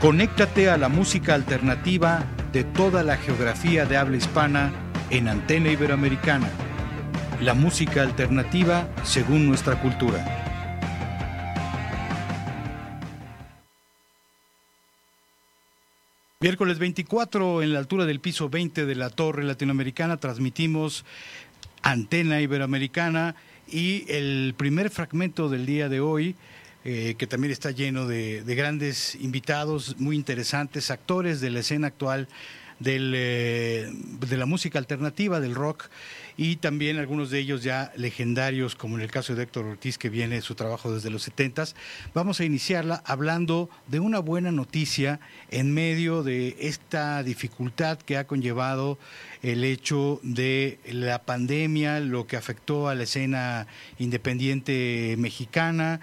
Conéctate a la música alternativa de toda la geografía de habla hispana en Antena Iberoamericana. La música alternativa según nuestra cultura. Miércoles 24 en la altura del piso 20 de la Torre Latinoamericana transmitimos Antena Iberoamericana y el primer fragmento del día de hoy eh, que también está lleno de, grandes invitados muy interesantes, actores de la escena actual eh, de la música alternativa, del rock, y también algunos de ellos ya legendarios, como en el caso de Héctor Ortiz, que viene su trabajo desde los 70 Vamos a iniciarla hablando de una buena noticia en medio de esta dificultad que ha conllevado el hecho de la pandemia, lo que afectó a la escena independiente mexicana,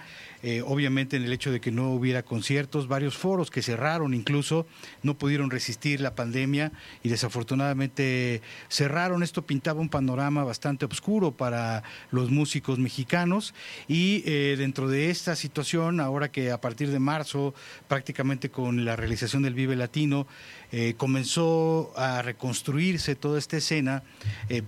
eh, obviamente en el hecho de que no hubiera conciertos, varios foros que cerraron incluso, no pudieron resistir la pandemia y desafortunadamente cerraron. Esto pintaba un panorama bastante oscuro para los músicos mexicanos y eh, dentro de esta situación, ahora que a partir de marzo, prácticamente con la realización del Vive Latino, eh, comenzó a reconstruirse toda esta escena,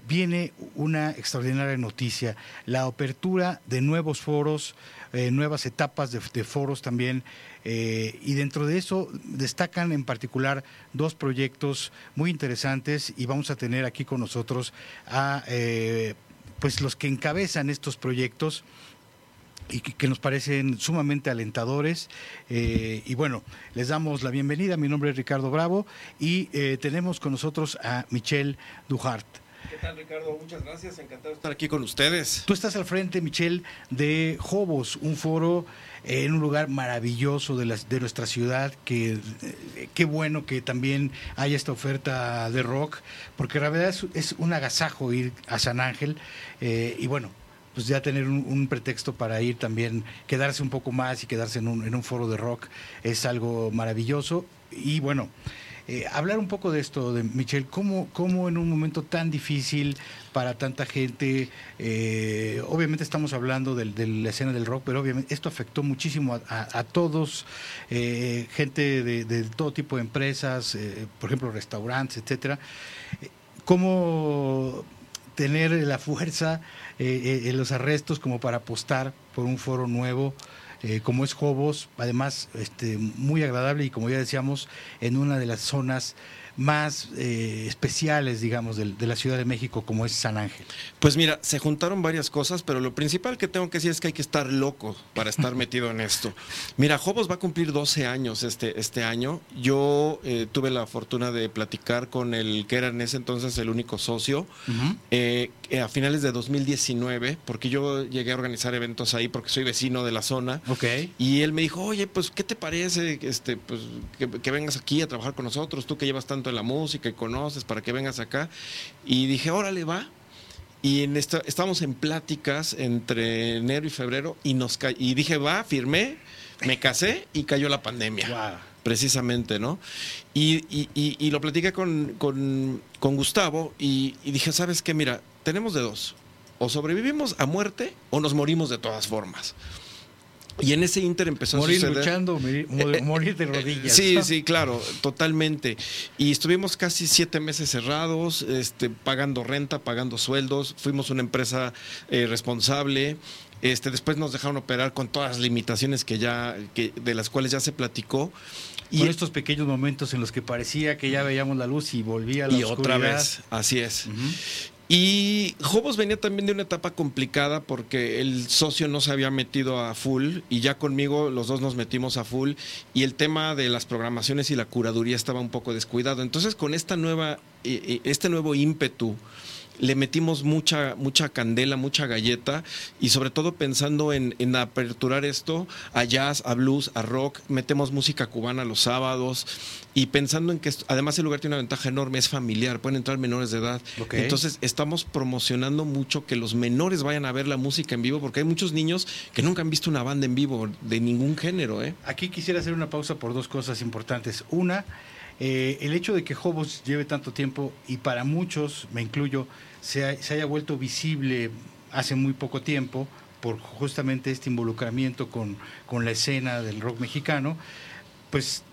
viene una extraordinaria noticia, la apertura de nuevos foros, eh, nuevas etapas de, foros también. Eh, y dentro de eso destacan en particular dos proyectos muy interesantes y vamos a tener aquí con nosotros a eh, pues los que encabezan estos proyectos y que, nos parecen sumamente alentadores. y bueno, les damos la bienvenida. Mi nombre es Ricardo Bravo y tenemos con nosotros a Michelle Duhart. ¿Qué tal, Ricardo? Muchas gracias. Encantado de estar aquí con ustedes. Tú estás al frente, Michelle, de Jobos, un foro en un lugar maravilloso de, nuestra ciudad, que eh, qué bueno que también haya esta oferta de rock, porque la verdad es, un agasajo ir a San Ángel eh, y bueno, pues ya tener un, pretexto para ir también, quedarse un poco más y quedarse en un, en un foro de rock es algo maravilloso y bueno, eh, hablar un poco de esto, de Michelle, ¿cómo, cómo en un momento tan difícil para tanta gente, eh, obviamente estamos hablando de, la escena del rock, pero obviamente esto afectó muchísimo a, todos, eh, gente de, todo tipo de empresas, por ejemplo, restaurantes, etcétera. ¿Cómo tener la fuerza en los arrestos como para apostar por un foro nuevo? Eh, como es Jobos, además este, muy agradable y como ya decíamos, en una de las zonas más eh, especiales, digamos, de, la Ciudad de México, como es San Ángel? Pues mira, se juntaron varias cosas, pero lo principal que tengo que decir es que hay que estar loco para estar metido en esto. Mira, Jobos va a cumplir 12 años este, este año. Yo eh, tuve la fortuna de platicar con el que era en ese entonces el único socio eh, a finales de 2019, porque yo llegué a organizar eventos ahí porque soy vecino de la zona. Okay. Y él me dijo, oye, pues, ¿qué te parece este, pues, que, que vengas aquí a trabajar con nosotros? Tú que llevas tanto de la música y conoces para que vengas acá. Y dije, órale, va. Y en esta, estamos en pláticas entre enero y febrero y, nos y dije, va, firmé, me casé y cayó la pandemia. Precisamente, ¿no? Y, y, lo platiqué con, con, con Gustavo y, dije, ¿sabes qué? Mira, tenemos de dos. O sobrevivimos a muerte o nos morimos de todas formas. Y en ese inter empezó morir a suceder... luchando, morir, de rodillas. Sí, sí, claro, totalmente. Y estuvimos casi siete meses cerrados, este, pagando renta, pagando sueldos. Fuimos una empresa eh, responsable. Este, después nos dejaron operar con todas las limitaciones que ya, que, de las cuales ya se platicó. Y con estos pequeños momentos en los que parecía que ya veíamos la luz y volvía la y otra vez, así es. Y Jobos venía también de una etapa complicada porque el socio no se había metido a full y ya conmigo los dos nos metimos a full y el tema de las programaciones y la curaduría estaba un poco descuidado. Entonces con esta nueva, este nuevo ímpetu le metimos mucha, mucha candela, mucha galleta y sobre todo pensando en, en aperturar esto a jazz, a blues, a rock, metemos música cubana los sábados y pensando en que esto- además el lugar tiene una ventaja enorme, es familiar, pueden entrar menores de edad. Entonces estamos promocionando mucho que los menores vayan a ver la música en vivo porque hay muchos niños que nunca han visto una banda en vivo de ningún género. ¿eh? Aquí quisiera hacer una pausa por dos cosas importantes. Una, eh, el hecho de que Hobos lleve tanto tiempo y para muchos, me incluyo, se, ha- se haya vuelto visible hace muy poco tiempo por justamente este involucramiento con, con la escena del rock mexicano, pues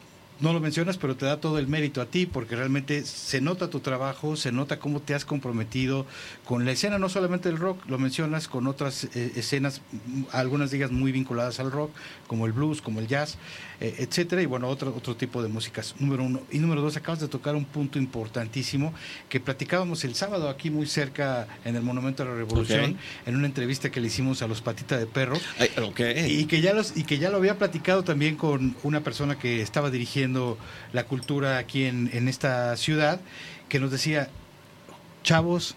no lo mencionas, pero te da todo el mérito a ti, porque realmente se nota tu trabajo, se nota cómo te has comprometido con la escena, no solamente del rock, lo mencionas con otras eh, escenas, algunas digas muy vinculadas al rock, como el blues, como el jazz, eh, etcétera, y bueno, otro, otro tipo de músicas, número uno. Y número dos, acabas de tocar un punto importantísimo que platicábamos el sábado aquí muy cerca en el Monumento a la Revolución, en una entrevista que le hicimos a los Patita de Perro. Ay. Y que, ya los, y que ya lo había platicado también con una persona que estaba dirigiendo la cultura aquí en, en esta ciudad, que nos decía, chavos,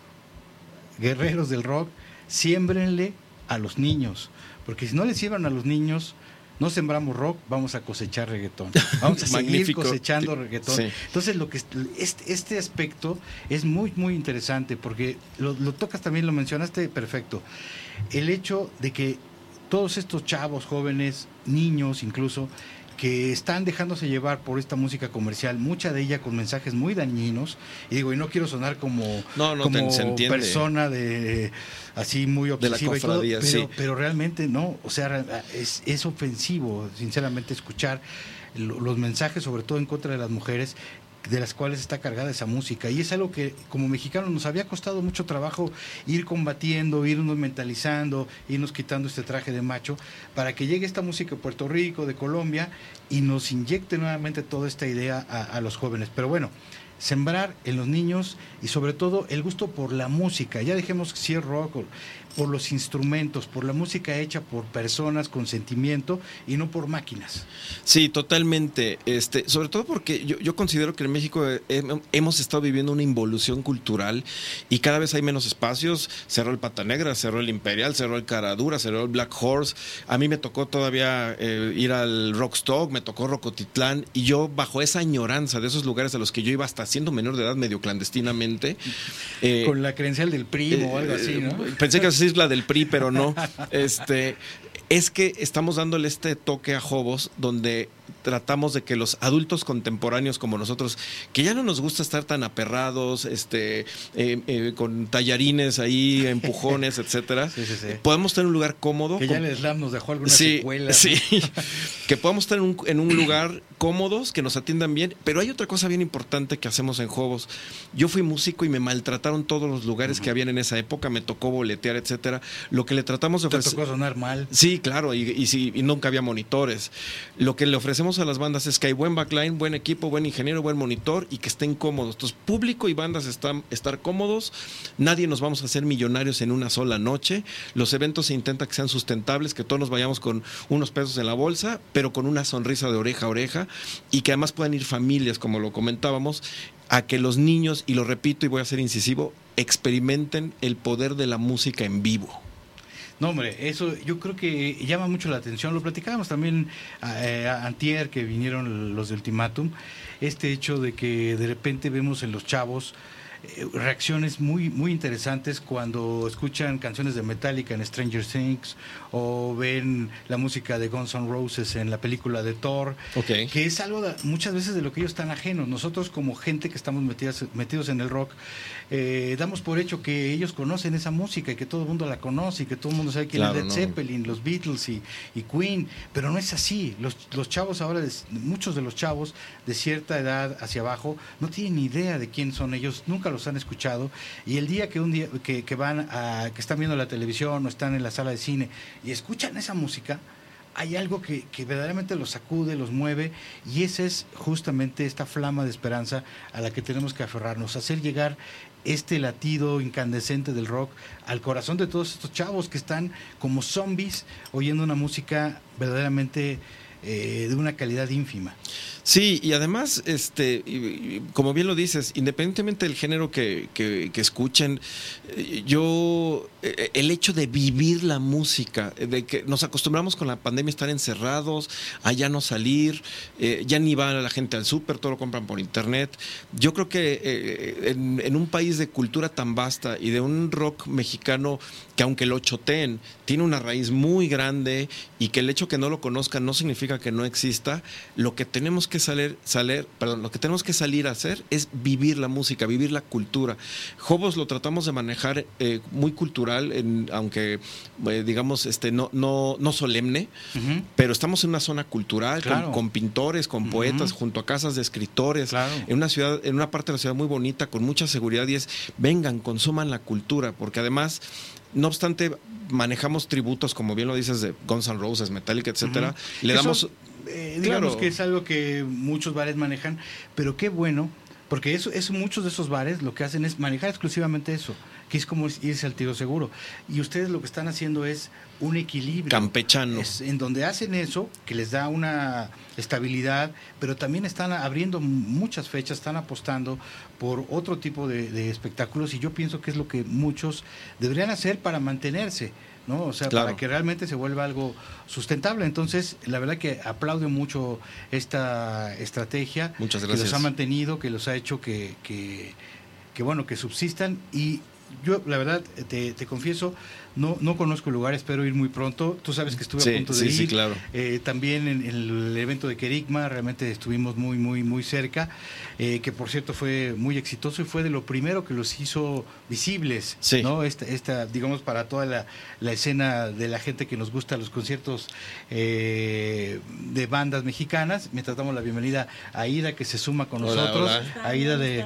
guerreros del rock, siémbrenle a los niños, porque si no le siembran a los niños, no sembramos rock, vamos a cosechar reggaetón. Vamos a seguir cosechando reggaetón. Sí. Entonces, lo que este, este aspecto es muy, muy interesante porque lo, lo tocas también, lo mencionaste perfecto. El hecho de que todos estos chavos, jóvenes, niños incluso, que están dejándose llevar por esta música comercial, mucha de ella con mensajes muy dañinos, y digo, y no quiero sonar como, No, no, como te- persona de así muy De la obsesiva y todo, pero, sí. pero realmente no, o sea, es, es ofensivo, sinceramente, escuchar lo- los mensajes, sobre todo en contra de las mujeres, de las cuales está cargada esa música. Y es algo que como mexicanos nos había costado mucho trabajo ir combatiendo, irnos mentalizando, irnos quitando este traje de macho, para que llegue esta música de Puerto Rico, de Colombia, y nos inyecte nuevamente toda esta idea a, a los jóvenes. Pero bueno, sembrar en los niños y sobre todo el gusto por la música. Ya dejemos si es rock, por los instrumentos, por la música hecha por personas con sentimiento y no por máquinas. Sí, totalmente. Este, sobre todo porque yo, considero que en México hem- hemos estado viviendo una involución cultural y cada vez hay menos espacios. Cerró el Pata Negra, cerró el Imperial, cerró el Caradura, cerró el Black Horse. A mí me tocó todavía eh, ir al Rockstock, me tocó Rocotitlán y yo bajo esa añoranza de esos lugares a los que yo iba hasta siendo menor de edad medio clandestinamente. eh, con la credencial del primo o algo así, ¿no? eh, Pensé que así es la del PRI, pero no. Este, es que estamos dándole este toque a Jobos donde tratamos de que los adultos contemporáneos como nosotros, que ya no nos gusta estar tan aperrados, este, eh, eh, con tallarines ahí, empujones, etcétera, Sí, sí, sí. podamos tener un lugar cómodo. Que ya el slam nos dejó alguna sí, secuela. sí. que podamos estar en un, en un lugar cómodos, que nos atiendan bien. Pero hay otra cosa bien importante que hacemos en Jobos. Yo fui músico y me maltrataron todos los lugares que habían en esa época, me tocó boletear, etcétera. Lo que le tratamos de Te ofrecer. tocó sonar mal. Sí, claro, y, y, sí, y nunca había monitores. Lo que le ofrecemos a las bandas es que hay buen backline, buen equipo, buen ingeniero, buen monitor y que estén cómodos. Entonces, público y bandas están estar cómodos. Nadie nos vamos a hacer millonarios en una sola noche. Los eventos se intenta que sean sustentables, que todos nos vayamos con unos pesos en la bolsa, pero con una sonrisa de oreja a oreja y que además puedan ir familias, como lo comentábamos, a que los niños, y lo repito y voy a ser incisivo, experimenten el poder de la música en vivo. No, hombre, eso yo creo que llama mucho la atención. Lo platicábamos también eh, a antier que vinieron los de Ultimátum. Este hecho de que de repente vemos en los chavos eh, reacciones muy muy interesantes cuando escuchan canciones de Metallica en Stranger Things o ven la música de Guns N' Roses en la película de Thor, Ok. que es algo de- muchas veces de lo que ellos están ajenos. Nosotros como gente que estamos metidas, metidos en el rock, eh, damos por hecho que ellos conocen esa música y que todo el mundo la conoce y que todo el mundo sabe quién Claro, es Led no. Zeppelin, los Beatles y, y Queen, pero no es así. Los, los chavos ahora, muchos de los chavos de cierta edad hacia abajo, no tienen ni idea de quién son ellos, nunca los han escuchado y el día que un día que, van a, que están viendo la televisión o están en la sala de cine y escuchan esa música, hay algo que, que verdaderamente los sacude, los mueve, y esa es justamente esta flama de esperanza a la que tenemos que aferrarnos, hacer llegar este latido incandescente del rock al corazón de todos estos chavos que están como zombies oyendo una música verdaderamente de una calidad ínfima. Sí, y además, este, como bien lo dices, independientemente del género que, que, escuchen, eh, yo, eh, el hecho de vivir la música, de que nos acostumbramos con la pandemia a estar encerrados, a ya no salir, eh, ya ni va la gente al súper, todo lo compran por internet. Yo creo que en, en, un país de cultura tan vasta y de un rock mexicano que aunque lo choteen, tiene una raíz muy grande y que el hecho que no lo conozcan no significa que no exista, lo que tenemos que salir, salir, perdón, lo que tenemos que salir a hacer es vivir la música, vivir la cultura. Jobos lo tratamos de manejar eh, muy cultural, en, aunque eh, digamos este no no no solemne, pero estamos en una zona cultural con, pintores, con poetas, junto a casas de escritores, en una ciudad, en una parte de la ciudad muy bonita, con mucha seguridad y es vengan, consuman la cultura, porque además no obstante, manejamos tributos, como bien lo dices, de Guns N' Roses, Metallica, etcétera. Le damos eh, digamos que es algo que muchos bares manejan, pero qué bueno, porque eso, eso, muchos de esos bares lo que hacen es manejar exclusivamente eso, que es como irse al tiro seguro. Y ustedes lo que están haciendo es un equilibrio. Campechano. en donde hacen eso, que les da una estabilidad, pero también están abriendo muchas fechas, están apostando por otro tipo de espectáculos y yo pienso que es lo que muchos deberían hacer para mantenerse ¿no? O sea, para que realmente se vuelva algo sustentable. Entonces, la verdad que aplaudo mucho esta estrategia. Muchas gracias. Que los ha mantenido, que los ha hecho que, que, que bueno, que subsistan y yo, la verdad, te, te confieso, no, no conozco el lugar, espero ir muy pronto. Tú sabes que estuve a punto de ir. Sí, claro. Eh, también en, el evento de Kerigma, realmente estuvimos muy, muy, muy cerca, eh, que por cierto fue muy exitoso y fue de lo primero que los hizo visibles, ¿no? Esta, esta, digamos, para toda la, la, escena de la gente que nos gusta los conciertos eh, de bandas mexicanas. Mientras damos la bienvenida a Aida, que se suma con nosotros. Aida de,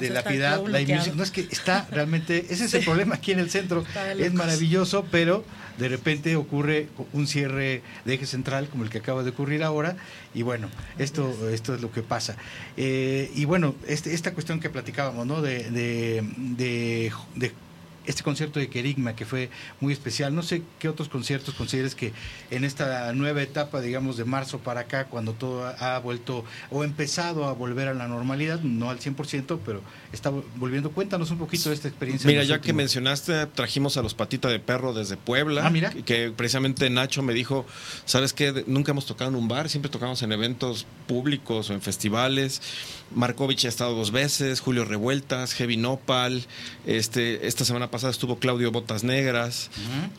de, La Piedad, Music. No es que está realmente, ese es el problema aquí en el centro. Es maravilloso, pero de repente ocurre un cierre de eje central como el que acaba de ocurrir ahora y bueno, esto, esto es lo que pasa. Eh, y bueno, este, esta cuestión que platicábamos, ¿no? de, de, de este concierto de Kerigma que fue muy especial. No sé qué otros conciertos consideres que en esta nueva etapa, digamos, de marzo para acá, cuando todo ha vuelto o empezado a volver a la normalidad, no al 100%, pero está volviendo. Cuéntanos un poquito de esta experiencia. Mira, ya que mencionaste, trajimos a los Patita de Perro desde Puebla. Ah, mira. Que precisamente Nacho me dijo, ¿sabes qué? Nunca hemos tocado en un bar, siempre tocamos en eventos públicos o en festivales. Markovich ha estado dos veces, Julio Revueltas, Heavy Nopal, este, esta semana pasada estuvo Claudio Botas Negras,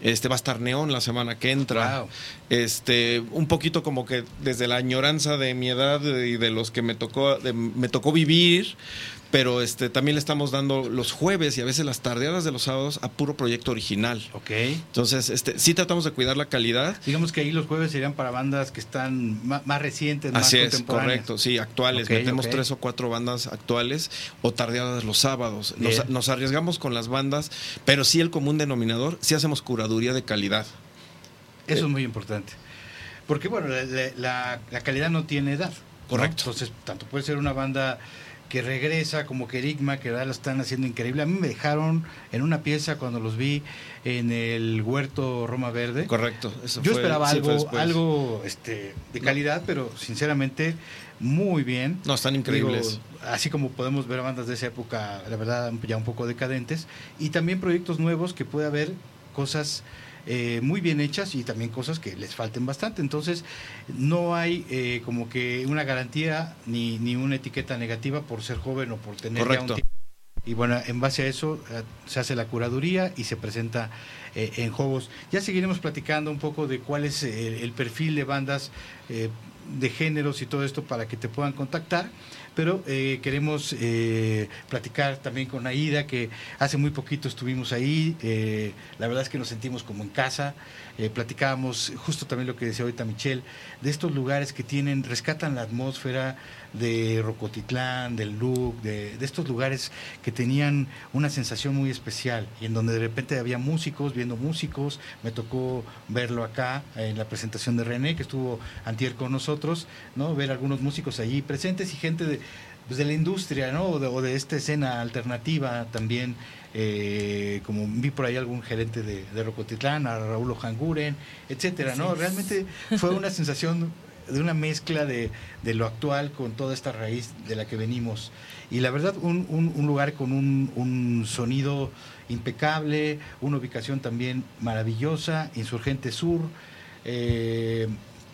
este va a estar Neón la semana que entra. Este, un poquito como que desde la añoranza de mi edad y de los que me tocó, me tocó vivir, pero este también le estamos dando los jueves y a veces las tardeadas de los sábados a puro proyecto original. Ok. Entonces, este, sí tratamos de cuidar la calidad. Digamos que ahí los jueves serían para bandas que están más, recientes, más Así es, correcto, sí, actuales. Metemos tres o cuatro bandas actuales o tardeadas los sábados. Nos, arriesgamos con las bandas, pero sí el común denominador, sí hacemos curaduría de calidad. Eso es muy importante. Porque, bueno, la, calidad no tiene edad. Correcto. Entonces, tanto puede ser una banda que regresa como Kerigma, que ahora lo están haciendo increíble. A mí me dejaron en una pieza cuando los vi en el huerto Roma Verde. Correcto. Yo esperaba algo, algo este, de calidad, pero sinceramente muy bien. No, están increíbles. así como podemos ver bandas de esa época, la verdad, ya un poco decadentes. Y también proyectos nuevos que puede haber cosas eh, muy bien hechas y también cosas que les falten bastante. Entonces, no hay eh, como que una garantía ni, ni una etiqueta negativa por ser joven o por tener ya un. Y bueno, en base a eso eh, se hace la curaduría y se presenta en juegos. Ya seguiremos platicando un poco de cuál es el, perfil de bandas de géneros y todo esto para que te puedan contactar pero eh, queremos eh, platicar también con Aida, que hace muy poquito estuvimos ahí, eh, la verdad es que nos sentimos como en casa, platicábamos justo también lo que decía ahorita Michelle, de estos lugares que tienen, rescatan la atmósfera, de Rocotitlán, del Look, de, estos lugares que tenían una sensación muy especial y en donde de repente había músicos viendo músicos. Me tocó verlo acá en la presentación de René, que estuvo antier con nosotros, ¿no? ver algunos músicos allí presentes y gente de, pues, de la industria, ¿no? O de, o de esta escena alternativa también. eh, como vi por ahí algún gerente de, de Rocotitlán, a Raúl Ojanguren, etcétera, ¿no? Realmente fue una sensación de una mezcla de, de lo actual con toda esta raíz de la que venimos. Y la verdad, un, un- lugar con un, un sonido impecable, una ubicación también maravillosa, Insurgente Sur, eh,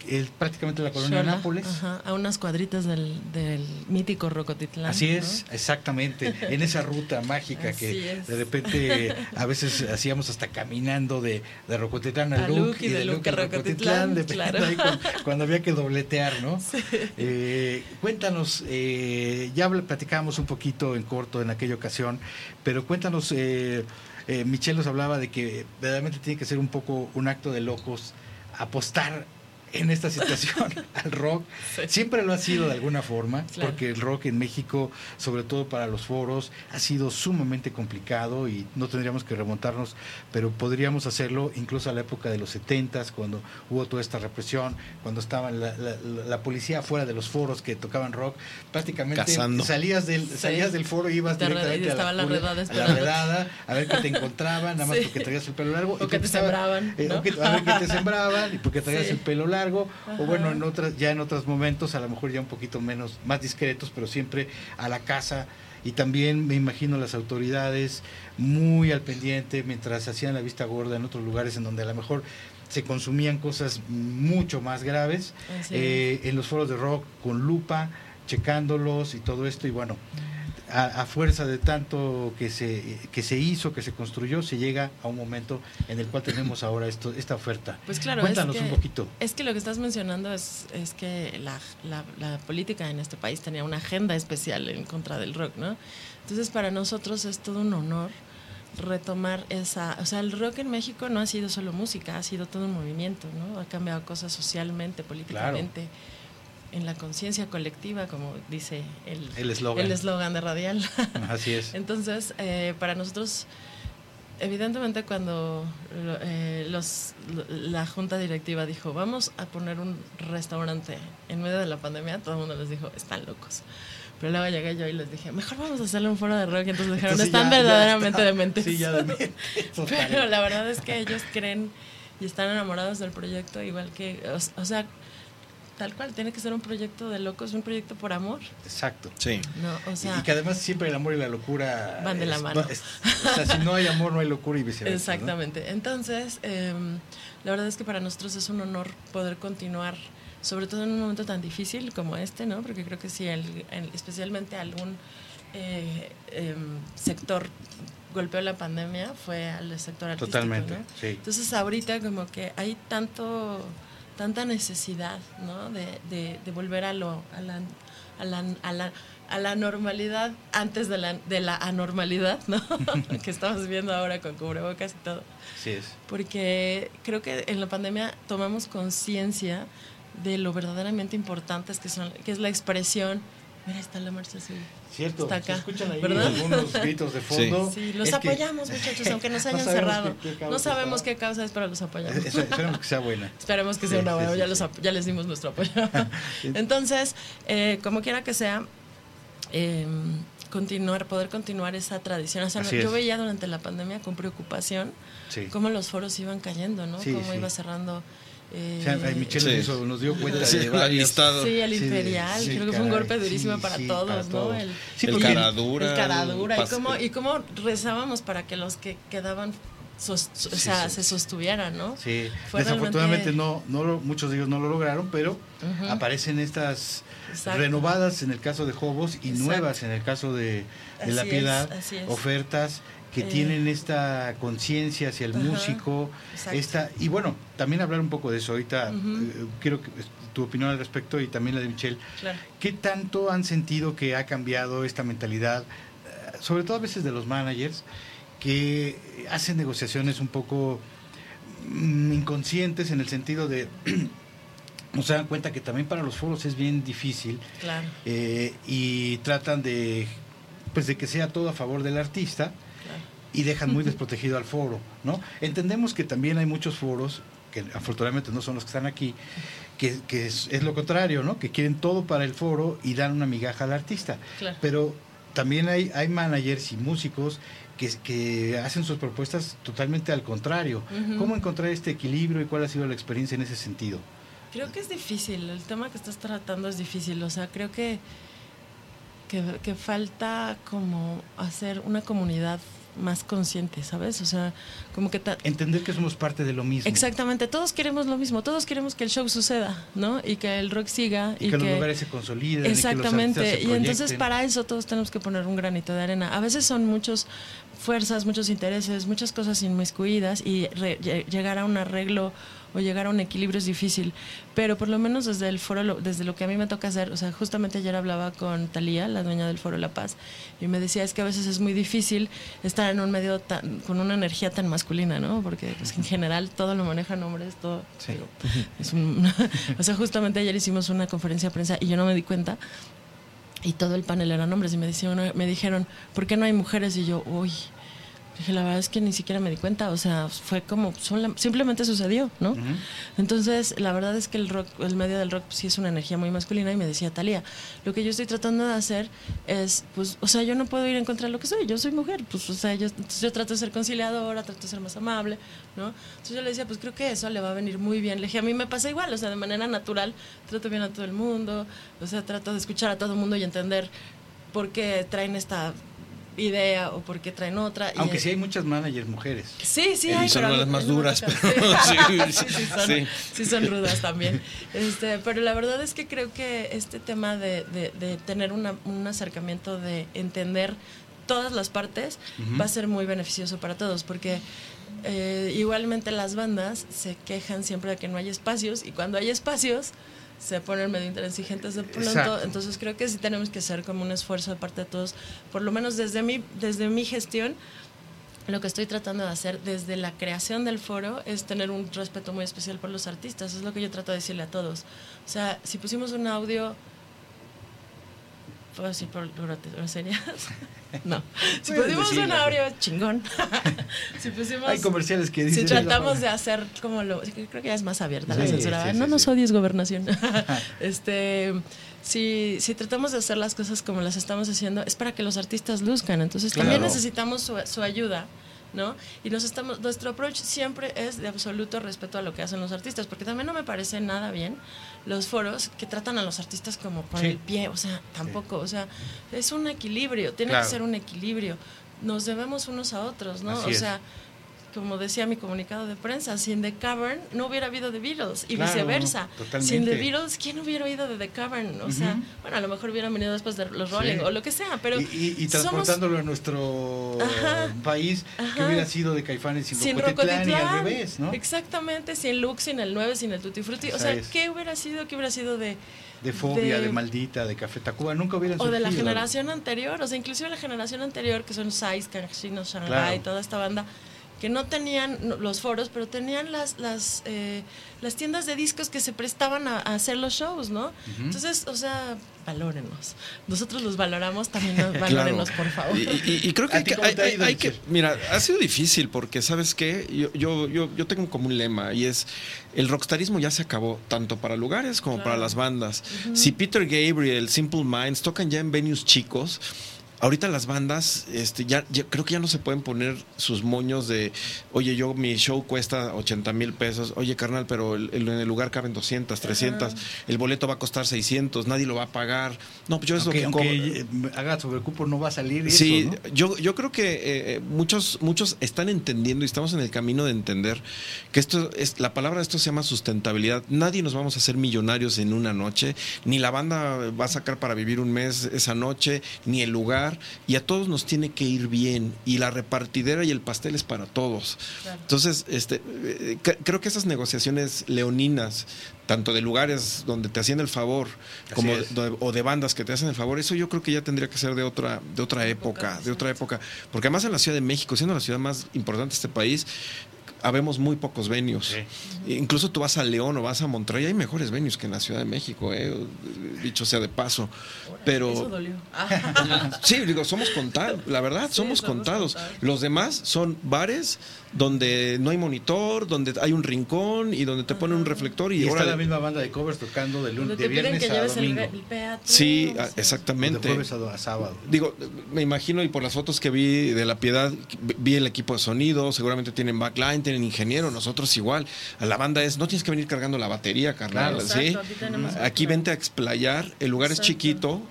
es prácticamente la colonia Xola, Nápoles. ajá, a unas cuadritas del, del mítico Rocotitlán. Así ¿no? es, exactamente, en esa ruta mágica Así que es. de repente a veces hacíamos hasta caminando de, de Rocotitlán a A Luc y y de Luc a Rocotitlán, claro. ahí cuando, cuando había que dobletear, ¿no? Eh, cuéntanos, eh, ya platicábamos un poquito en corto en aquella ocasión, pero cuéntanos, eh, eh, Michelle nos hablaba de que verdaderamente tiene que ser un poco un acto de locos apostar en esta situación al rock. Sí. Siempre lo ha sido de alguna forma, Claro. porque el rock en México, sobre todo para los foros, ha sido sumamente complicado y no tendríamos que remontarnos, pero podríamos hacerlo incluso a la época de los 70 cuando hubo toda esta represión, cuando estaba la, la- la policía afuera de los foros que tocaban rock, prácticamente Cazando. salías del, Sí. salías del foro y ibas Te re- directamente a estaba la cula- redada a la redada, a ver que te encontraban, nada más Sí. porque traías el pelo largo. O y que porque te estaba- sembraban, eh, o ¿no? que- a ver que te sembraban y porque traías Sí. el pelo largo, o Ajá. bueno, en otras, ya en otros momentos, a lo mejor ya un poquito menos, más discretos, pero siempre a la casa. Y también me imagino las autoridades muy al pendiente mientras hacían la vista gorda en otros lugares en donde a lo mejor se consumían cosas mucho más graves. Eh, en los foros de rock con lupa, checándolos y todo esto. Y bueno, a, a fuerza de tanto que se, que se hizo, que se construyó, se llega a un momento en el cual tenemos ahora esto, esta oferta. Pues claro, Cuéntanos es que, un poquito. Es que lo que estás mencionando es, es que la, la- la política en este país tenía una agenda especial en contra del rock, ¿no? Entonces para nosotros es todo un honor retomar esa, o sea, el rock en México no ha sido solo música, ha sido todo un movimiento, ¿no? Ha cambiado cosas socialmente, políticamente, en la conciencia colectiva, como dice el eslogan. el eslogan de Radial. Así es. Entonces, eh, para nosotros, evidentemente cuando eh, los, lo- la junta directiva dijo, vamos a poner un restaurante en medio de la pandemia, todo el mundo les dijo, están locos. Pero luego llegué yo y les dije, mejor vamos a hacerle un foro de rock. Y entonces dijeron, Entonces están ya- ya verdaderamente está. dementes. Sí, ya dementes. Pero la verdad es que ellos creen y están enamorados del proyecto, igual que, o, o sea, tal cual, tiene que ser un proyecto de locos, un proyecto por amor. Exacto. Sí. No, o sea, y que además siempre el amor y la locura Van de la es- mano. es- o sea, si no hay amor, no hay locura y viceversa. ¿no? Exactamente. Entonces, eh, la verdad es que para nosotros es un honor poder continuar, sobre todo en un momento tan difícil como este, ¿no? Porque creo que si el- el- especialmente algún eh, em, sector golpeó la pandemia fue al sector artístico, Totalmente, ¿no? sí. Entonces ahorita como que hay tanto tanta necesidad, ¿no? De, de, de volver a lo a la, a la, a la, a la normalidad antes de la, de la anormalidad, ¿no? que estamos viendo ahora con cubrebocas y todo. Así es. Porque creo que en la pandemia tomamos conciencia de lo verdaderamente importante que, son, que es la expresión. Mira, está la marcha azul. Cierto, Está se acá, escuchan ahí ¿verdad? algunos gritos de fondo. Sí, los Es que- apoyamos, muchachos, aunque nos no hayan cerrado. qué- qué causa no sabemos está. qué causa es, pero los apoyamos. Es- Esperemos que sea buena. Esperemos que sea Sí, una sí, buena, sí, ya, sí. los les dimos nuestro apoyo. Entonces, eh, como quiera que sea, eh, continuar, poder continuar esa tradición. O sea, Así yo es. veía durante la pandemia con preocupación Sí. cómo los foros iban cayendo, ¿no? Sí, cómo sí. iba cerrando. Eh, O sea, Sí. nos, hizo- nos dio cuenta Sí, de el listado. Sí, el imperial, sí, creo que fue un golpe durísimo sí, para sí, todos, para ¿no? todos. El, Sí, el porque- caradura. el caradura, y pas- cómo, y cómo rezábamos para que los que quedaban sos- o sea, sí. se sostuvieran, ¿no? Sí, Fue desafortunadamente realmente- no, no lo- muchos de ellos no lo lograron, pero Ujú. aparecen estas Exacto. renovadas en el caso de Jobos y Exacto. nuevas en el caso de, de La Piedad, es, así es. ofertas que Eh. tienen esta conciencia hacia el músico, exacto. esta y bueno, también hablar un poco de eso ahorita, eh, quiero que, tu opinión al respecto y también la de Michelle. Claro. ¿Qué tanto han sentido que ha cambiado esta mentalidad, eh, sobre todo a veces de los managers, que hacen negociaciones un poco mm, inconscientes en el sentido de, no se dan cuenta que también para los foros es bien difícil Claro, eh, y tratan de, pues de que sea todo a favor del artista. Y dejan muy desprotegido al foro, ¿no? Entendemos que también hay muchos foros, que afortunadamente no son los que están aquí, que, que es, es, lo contrario, ¿no? Que quieren todo para el foro y dan una migaja al artista. Claro. Pero también hay, hay managers y músicos que, que, hacen sus propuestas totalmente al contrario. Uh -huh. ¿Cómo encontrar este equilibrio y cuál ha sido la experiencia en ese sentido? Creo que es difícil, el tema que estás tratando es difícil, o sea, creo que, que, que falta como hacer una comunidad más consciente, ¿sabes? O sea, como que... Entender que somos parte de lo mismo. Exactamente, todos queremos lo mismo, todos queremos que el show suceda, ¿no? Y que el rock siga. Y, y que, que, los lugares se consoliden. Exactamente, y, que los y entonces para eso todos tenemos que poner un granito de arena. A veces son muchos fuerzas, muchos intereses, muchas cosas inmiscuidas y re, llegar a un arreglo o llegar a un equilibrio es difícil, pero por lo menos desde el foro, desde lo que a mí me toca hacer, o sea, justamente ayer hablaba con Talía, la dueña del foro La Paz, y me decía es que a veces es muy difícil estar en un medio tan, con una energía tan masculina, ¿no? Porque pues, en general todo lo manejan hombres, todo. Sí. Es un, o sea, justamente ayer hicimos una conferencia de prensa y yo no me di cuenta. Y todo el panel eran hombres y me, decían, me dijeron, ¿por qué no hay mujeres? Y yo, uy, Dije, la verdad es que ni siquiera me di cuenta, o sea, fue como, simplemente sucedió, ¿no? Uh -huh. Entonces, la verdad es que el rock, el medio del rock sí es una energía muy masculina y me decía Talía, lo que yo estoy tratando de hacer es, pues, o sea, yo no puedo ir en contra de lo que soy, yo soy mujer, pues, o sea, yo, yo trato de ser conciliadora, trato de ser más amable, ¿no? Entonces yo le decía, pues creo que eso le va a venir muy bien. Le dije, a mí me pasa igual, o sea, de manera natural, trato bien a todo el mundo, o sea, trato de escuchar a todo el mundo y entender por qué traen esta idea o porque traen otra. Aunque y sí hay muchas managers mujeres. Sí, sí hay. son pero las más duras. Sí. Pero sí, sí, son, sí. sí, son, rudas también. Este, pero la verdad es que creo que este tema de, de, de tener una, un acercamiento, de entender todas las partes, uh -huh. va a ser muy beneficioso para todos, porque eh, igualmente las bandas se quejan siempre de que no hay espacios y cuando hay espacios se ponen medio intransigentes de pronto. Exacto. Entonces creo que sí tenemos que hacer como un esfuerzo de parte de todos, por lo menos desde mi, desde mi gestión. Lo que estoy tratando de hacer desde la creación del foro es tener un respeto muy especial por los artistas. Es lo que yo trato de decirle a todos. O sea, si pusimos un audio ¿Puedo decir por groserías? No. Si pusimos un audio chingón. si pusimos. Hay comerciales que dicen. Si tratamos de hacer como lo. Creo que ya es más abierta sí, la censura. Sí, no sí, nos odies, gobernación. este. Si, si tratamos de hacer las cosas como las estamos haciendo, es para que los artistas luzcan. Entonces claro. también necesitamos su, su ayuda. ¿no? Y nos estamos, nuestro approach siempre es de absoluto respeto a lo que hacen los artistas, porque también no me parece nada bien los foros que tratan a los artistas como por sí. el pie, o sea, tampoco, sí. o sea, es un equilibrio, tiene claro. que ser un equilibrio. Nos debemos unos a otros, ¿no? Así o es. Como decía mi comunicado de prensa, sin The Cavern no hubiera habido The Beatles y Claro, viceversa. totalmente. Sin The Beatles, ¿quién hubiera oído de The Cavern? O sea, bueno, a lo mejor hubieran venido después de los Rolling Sí. o lo que sea, pero y, y- y somos- transportándolo a nuestro Ajá, país, que ajá. hubiera sido de Caifanes sin, sin Rocotitlán y al revés, ¿no? Exactamente, sin Lux, sin el 9, sin el Tutti Frutti. O sea, es. ¿qué hubiera sido? ¿Qué hubiera sido de, De Fobia, de, de- Maldita, de Café Tacuba, nunca hubieran o de la generación anterior? O sea, inclusive la generación anterior, que son Sais, Kangshino, Shanghai, Claro. toda esta banda, que no tenían los foros, pero tenían las, las, eh, las tiendas de discos que se prestaban a, a hacer los shows, ¿no? Entonces, o sea, valórenos. Nosotros los valoramos, también nos valórenos, por favor. Y, y- y creo que, ¿A hay hay- hay- hay que- mira, ha sido difícil porque, ¿sabes qué? Yo, yo, yo, yo tengo como un lema y es, el rockstarismo ya se acabó, tanto para lugares como Claro. para las bandas. Si Peter Gabriel, Simple Minds tocan ya en venues chicos, Ahorita las bandas, este, ya, ya- creo que ya no se pueden poner sus moños de, oye, yo mi show cuesta 80 mil pesos, oye, carnal, pero el- el- en el lugar caben 200, 300, el boleto va a costar 600, nadie lo va a pagar. No, pues yo es lo Aunque, que eh, haga sobrecupo no va a salir Sí, eso, ¿no? yo, yo creo que eh, eh, muchos, muchos están entendiendo y estamos en el camino de entender que esto es, la palabra de esto se llama sustentabilidad. Nadie nos vamos a hacer millonarios en una noche, ni la banda va a sacar para vivir un mes esa noche, ni el lugar, y a todos nos tiene que ir bien, y la repartidera y el pastel es para todos. Claro. Entonces, este, eh, cre- creo que esas negociaciones leoninas, tanto de lugares donde te hacían el favor, como de- o de bandas que te hacen el favor, eso yo creo que ya tendría que ser de otra, de otra época, de otra época. Porque además en la Ciudad de México, siendo la ciudad más importante de este país, habemos muy pocos venues. Sí. Incluso tú vas a León o vas a Monterrey, hay mejores venues que en la Ciudad de México, eh, dicho sea de paso. Eso Pero dolió. sí, digo, somos contados, la verdad, Sí, somos somos contados. contados. Los demás son bares donde no hay monitor, donde hay un rincón y donde te ponen un reflector y, Y está órale. la misma banda de covers tocando de, lunes, de viernes que a lleves el, domingo. el. Sí, todo, a- sí. De exactamente. jueves a, do- a sábado. Digo, me imagino y por las fotos que vi de la piedad, vi el equipo de sonido, seguramente tienen backline, tienen ingeniero, nosotros igual. A la banda es, no tienes que venir cargando la batería, carnal. Claro, ¿sí? exacto, aquí vente a explayar, el lugar es chiquito,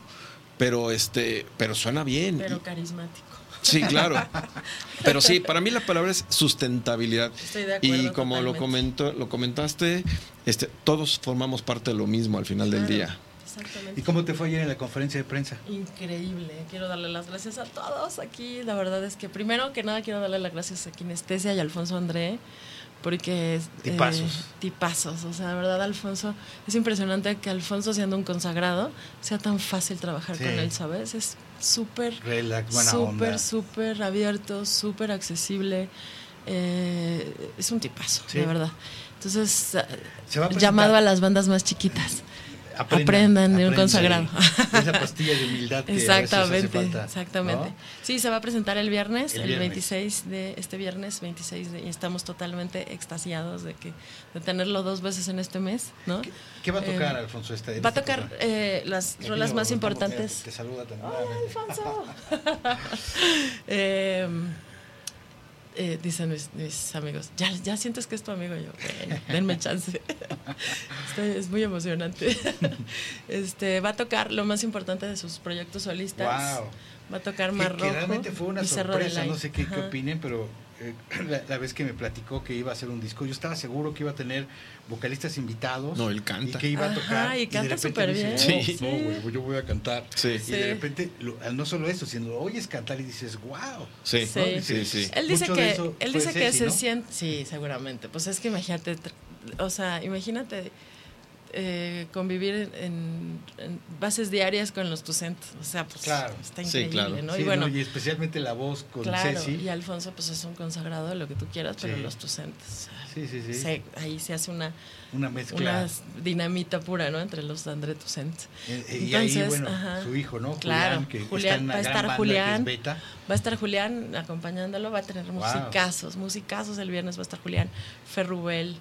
pero este, pero suena bien. Pero carismático. Sí, claro. Pero sí, para mí la palabra es sustentabilidad. Estoy de acuerdo Y como lo comentó, lo comentaste, este, todos formamos parte de lo mismo al final del día. Exactamente. ¿Y cómo te fue ayer en la conferencia de prensa? Increíble, quiero darle las gracias a todos aquí. La verdad es que primero que nada quiero darle las gracias a Kinestesia y a Alfonso André, porque es, eh, Tipazos. tipazos. O sea, la verdad, Alfonso, es impresionante que Alfonso, siendo un consagrado, sea tan fácil trabajar Sí. con él, ¿sabes? Es súper, súper, súper abierto, súper accesible. Eh, es un tipazo, Sí. de verdad. Entonces, Se va a presentar. llamado a las bandas más chiquitas. Aprendan de un consagrado. Esa pastilla de humildad que a veces hace Exactamente, falta, exactamente. ¿no? Sí, se va a presentar el viernes, El el, viernes. 26 de este viernes, 26 de, y estamos totalmente extasiados de que de tenerlo dos veces en este mes, ¿no? ¿Qué, qué va a tocar, Eh, Alfonso? Esta, en Va a esta tocar eh, las Aquí rolas más importantes. Te saluda también. ¡Hola, nuevamente. Alfonso! Eh, eh, dicen mis, mis amigos, ya, ya sientes que es tu amigo yo, "Bueno, denme chance. Es muy emocionante. Este, va a tocar lo más importante de sus proyectos solistas. Wow. Va a tocar Mar que, Rojo realmente fue una sorpresa, no sé qué, opinen, pero la, la vez que me platicó que iba a hacer un disco, yo estaba seguro que iba a tener vocalistas invitados. No, él canta. Y que iba a Ajá, tocar. y de canta súper dice, bien. No, Sí. no, güey, yo voy a cantar. Sí. Y Sí. de repente, lo- no solo eso, sino lo oyes cantar y dices, wow. Sí, Sí. sí, sí. Él dice que, él dice que Ceci, se ¿no? siente, sí, seguramente. Pues es que imagínate, o sea, imagínate eh, convivir en, en- en bases diarias con los docentes. O sea, pues Claro. está Sí, increíble, claro. ¿no? Sí, y bueno, ¿no? y especialmente la voz con claro, Ceci. y Alfonso pues es un consagrado de lo que tú quieras, pero Sí. los docentes. Sí, sí, sí. se- ahí se hace una, Una mezcla. una dinamita pura, ¿no? Entre los André Tucent. Eh, eh, y ahí, Entonces, bueno, ajá. su hijo, ¿no? Claro, Julián, que Julián, está en una va a estar Julián. Beta. Va a estar Julián acompañándolo, va a tener Wow. musicazos, musicazos el viernes va a estar Julián, Ferrubel.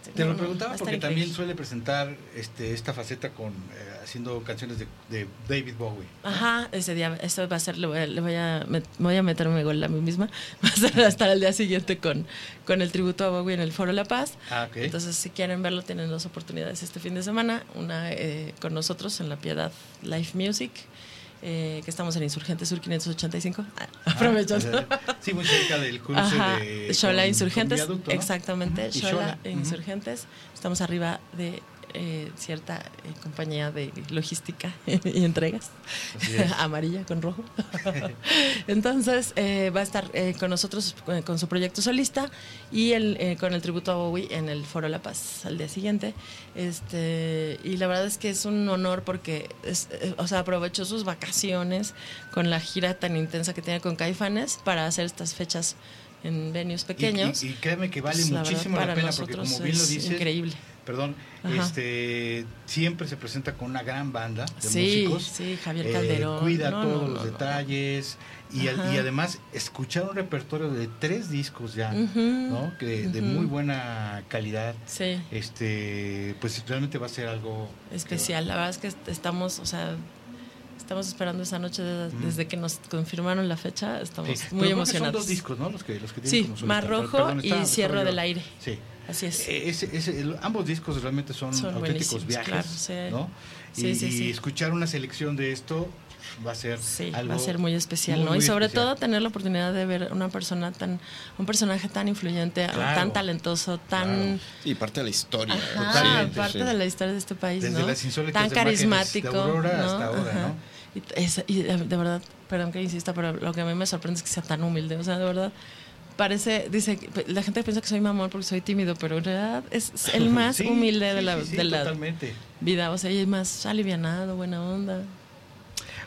Este, Te no, lo preguntaba porque también increíble. suele presentar este, esta faceta con eh, haciendo canciones de, de David Bowie. Ajá, ese día, eso va a ser, le voy a, le voy a, met- voy a meterme gol a mí misma. Va a ser hasta el día siguiente con, con el tributo a Bowie en el Foro La Paz. Ah. Entonces, si quieren verlo, tienen dos oportunidades este fin de semana. Una eh, con nosotros en La Piedad Live Music, eh, que estamos en Insurgente Sur 585. Ah, aprovechando. sí, muy cerca del cruce Ajá, de con- Insurgentes, con viaducto, ¿no? exactamente, Xola, e ujú. Insurgentes. Estamos arriba de eh, cierta eh, compañía de logística y entregas, amarilla con rojo. Entonces eh, va a estar eh, con nosotros eh, con su proyecto solista y el, eh, con el tributo a Bowie en el Foro La Paz al día siguiente. Este, y la verdad es que es un honor porque es, o sea, aprovechó sus vacaciones con la gira tan intensa que tiene con Caifanes para hacer estas fechas en venues pequeños. Y, y créeme que vale Pues, la muchísimo verdad, la pena porque nosotros como bien lo es dices, increíble. Perdón, Ajá. este siempre se presenta con una gran banda de Sí, músicos. sí, Javier eh, Calderón. cuida No, todos no, los no, detalles y, al- Ajá. y además escuchar un repertorio de tres discos ya, ¿no? Que de muy buena calidad. Sí, Este, pues realmente va a ser algo especial. La verdad es que est- estamos, o sea, estamos esperando esa noche de- Mm. desde que nos confirmaron la fecha. Estamos pero muy que emocionados. Son dos discos, ¿no? Los que, los que tienen Sí, como. Mar Rojo perdón, y Cierro del Aire. Sí. Así es. Eh, ese- ese- el- ambos discos realmente son, Son auténticos viajes, claro, sí. ¿no? Sí, y, sí, y sí. escuchar una selección de esto va a ser Sí, algo va a ser muy especial, muy, ¿no? y sobre especial. todo tener la oportunidad de ver una persona tan, un personaje tan influyente, Claro. tan talentoso, tan Y parte de la historia. Ajá, parte sí. de la historia de este país, Desde ¿no? las Tan de carismático, Aurora ¿no? hasta ahora, Ajá. ¿no? Y, es- y de, de verdad, perdón que insista, pero lo que a mí me sorprende es que sea tan humilde, o sea, de verdad. Parece, dice, la gente piensa que soy mamón porque soy tímido, pero en realidad es el más Sí, humilde de la, sí, de la totalmente. vida, o sea, es más alivianado, buena onda.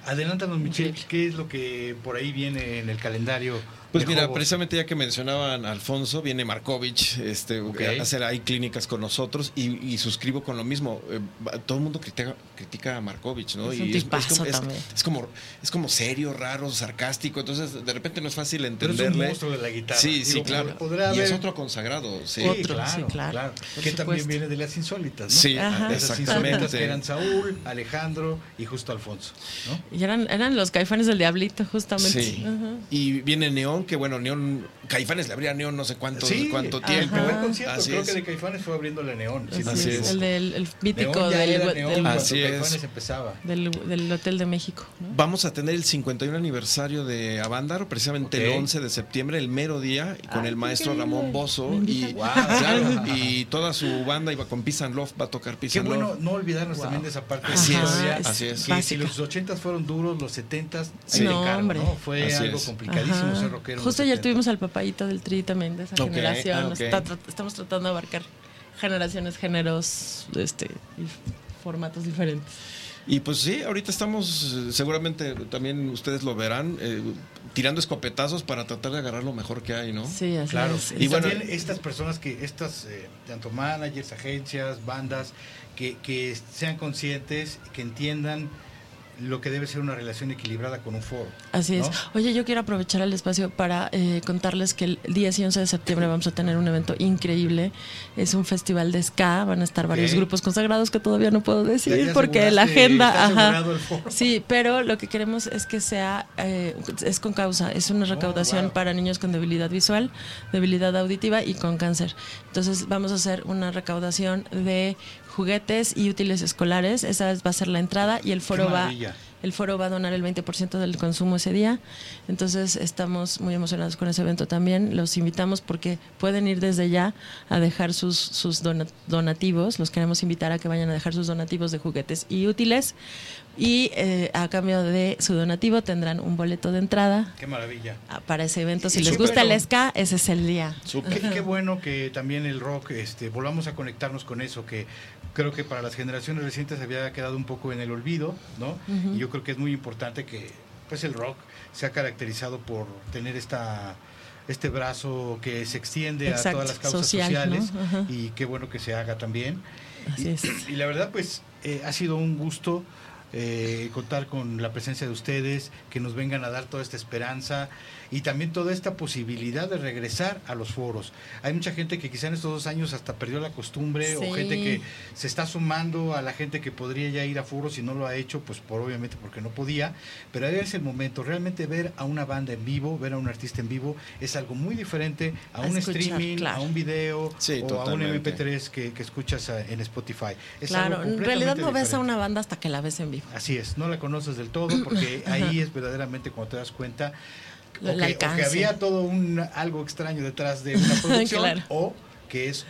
Adelántanos, Michelle. ¿qué es lo que por ahí viene en el calendario Pues mira, precisamente ya que mencionaban a Alfonso, viene Markovich este, Ok. a hacer ahí clínicas con nosotros y, y suscribo con lo mismo. Eh, todo el mundo critica, critica a Markovich, ¿no? Es un y es- es como, es como serio, raro, sarcástico, entonces de repente no es fácil Pero es un entenderle. monstruo de la guitarra. Sí, sí, claro. podrá y es otro consagrado, sí. Otro, claro, sí, claro, Que también viene de las insólitas, ¿no? Sí, Ajá. De esas insólitas exactamente. que eran Saúl, Alejandro y justo Alfonso, ¿no? Y eran, eran los caifanes del diablito, justamente. Sí. Y viene Neón, que bueno, Neón, Caifanes le abría Neón no sé cuánto, cuánto el tiempo. primer Ajá. concierto Así creo es. que de Caifanes fue abriéndole Neón. si Así es. El del el mítico del, del- Así es. Empezaba. del- del Hotel de México. ¿no? Vamos a tener el 51 aniversario de Avándaro, precisamente Ok. el 11 de septiembre, el mero día, con Ay, el maestro. Ramón Bozo. Y, claro, y toda su banda iba con and Love, va a tocar Peace Qué bueno Love. no olvidarnos Wow. también de esa parte Así es, así es. Que si los 80 fueron duros, los 70 Sí. no, No. Fue Así algo complicadísimo ser rockero. Justo ayer 70. tuvimos al del Tri también de esa generación. ah, está- tra- estamos tratando de abarcar generaciones, géneros, este, y formatos diferentes. Y pues sí, ahorita estamos, seguramente también ustedes lo verán, eh, tirando escopetazos para tratar de agarrar lo mejor que hay, ¿no? Sí, así Claro, es. y, Y bueno- también estas personas que, estas, eh, tanto managers, agencias, bandas, que, que sean conscientes, que entiendan lo que debe ser una relación equilibrada con un foro. Así es. Oye, yo quiero aprovechar el espacio para eh, contarles que el 10 y 11 de septiembre vamos a tener un evento increíble. Es un festival de ska, van a estar varios grupos consagrados que todavía no puedo decir porque la agenda... está Ajá. asegurado el foro. Sí, pero lo que queremos es que sea, eh, es con causa, es una recaudación Oh, wow. para niños con debilidad visual, debilidad auditiva y con cáncer. Entonces vamos a hacer una recaudación de juguetes y útiles escolares, esa es- va a ser la entrada y el foro va... El foro va a donar el 20% del consumo ese día. Entonces estamos muy emocionados con ese evento también. Los invitamos porque pueden ir desde ya a dejar sus, sus dona- donativos. Los queremos invitar a que vayan a dejar sus donativos de juguetes y útiles. Y eh, a cambio de su donativo tendrán un boleto de entrada Qué maravilla. ah, para ese evento. Si Y les gusta el ska, ese es el día. Qué, qué bueno que también el rock, este, volvamos a conectarnos con eso, que creo que para las generaciones recientes había quedado un poco en el olvido, ¿no? Ujú. Y yo creo que es muy importante que pues el rock se ha caracterizado por tener esta este brazo que se extiende Exacto, a todas las causas social, sociales ¿no? Y qué bueno que se haga también. Así y, es. y la verdad, pues, eh, ha sido un gusto eh, contar con la presencia de ustedes, que nos vengan a dar toda esta esperanza y también toda esta posibilidad de regresar a los foros. Hay mucha gente que quizá en estos dos años hasta perdió la costumbre Sí. o gente que se está sumando a la gente que podría ya ir a foros y no lo ha hecho, pues por obviamente porque no podía, pero ahí es el momento, realmente ver a una banda en vivo, ver a un artista en vivo, es algo muy diferente a, A un escuchar, streaming, claro. a un video Sí, o totalmente. a un MP3 que, que escuchas eh, en Spotify. Es Claro, algo en realidad no ves a una banda hasta que la ves en vivo. Así es, no la conoces del todo porque ahí es verdaderamente cuando te das cuenta o que, o que había todo un algo extraño detrás de una producción Claro. o que es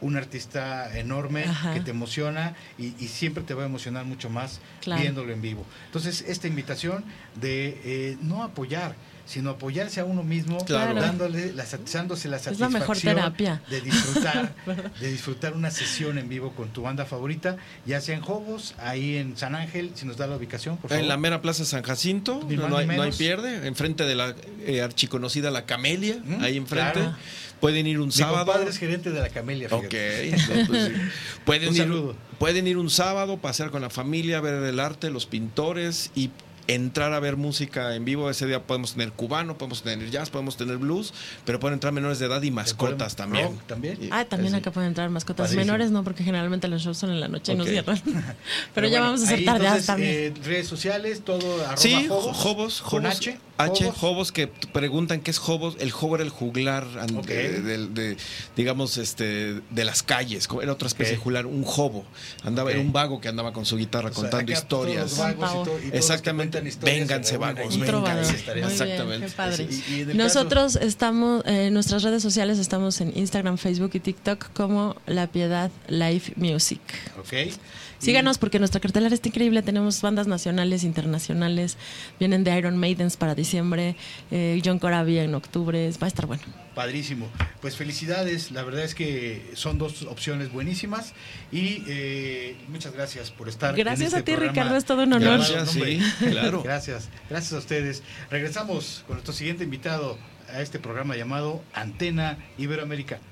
un artista enorme Ajá. que te emociona y, y siempre te va a emocionar mucho más Claro. viéndolo en vivo. Entonces, esta invitación de eh, no apoyar, sino apoyarse a uno mismo, Claro. dándole, la, dándose la satisfacción la mejor terapia. de disfrutar, de disfrutar una sesión en vivo con tu banda favorita, ya sea en Jobos, ahí en San Ángel, si nos da la ubicación, por favor. En la mera plaza San Jacinto, no, hay, no hay menos. pierde, enfrente de la eh, archiconocida La Camelia, Mm, ahí enfrente. claro. Pueden ir un Mi sábado. compadre es gerente de la Camelia. Ok, fíjate. no, pues pueden, Un ir, saludo. pueden ir un sábado, pasear con la familia, ver el arte, los pintores y entrar a ver música en vivo. Ese día podemos tener cubano, podemos tener jazz, podemos tener blues, pero pueden entrar menores de edad y mascotas también. rock también. Ah, también acá pueden entrar mascotas Padrísimo. menores, no, porque generalmente los shows son en la noche y nos cierran. Pero, ya bueno, vamos a hacer entonces, también. eh, redes sociales, todo arroba Sí, Jobos, Jobos, con Jobos, H, H, Jobos. Jobos, que preguntan qué es Jobos. El Jobo era el juglar, de, de- de- digamos, este, de las calles. Era otra especie de juglar, un Jobo. Andaba, era un vago que andaba con su guitarra O sea, contando todos historias. los vagos y to- y todos los que Exactamente. Cuentan historias se Vénganse, vagos, bien, padre. Y- Nosotros estamos, eh, en nuestras redes sociales estamos en Instagram, Facebook y TikTok como La Piedad Live Music. Ok. Síganos porque nuestra cartelera está increíble. Tenemos bandas nacionales, internacionales. Vienen de Iron Maidens para diciembre. eh, John Coravia en octubre. Va a estar bueno. Padrísimo. Pues felicidades. La verdad es que son dos opciones buenísimas. Y eh, muchas gracias por estar. en Gracias este a ti, programa Ricardo. Es todo un honor. Gracias, sí, claro. Gracias. Gracias a ustedes. Regresamos con nuestro siguiente invitado a este programa llamado Antena Iberoamericana.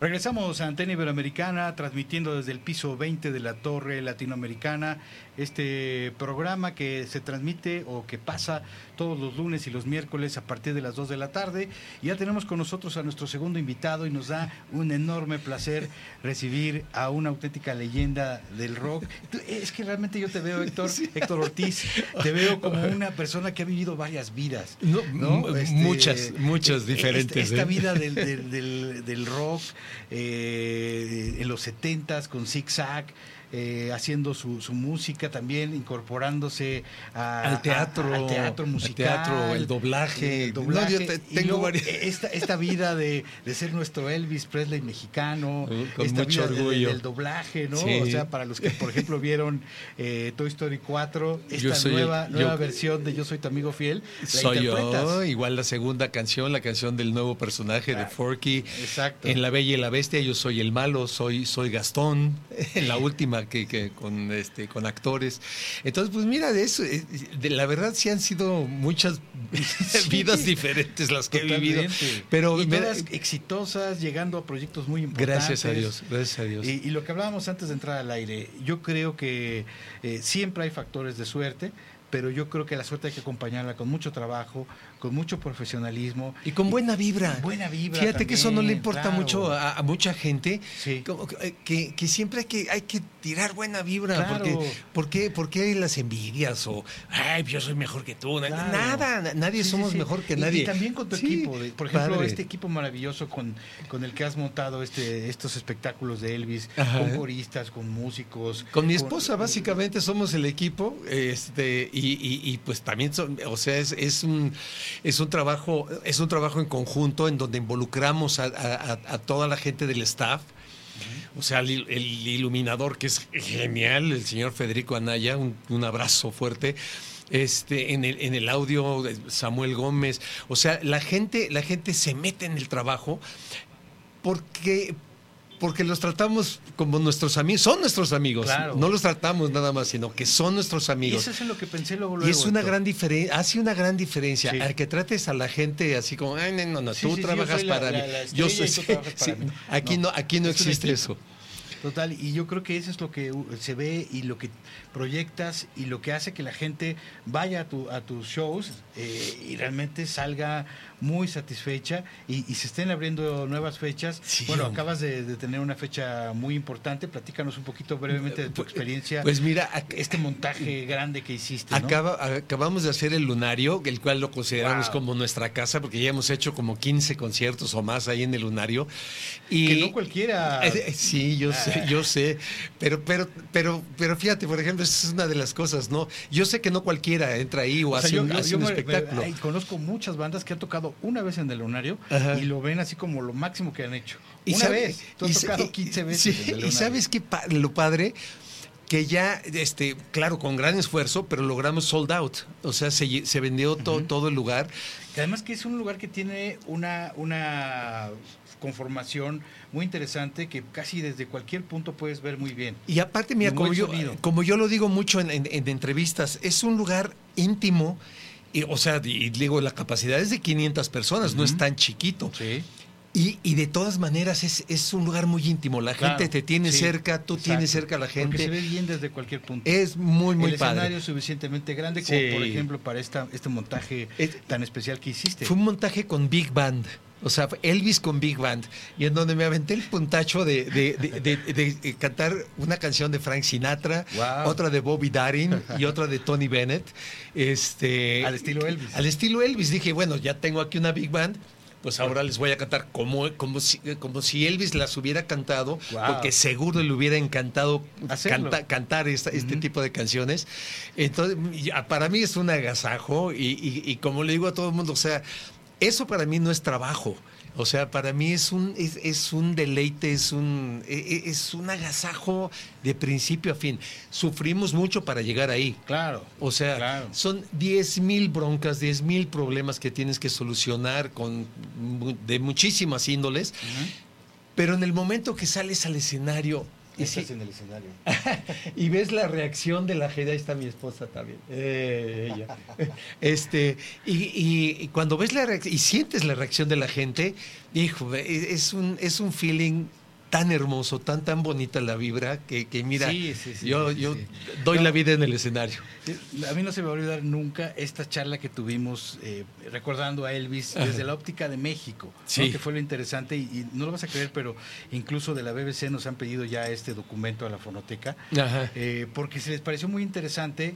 Regresamos a Antena Iberoamericana, transmitiendo desde el piso 20 de la Torre Latinoamericana este programa que se transmite o que pasa todos los lunes y los miércoles a partir de las 2 de la tarde. Y ya tenemos con nosotros a nuestro segundo invitado y nos da un enorme placer recibir a una auténtica leyenda del rock. Es que realmente yo te veo, Héctor, Héctor Ortiz, te veo como una persona que ha vivido varias vidas. No, este, muchas, muchas este, diferentes. Esta, ¿eh? vida del, del, del, rock eh, en los 70 con Zig Zag. Eh, haciendo su, su, música también, incorporándose al teatro, al teatro musical, el doblaje. tengo esta, esta vida de, de, ser nuestro Elvis Presley mexicano, con esta mucho vida orgullo. del doblaje, ¿no? O sea, para los que, por ejemplo, vieron eh, Toy Story 4, esta nueva, nueva versión de Yo soy tu amigo fiel, la soy yo, igual la segunda canción, la canción del nuevo personaje claro. de Forky. Exacto. En La Bella y la Bestia yo soy el malo, soy, soy Gastón. En la última que, que, con este con actores. Entonces, pues mira, de eso, eh, de, la verdad sí han sido muchas sí, vidas diferentes las que totalmente. he vivido. Pero y todas me, exitosas, llegando a proyectos muy importantes. Gracias a Dios, gracias a Dios. Y, y, lo que hablábamos antes de entrar al aire, yo creo que eh, siempre hay factores de suerte pero yo creo que la suerte hay que acompañarla con mucho trabajo, con mucho profesionalismo. Y con buena vibra. Buena vibra. Fíjate que eso no le importa claro. mucho a, a mucha gente. Sí. Como que, eh, que, que siempre hay que, hay que tirar buena vibra. Claro. Porque, ¿por, qué, por qué hay las envidias? O, ay, yo soy mejor que tú. Claro. Nada, na- nadie Sí, somos sí. mejor que nadie. Y, también con tu equipo. de- por ejemplo, padre. este equipo maravilloso con, con el que has montado este, estos espectáculos de Elvis, Ajá. con coristas, con músicos. Con mi esposa, básicamente, somos el equipo, este, y, y- y, pues también son, o sea, es, es un es un trabajo, es un trabajo en conjunto en donde involucramos a, toda la gente del staff. O sea, el, iluminador que es genial, el señor Federico Anaya, un, abrazo fuerte. Este, en el, en el audio, Samuel Gómez. O sea, la gente, la gente se mete en el trabajo porque, porque los tratamos como nuestros amigos. Son nuestros amigos. Claro. No los tratamos nada más, sino que son nuestros Y amigos. eso es en lo que pensé luego. Y es una gran diferencia, hace una gran diferencia. Sí. Al que trates a la gente así como, "Ay, no, no, no, Sí, tú sí, yo trabajas la- para la- mí. la yo soy, y para mí". Aquí no, No, aquí no existe eso. Total, y yo creo que eso es lo que se ve y lo que proyectas y lo que hace que la gente vaya a, tu, a tus shows eh, y realmente salga muy satisfecha y, y se estén abriendo nuevas fechas. Sí, bueno, hombre. acabas de, de tener una fecha muy importante. Platícanos un poquito brevemente de tu Pues, experiencia. Pues mira, este montaje grande que hiciste. ¿no? Acaba, acabamos de hacer el Lunario, el cual lo consideramos Wow. como nuestra casa, porque ya hemos hecho como 15 conciertos o más ahí en el Lunario. Y, Que no cualquiera. Eh, Sí, yo sé, Ah. yo sé. Pero, pero, pero, pero fíjate, por ejemplo, esa es una de las cosas, ¿no? Yo sé que no cualquiera entra ahí o, O sea, hace yo, un, yo- hace yo un me- me- espectáculo. ay, conozco muchas bandas que han tocado una vez en el Lunario Ajá. y lo ven así como lo máximo que han hecho. Y una sabe- vez. Tú has y sa- tocado y- 15 veces. sí, en el y Lunario. sabes qué pa- lo padre que ya, este, claro, con gran esfuerzo, pero logramos sold out. O sea, se, se vendió to- todo el lugar. Además que es un lugar que tiene una, una conformación muy interesante que casi desde cualquier punto puedes ver muy bien. Y aparte, mira, como yo, como yo lo digo mucho en, en- en entrevistas, es un lugar íntimo. Y, o sea, y digo, la capacidad es de 500 personas, no es tan chiquito. Sí. Y, y de todas maneras es, es un lugar muy íntimo. La Claro, gente te tiene sí, cerca, tú exacto. tienes cerca a la Porque se gente. ve bien desde cualquier punto. Es muy, muy el padre. escenario es suficientemente grande como por ejemplo para esta, este montaje Es- tan especial que hiciste. Fue un montaje con Big Band. O sea, Elvis con Big Band. Y en donde me aventé el puntacho de, de- de- cantar una canción de Frank Sinatra, Wow. otra de Bobby Darin y otra de Tony Bennett. Este, Al estilo Elvis. Al estilo Elvis. Dije, bueno, ya tengo aquí una Big Band. Pues ahora les voy a cantar como, como, si, como si Elvis las hubiera cantado, Wow. porque seguro le hubiera encantado canta- cantar esta- este tipo de canciones. Entonces, ya, para mí es un agasajo y, y- y como le digo a todo el mundo, o sea, eso para mí no es trabajo. O sea, para mí es un, es, es un deleite, es un, e- e- es un agasajo de principio a fin. Sufrimos mucho para llegar ahí. Claro. O sea, Claro. son 10 mil broncas, 10 mil problemas que tienes que solucionar con, de muchísimas índoles. Pero en el momento que sales al escenario y, si- en el escenario. y ves la reacción de la gente, ahí está mi esposa también. eh, ella. Este, y, y- y cuando ves la reacción y sientes la reacción de la gente, hijo, es un, es un feeling tan hermoso, tan tan bonita la vibra que, que mira, Sí, sí, sí, yo, yo doy la vida en el escenario. A mí no se me va a olvidar nunca esta charla que tuvimos eh, recordando a Elvis desde la óptica de México, ¿no? Que fue lo interesante y, y no lo vas a creer, pero incluso de la BBC nos han pedido ya este documento a la fonoteca, Ajá. eh, porque se les pareció muy interesante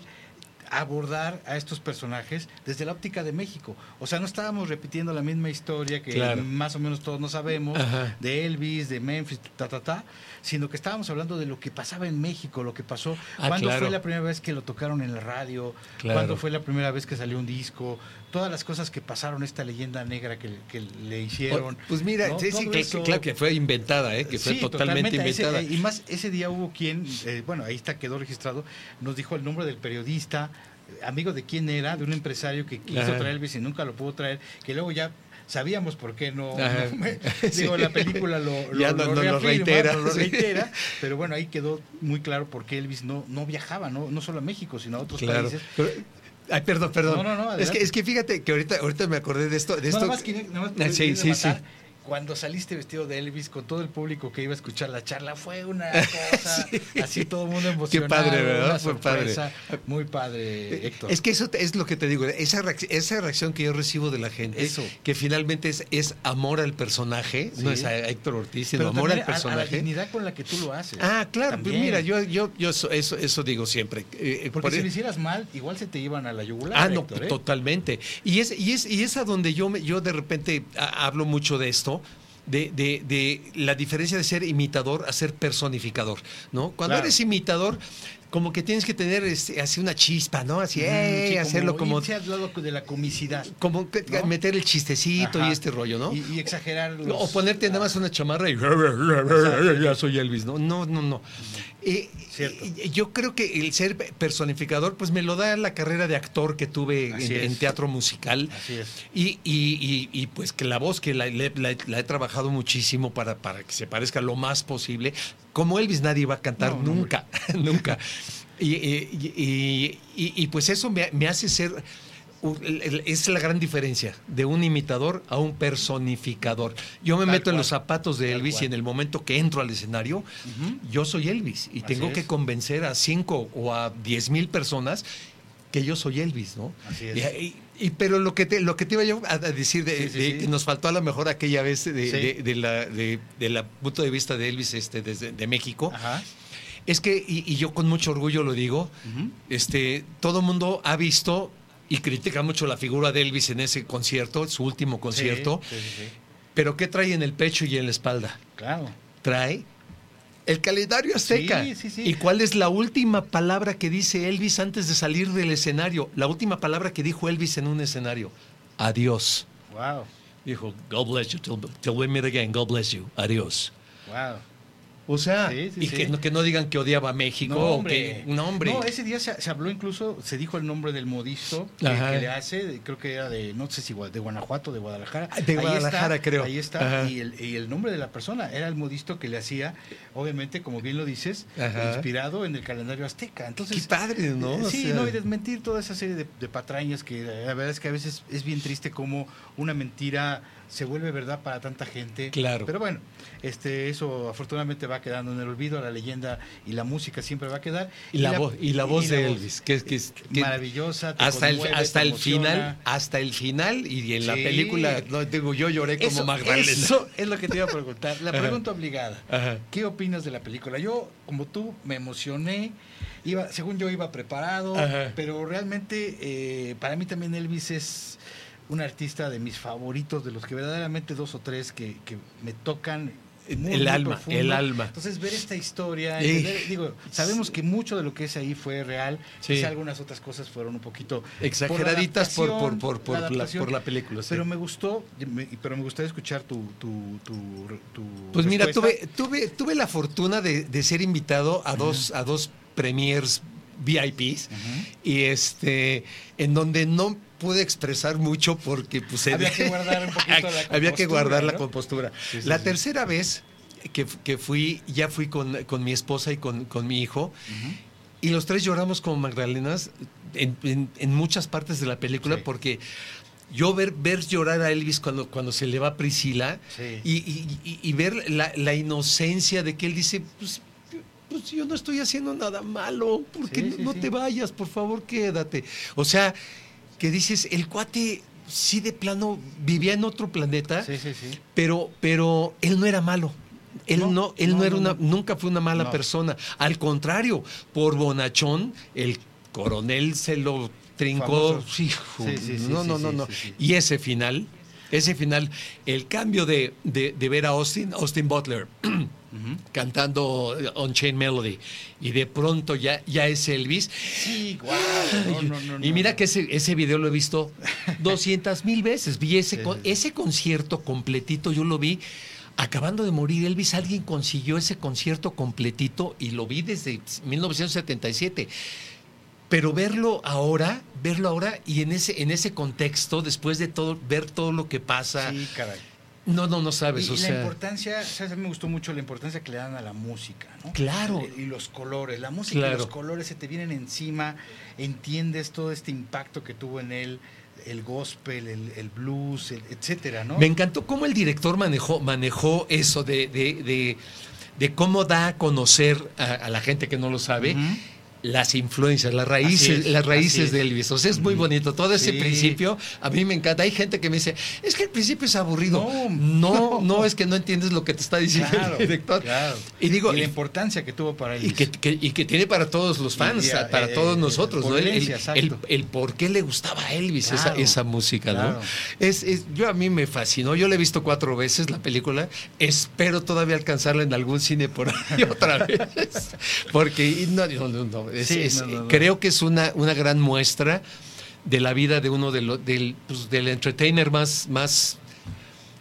abordar a estos personajes desde la óptica de México. O sea, no estábamos repitiendo la misma historia que Claro. más o menos todos no sabemos, Ajá. de Elvis, de Memphis, ta, ta, ta, sino que estábamos hablando de lo que pasaba en México, lo que pasó, Ah, cuándo claro. fue la primera vez que lo tocaron en la radio, Claro. cuándo fue la primera vez que salió un disco, todas las cosas que pasaron, esta leyenda negra que, que le hicieron. Pues mira, ¿no? sí, sí, eso- claro que fue inventada, ¿eh? que fue Sí, totalmente, ese- inventada. y más, ese día hubo quien, eh, bueno, ahí está, quedó registrado, nos dijo el nombre del periodista, eh, amigo de quién era, de un empresario que quiso Ajá. traer Elvis y nunca lo pudo traer, que luego ya sabíamos por qué no. Sí. digo, la película lo, lo, Ya no- lo no lo reafirma, reitera, sí. pero bueno, ahí quedó muy claro por qué Elvis no, no viajaba, no, no solo a México, sino a otros Claro. países. Pero- ay, perdón, perdón. No, no, no, es, que, es que fíjate que ahorita, ahorita me acordé de esto. De No, esto nada más, nada más Ah, sí, sí, sí. Cuando saliste vestido de Elvis con todo el público que iba a escuchar la charla, fue una cosa, así todo el mundo emocionado. Qué padre, ¿verdad? una Fue padre. sorpresa. Muy padre, Héctor. Es que eso es lo que te digo, esa, reacc- esa reacción que yo recibo de la gente, Eso. que finalmente es, es amor al personaje, no es a Héctor Ortiz, sino Pero amor al también a- A, la personaje. dignidad con la que tú lo haces. Ah, claro, pues mira, yo, yo, yo eso, eso, eso digo siempre. eh, Porque por- si lo hicieras mal, igual se te iban a la yugular. Ah, no, Héctor, ¿eh? totalmente. Y es, y es, y es a donde yo me- yo de repente hablo mucho de esto. De, de, de la diferencia de ser imitador a ser personificador, ¿no? Cuando Claro. eres imitador, como que tienes que tener este, así una chispa, ¿no? Así, ¡eh! Sí, hacerlo como, irse al lado de la comicidad. como que- ¿no? meter el chistecito Ajá. y este rollo, ¿no? Y, y exagerar. los- O ponerte nada más una chamarra y ya soy Elvis, ¿no? No, no, no. Eh, eh, yo creo que el ser personificador, pues me lo da la carrera de actor que tuve en, teatro musical. Así es. Y, y- y- y, pues que la voz que la, le- la- la he trabajado muchísimo para, para que se parezca lo más posible. Como Elvis nadie va a cantar No, no, nunca, nunca. Y, y- pues eso me, me hace ser... Es la gran diferencia de un imitador a un personificador. Yo me Tal meto en los zapatos de Tal Elvis cual. y en el momento que entro al escenario, yo soy Elvis y Así tengo que convencer a cinco o a diez mil personas que yo soy Elvis, ¿no? Así es. Y- pero lo que te, lo que te iba yo a decir de, Sí, sí, de sí. que nos faltó a lo mejor aquella vez de, de- de la de, de la punto de vista de Elvis este desde de México Ajá. es que y, y yo con mucho orgullo lo digo Ujú. este todo mundo ha visto y critica mucho la figura de Elvis en ese concierto su último concierto Sí, sí, sí, sí. pero qué trae en el pecho y en la espalda Claro. trae el calendario azteca. Sí, sí, sí. ¿Y cuál es la última palabra que dice Elvis antes de salir del escenario? La última palabra que dijo Elvis en un escenario. Adiós. Wow. Dijo, God bless you, till, till we meet again, God bless you, adiós. Wow. O sea, Sí, sí, y. Que, no, que no digan que odiaba a México. No, o que, no, hombre. No, ese día se, se habló incluso, se dijo el nombre del modisto que, le hace, creo que era de, no sé si de Guanajuato, de Guadalajara. Ah, de Ahí Guadalajara, está, creo. Ahí está, y el, y el nombre de la persona era el modisto que le hacía, obviamente, como bien lo dices, Ajá. inspirado en el calendario azteca. Entonces, Qué padre, ¿no? eh, O Sí, sea- no, y desmentir toda esa serie de, de patrañas que la verdad es que a veces es bien triste como una mentira se vuelve verdad para tanta gente. Claro. Pero bueno, este, eso afortunadamente va quedando en el olvido, la leyenda y la música siempre va a quedar. y, la, voz, y la voz y de la voz Elvis, que es que, es- que- maravillosa. te hasta el, hasta te el final, hasta el final y en la película, no digo, yo lloré como Eso, Magdalena. eso es lo que te iba a preguntar. La pregunta obligada. Ajá. ¿Qué opinas de la película? Yo, como tú, me emocioné. Iba, según yo iba preparado, Ajá. pero realmente eh, para mí también Elvis es un artista de mis favoritos, de los que verdaderamente dos o tres que, que me tocan. muy, El muy alma, profundo. el alma. Entonces, ver esta historia, digo, sabemos que mucho de lo que es ahí fue real, Sí. quizá algunas otras cosas fueron un poquito Exageraditas por, por, adaptación, por, por, la la, por la película. sí. Pero me gustó, me- pero me gustaría escuchar tu, tu, tu, tu Pues mira, tuve, tuve, tuve la fortuna de, de ser invitado a dos, a dos premiers VIPs y este en donde no pude expresar mucho porque pues Había que guardar un poquito la había que compostura, guardar la compostura. Sí, sí, la sí. tercera vez que, que fui, ya fui con, con mi esposa y con, con mi hijo y los tres lloramos como Magdalenas en, en- en muchas partes de la película porque yo ver, ver llorar a Elvis cuando, cuando se le va a Priscila Sí. y, y- ver la, la inocencia de que él dice, pues, pues yo no estoy haciendo nada malo, porque Sí, no, sí, no sí. te vayas, por favor, quédate. O sea, que dices, el cuate sí de plano vivía en otro planeta, Sí, sí, sí. pero, pero él no era malo. Él no, No, él no, no, era no, una, nunca fue una mala persona. Al contrario, por bonachón, el coronel se lo trincó. Sí, no, no, no, no. Y ese final, ese final, el cambio de, de- de ver a Austin, Austin Butler, cantando On Chain Melody, y de pronto ya, ya es Elvis. Sí, guau, no, no, no, y mira que ese, ese video lo he visto 200 mil veces. Vi ese, Sí, con- sí, sí. ese concierto completito, yo lo vi. Acabando de morir Elvis, alguien consiguió ese concierto completito y lo vi desde 1977. Pero verlo ahora, verlo ahora y en ese, en ese contexto, después de todo, ver todo lo que pasa, Sí, caray. no, no, no sabes, y o la sea. importancia, ¿sabes? A mí me gustó mucho la importancia que le dan a la música, ¿no? Claro. Y los colores. La música y los colores se te vienen encima, entiendes todo este impacto que tuvo en él. el gospel, el, el blues, el- etcétera, ¿no? Me encantó cómo el director manejó, manejó eso de, de, de- de cómo da a conocer a, a la gente que no lo sabe. Las influencias, las raíces, es, las raíces es. de Elvis. O sea, es muy Ujú. bonito. Todo ese Sí. principio, a mí me encanta. Hay gente que me dice, es que el principio es aburrido. No, No, no, no. es que no entiendes lo que te está diciendo Claro, el director. claro. Y digo, y la importancia que tuvo para él. y que, que- y que tiene para todos los fans, Y, para eh, todos nosotros, ¿no? El, el- herencia, exacto. el- el por qué le gustaba a Elvis esa, Claro, esa música, ¿no? Es, es- yo a mí me fascinó, yo la he visto cuatro veces la película, espero todavía alcanzarla en algún cine por ahí otra vez, porque y no, no, no, no, es- Sí, es- no, no, no. creo que es una, una gran muestra de la vida de uno de lo- del, pues, del entertainer más, más,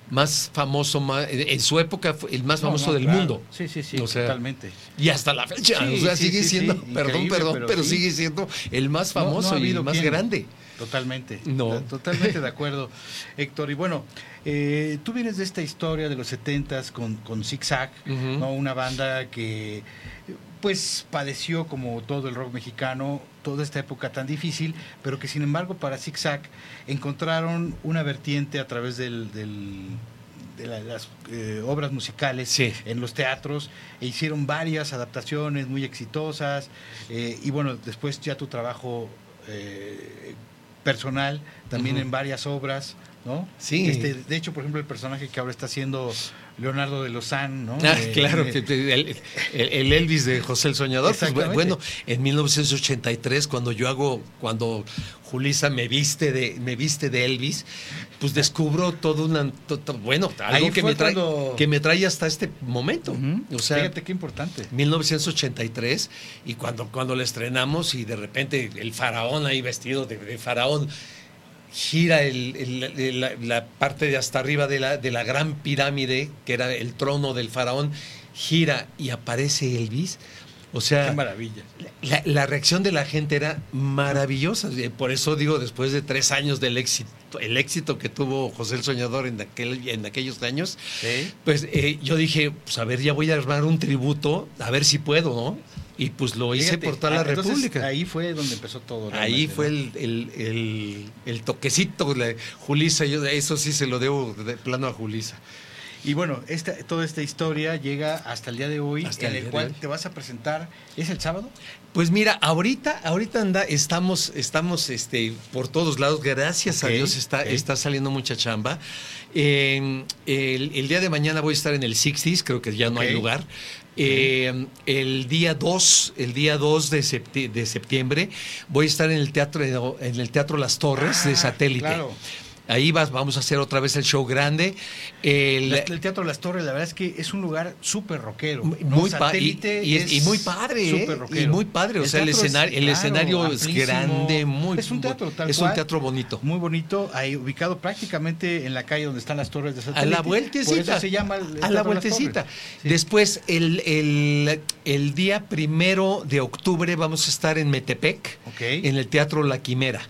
más famoso, más- en su época el más famoso del claro. mundo. Sí, sí, sí, O sea, totalmente. Y hasta la fecha, Sí, o sea, sigue siendo, perdón, perdón, pero sigue siendo el más famoso y el más quien. grande. Totalmente. No. To- Totalmente de acuerdo, Héctor. Y bueno, eh, tú vienes de esta historia de los 70s con, con Zig Zag. ¿no? Una banda que pues padeció como todo el rock mexicano toda esta época tan difícil, pero que sin embargo para Zig Zag encontraron una vertiente a través del, del- de la- las eh, obras musicales Sí. en los teatros e hicieron varias adaptaciones muy exitosas eh, y bueno, después ya tu trabajo eh, personal también en varias obras, ¿no? Sí. Este, de hecho, por ejemplo, el personaje que ahora está haciendo Leonardo de Lozán, ¿no? Ah, Eh, claro, eh, el, el- el Elvis de José el Soñador. Pues, bueno, en 1983, cuando yo hago, cuando Julisa me viste de, me viste de Elvis, pues descubro todo una, to- to- bueno, algo Ahí que me, trae, cuando- que me trae hasta este momento. O sea, Fíjate qué importante. 1983 y cuando, cuando la estrenamos y de repente el faraón ahí vestido de, de faraón gira el- el- el- la, la parte de hasta arriba de la, de la gran pirámide que era el trono del faraón gira y aparece Elvis o sea Qué maravilla. la, la reacción de la gente era maravillosa. Eh, Por eso digo, después de tres años del éxito, el éxito que tuvo José el Soñador en, aquel, en aquellos años, Sí. pues eh, yo dije, pues a ver, ya voy a armar un tributo, a ver si puedo, ¿no? Y pues lo hice Fíjate, por toda la ah, entonces, República. Ahí fue donde empezó todo. Ahí fue el, el, el- el toquecito, la- Julisa, yo eso sí se lo debo de plano a Julisa. Y bueno, esta, toda esta historia llega hasta el día de hoy, Hasta en el cual te vas a presentar. ¿Es el sábado? Pues mira, ahorita, ahorita anda, estamos, estamos este, por todos lados, gracias a Dios está, está saliendo mucha chamba. Eh, el, el día de mañana voy a estar en el 60s, creo que ya no hay lugar. Eh, el día 2, el día 2 de, septi- de septiembre, voy a estar en el teatro, en el teatro Las Torres Ah, de satélite. claro. Ahí vas, vamos a hacer otra vez el show grande. El- Teatro Las Torres, la verdad es que es un lugar súper rockero. muy, y, y es- y es muy padre, ¿eh? súper rockero. y muy padre. O El sea, el teatro es, escenario, el claro, escenario es grande, muy Es un teatro tal es cual, un teatro bonito. Muy bonito, ahí ubicado prácticamente en la calle donde están las torres de satélite. A la vueltecita. Por eso se llama el a la vueltecita. Sí. Después, el, el, el día primero de octubre vamos a estar en Metepec, en el Teatro La Quimera.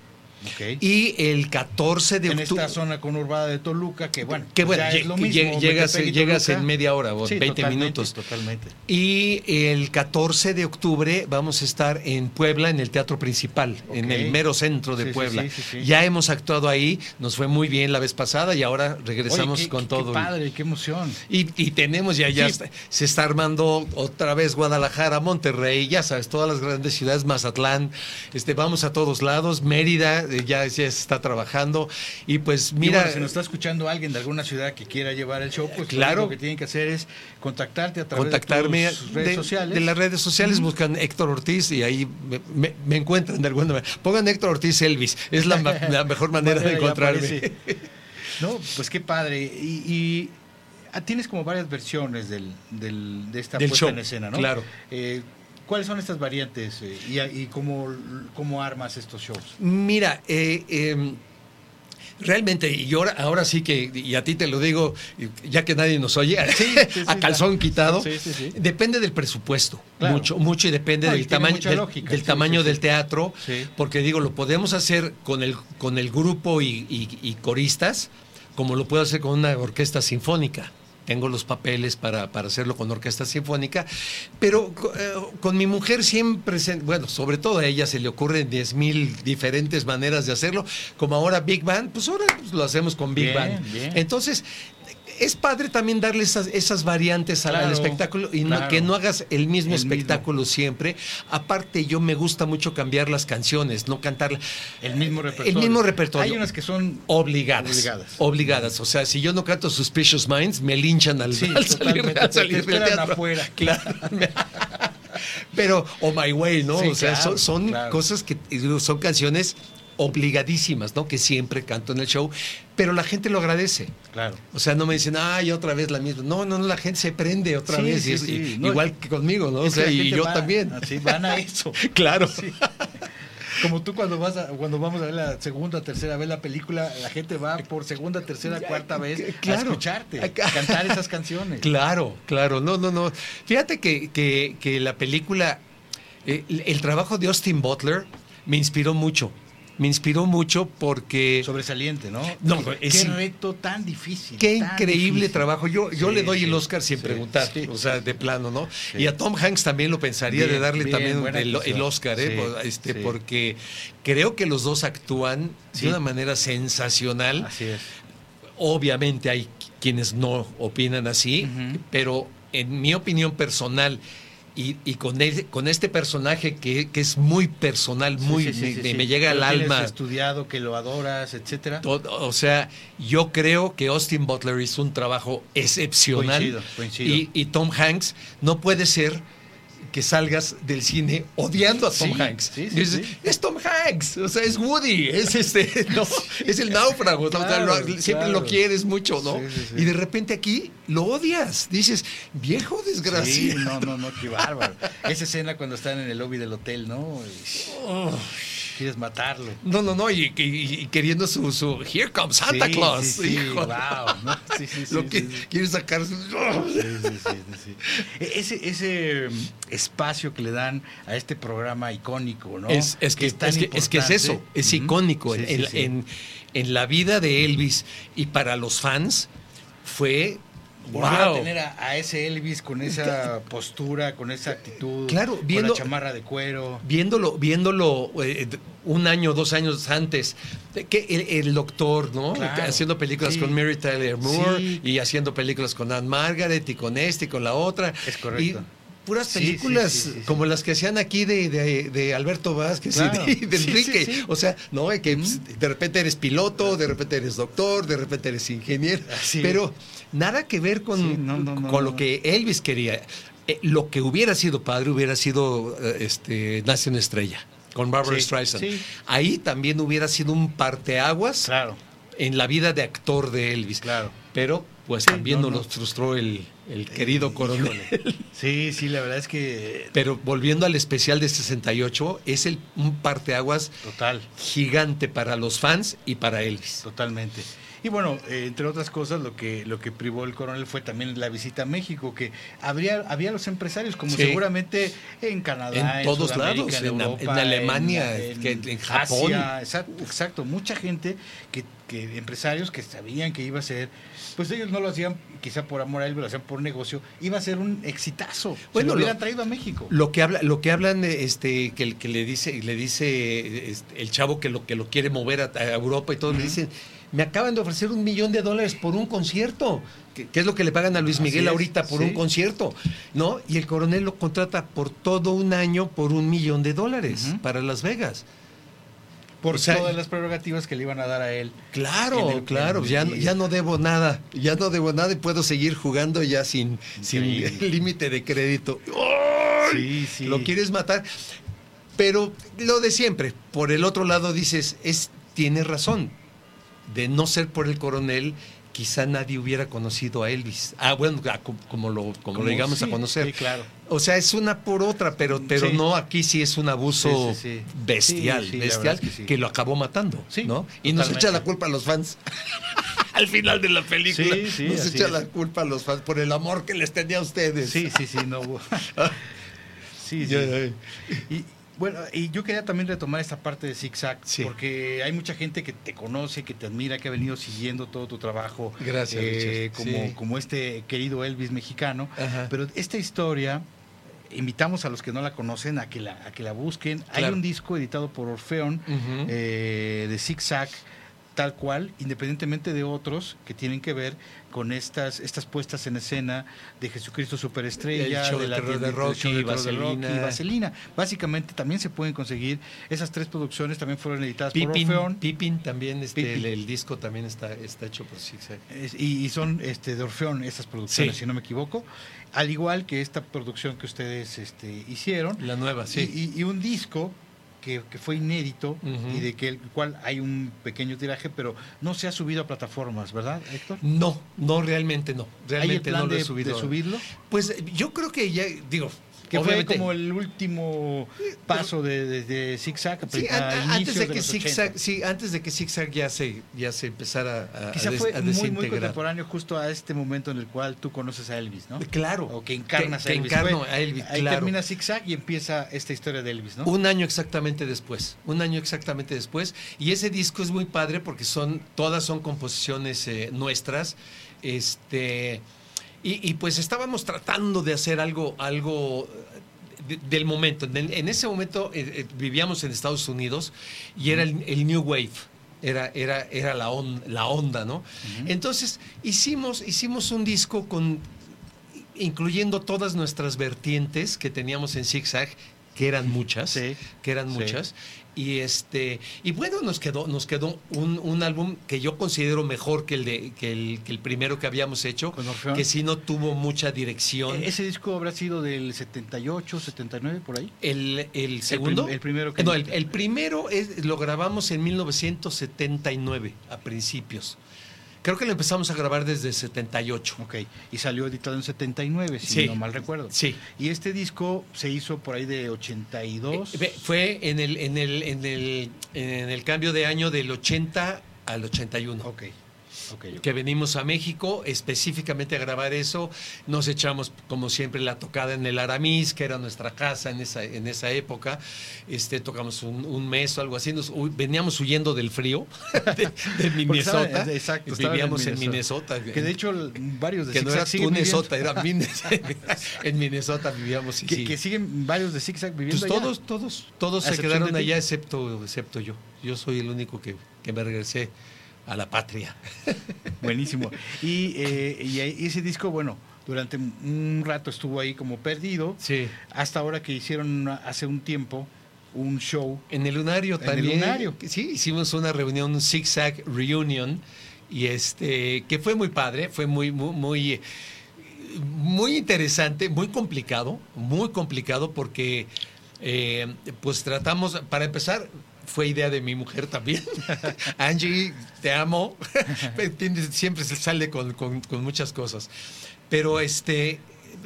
Y el 14 de en octubre. esta zona conurbada de Toluca, que bueno, que bueno, ya es lo mismo. lle- llegas, llegas en media hora o Sí, 20 totalmente, minutos. Totalmente. Y el 14 de octubre vamos a estar en Puebla, en el Teatro Principal, en el mero centro de Sí, Puebla. sí. Ya hemos actuado ahí, nos fue muy bien la vez pasada y ahora regresamos Oye, qué- con qué- todo. Qué padre, qué emoción. Y, y tenemos ya, ya está- se está armando otra vez Guadalajara, Monterrey, ya sabes, todas las grandes ciudades, Mazatlán, este, vamos a todos lados, Mérida, ya, ya se está trabajando. Y pues Y mira, bueno, si nos está escuchando alguien de alguna ciudad que quiera llevar el show, pues Claro. lo que tienen que hacer es contactarte a través contactarme de tus redes de, sociales. de las redes sociales, buscan Héctor Ortiz y ahí me, me- me encuentran de alguna manera. Pongan Héctor Ortiz Elvis, es la, mejor manera de encontrarme. No, pues qué padre. Y, y, ah, tienes como varias versiones del, del- de esta Del puesta show, en escena, ¿no? claro. Eh, ¿Cuáles son estas variantes eh, y, y cómo, cómo armas estos shows? Mira, eh, eh, realmente, y ahora, ahora sí que, y a ti te lo digo, ya que nadie nos oye, sí, sí, a calzón quitado, Sí, sí, sí. depende del presupuesto, Claro. mucho, mucho y depende No, del tamaño, del, lógica, del sí, tamaño del teatro, porque digo, lo podemos hacer con el, con el grupo y, y- y coristas, como lo puedo hacer con una orquesta sinfónica. Tengo los papeles para, para hacerlo con orquesta sinfónica, pero eh, con mi mujer siempre, se- bueno, sobre todo a ella se le ocurren 10 mil diferentes maneras de hacerlo, como ahora Big Band, pues ahora pues, lo hacemos con Big Bien, Band. bien. Entonces, es padre también darle esas, esas variantes al- espectáculo y no- que no hagas el mismo El mismo. espectáculo siempre. Aparte, yo me gusta mucho cambiar las canciones, no cantar El mismo repertorio. El mismo repertorio. Hay unas que son Obligadas. Obligadas. Obligadas. O sea, si yo no canto Suspicious Minds, me linchan al, Sí, al salir, al salir del teatro. afuera. Claro. Pero, o My Way, ¿no? Sí, o sea, claro, son, cosas que son canciones obligadísimas, ¿no? Que siempre canto en el show, pero la gente lo agradece. Claro. O sea, no me dicen, ay, otra vez la misma. No, no, no, la gente se prende otra Sí, vez. sí, y es- sí. y- No, igual que conmigo, ¿no? O sea, y yo va- también. Así van a eso. Claro. Sí. Como tú cuando vas a, cuando vamos a ver la segunda, tercera vez la película, la gente va por segunda, tercera, cuarta vez Claro. a escucharte, a cantar esas canciones. Claro, claro, no, no, no. Fíjate que, que, que la película, eh, el, el trabajo de Austin Butler me inspiró mucho. Me inspiró mucho porque... Sobresaliente, ¿no? No, qué, es- qué reto tan difícil. Qué tan increíble difícil. trabajo. Yo, yo Sí, le doy el Oscar sin sí, preguntar, sí. o sea, de plano, ¿no? Y a Tom Hanks también lo pensaría de darle bien, también el. Oscar, ¿eh? Este, porque creo que los dos actúan de una manera sensacional. Así es. Obviamente hay quienes no opinan así, pero en mi opinión personal y, y con, el- con este personaje que, que es muy personal, muy Sí, sí, sí, me, llega al alma. estudiado, que lo adoras, etcétera. todo- o sea, yo creo que Austin Butler hizo un trabajo excepcional Coincido, coincido. Y, y Tom Hanks no puede ser que salgas del cine odiando a Tom Sí, Hanks. sí, sí, Dices. Es Tom Hanks, o sea, es Woody, es este, no, es el náufrago, ¿no? O sea, Claro, lo- siempre claro. lo quieres mucho, ¿no? Y de repente aquí lo odias, dices, viejo desgraciado. no, no, no, qué bárbaro. Esa escena cuando están en el lobby del hotel, ¿no? Y quieres matarlo. No, no, no, y, y- y queriendo su, su Here comes Santa Sí, Claus. sí, wow, ¿no? Lo que quiere sacar. E- Ese, ese mm, espacio que le dan a este programa icónico, ¿no? Es, es que, tan es, que, es que es eso, es icónico. En- en la vida de Elvis y para los fans fue. Volver wow. a tener a, a ese Elvis con esa postura, con esa actitud, Claro, con viendo- la chamarra de cuero. Viéndolo, viéndolo eh, un año, dos años antes, que el, el doctor, ¿no? Claro, haciendo películas sí. con Mary Tyler Moore Sí. y haciendo películas con Anne Margaret y con este y con la otra. Es correcto. Y puras películas sí, sí, sí. como las que hacían aquí de, de- de Alberto Vázquez Claro. y de, Enrique. O sea, no, que pues, de repente eres piloto, de repente eres doctor, de repente eres ingeniero. Así pero nada que ver con, Sí, no, no, no, con lo que Elvis quería. Eh, lo que hubiera sido padre hubiera sido eh, este Nace una estrella con Barbara Streisand. Ahí también hubiera sido un parteaguas Claro, en la vida de actor de Elvis. claro. Pero pues también no, nos frustró el, el querido coronel. Sí, sí, la verdad es que Pero volviendo al especial de 68, es el, un parteaguas total. gigante para los fans y para Elvis. Totalmente. Y bueno, eh, entre otras cosas, lo que lo que privó el coronel fue también la visita a México, que habría había los empresarios, como Sí. seguramente en Canadá, En todos lados, en- Europa, en Alemania, en Japón. Asia, exacto, exacto, mucha gente que, que empresarios que sabían que iba a ser, pues ellos no lo hacían quizá por amor a él, lo hacían por negocio, iba a ser un exitazo. Bueno, lo hubieran traído a México. Lo que habla, lo que hablan, este, que, que le dice, le dice este, el chavo que lo que lo quiere mover a, a Europa y todo, le dicen, me acaban de ofrecer un millón de dólares por un concierto. que que es lo que le pagan a Luis Miguel es, ahorita por sí. un concierto? ¿No? Y el coronel lo contrata por todo un año por un millón de dólares para Las Vegas. Por o sea, todas las prerrogativas que le iban a dar a él. Claro, el- claro, el- ya, no- ya no debo nada, ya no debo nada y puedo seguir jugando ya sin, sin límite de crédito. Sí, sí. Lo quieres matar. Pero lo de siempre, por el otro lado dices, es, tiene razón. De no ser por el coronel, quizá nadie hubiera conocido a Elvis. Ah, bueno, como lo, como lo llegamos a conocer. sí, claro. O sea, es una por otra, pero, pero Sí. no, aquí sí es un abuso Sí, sí, sí. bestial, bestial, que, lo acabó matando, Sí, ¿no? Y nos echa la culpa a los fans. Al final de la película, nos echa es. la culpa a los fans por el amor que les tenía a ustedes. Sí, sí, sí, no sí. Y, Bueno, y yo quería también retomar esta parte de ZigZag, Sí. porque hay mucha gente que te conoce, que te admira, que ha venido siguiendo todo tu trabajo. Gracias, eh, como, Sí. como este querido Elvis mexicano. Ajá. Pero esta historia, invitamos a los que no la conocen a que la, a que la busquen. Hay un disco editado por Orfeón eh, de ZigZag, tal cual, independientemente de otros que tienen que ver con estas, estas puestas en escena de Jesucristo Superestrella, El show de de la de del Rocky, de de Vaselina. Rocky Vaselina. Básicamente también se pueden conseguir. Esas tres producciones también fueron editadas por Orfeón. Pippin también, este, Pippin. El, el disco también está, está hecho por Zigzag. Es- y, y son este, de Orfeón estas producciones, Sí. si no me equivoco. Al igual que esta producción que ustedes este, hicieron. La nueva, sí. Y, y- y un disco que, que fue inédito y de que el cual hay un pequeño tiraje, pero no se ha subido a plataformas, ¿verdad, Héctor? No, no, realmente no. ¿Hay el Realmente plan no lo de, he subido. de subirlo? Pues yo creo que ya, digo, Que fue como el último paso de, de, de Zigzag a, Sí, a an- antes inicios de que los Zigzag, 80. sí, antes de que Zigzag ya se, ya se empezara a, a Quizá des- fue a muy, muy contemporáneo justo a este momento en el cual tú conoces a Elvis, ¿no? Claro. O que encarnas Que- a que Elvis. encarno Fue- a Elvis, Ahí claro. termina Zigzag y empieza esta historia de Elvis, ¿no? Un año exactamente después, un año exactamente después. Y ese disco es muy padre porque son, todas son composiciones eh, nuestras. Este, y, y pues estábamos tratando de hacer algo, algo de- del momento. En, en ese momento eh, eh, vivíamos en Estados Unidos y era el, el New Wave. Era, era, era la, on- la onda, ¿no? Entonces hicimos, hicimos un disco con incluyendo todas nuestras vertientes que teníamos en Zigzag, que eran muchas, Sí, que eran sí. muchas. Y este, y bueno, nos quedó, nos quedó un, un álbum que yo considero mejor que el de, que el, que el primero que habíamos hecho, que sí no tuvo mucha dirección. E- ¿Ese disco habrá sido del 78, 79, por ahí? El, el segundo. prim- el primero que- No, el, el primero es, lo grabamos en 1979, a principios. Creo que lo empezamos a grabar desde 78. Ok, y salió editado en 79, si Sí. no mal recuerdo. Sí. Y este disco se hizo por ahí de 82. Eh, Fue en el, en el, en el, en el cambio de año del 80 al 81. ok, que venimos a México específicamente a grabar eso. Nos echamos, como siempre, la tocada en el Aramis, que era nuestra casa en esa, en esa época. Este, tocamos un, un mes o algo así. Nos- veníamos huyendo del frío de, de Minnesota. estaban- exacto, en Vivíamos en Minnesota. Que de hecho varios de que no era Minnesota, era Minnesota. en Minnesota vivíamos. y que, sí. que siguen varios de Zigzag viviendo Pues allá. todos, todos, todos se quedaron allá excepto, excepto yo. Yo soy el único que, que me regresé a la patria. Buenísimo. Y, eh, y ese disco, bueno, durante un rato estuvo ahí como perdido. Sí. Hasta ahora que hicieron hace un tiempo un show. En el lunario En el también. Lunario. Sí, hicimos una reunión, un zigzag reunion, y este, que fue muy padre, fue muy, muy, muy, muy interesante, muy complicado, muy complicado porque, eh, pues tratamos, para empezar, fue idea de mi mujer también. Angie, te amo. Siempre se sale con, con- con muchas cosas. Pero este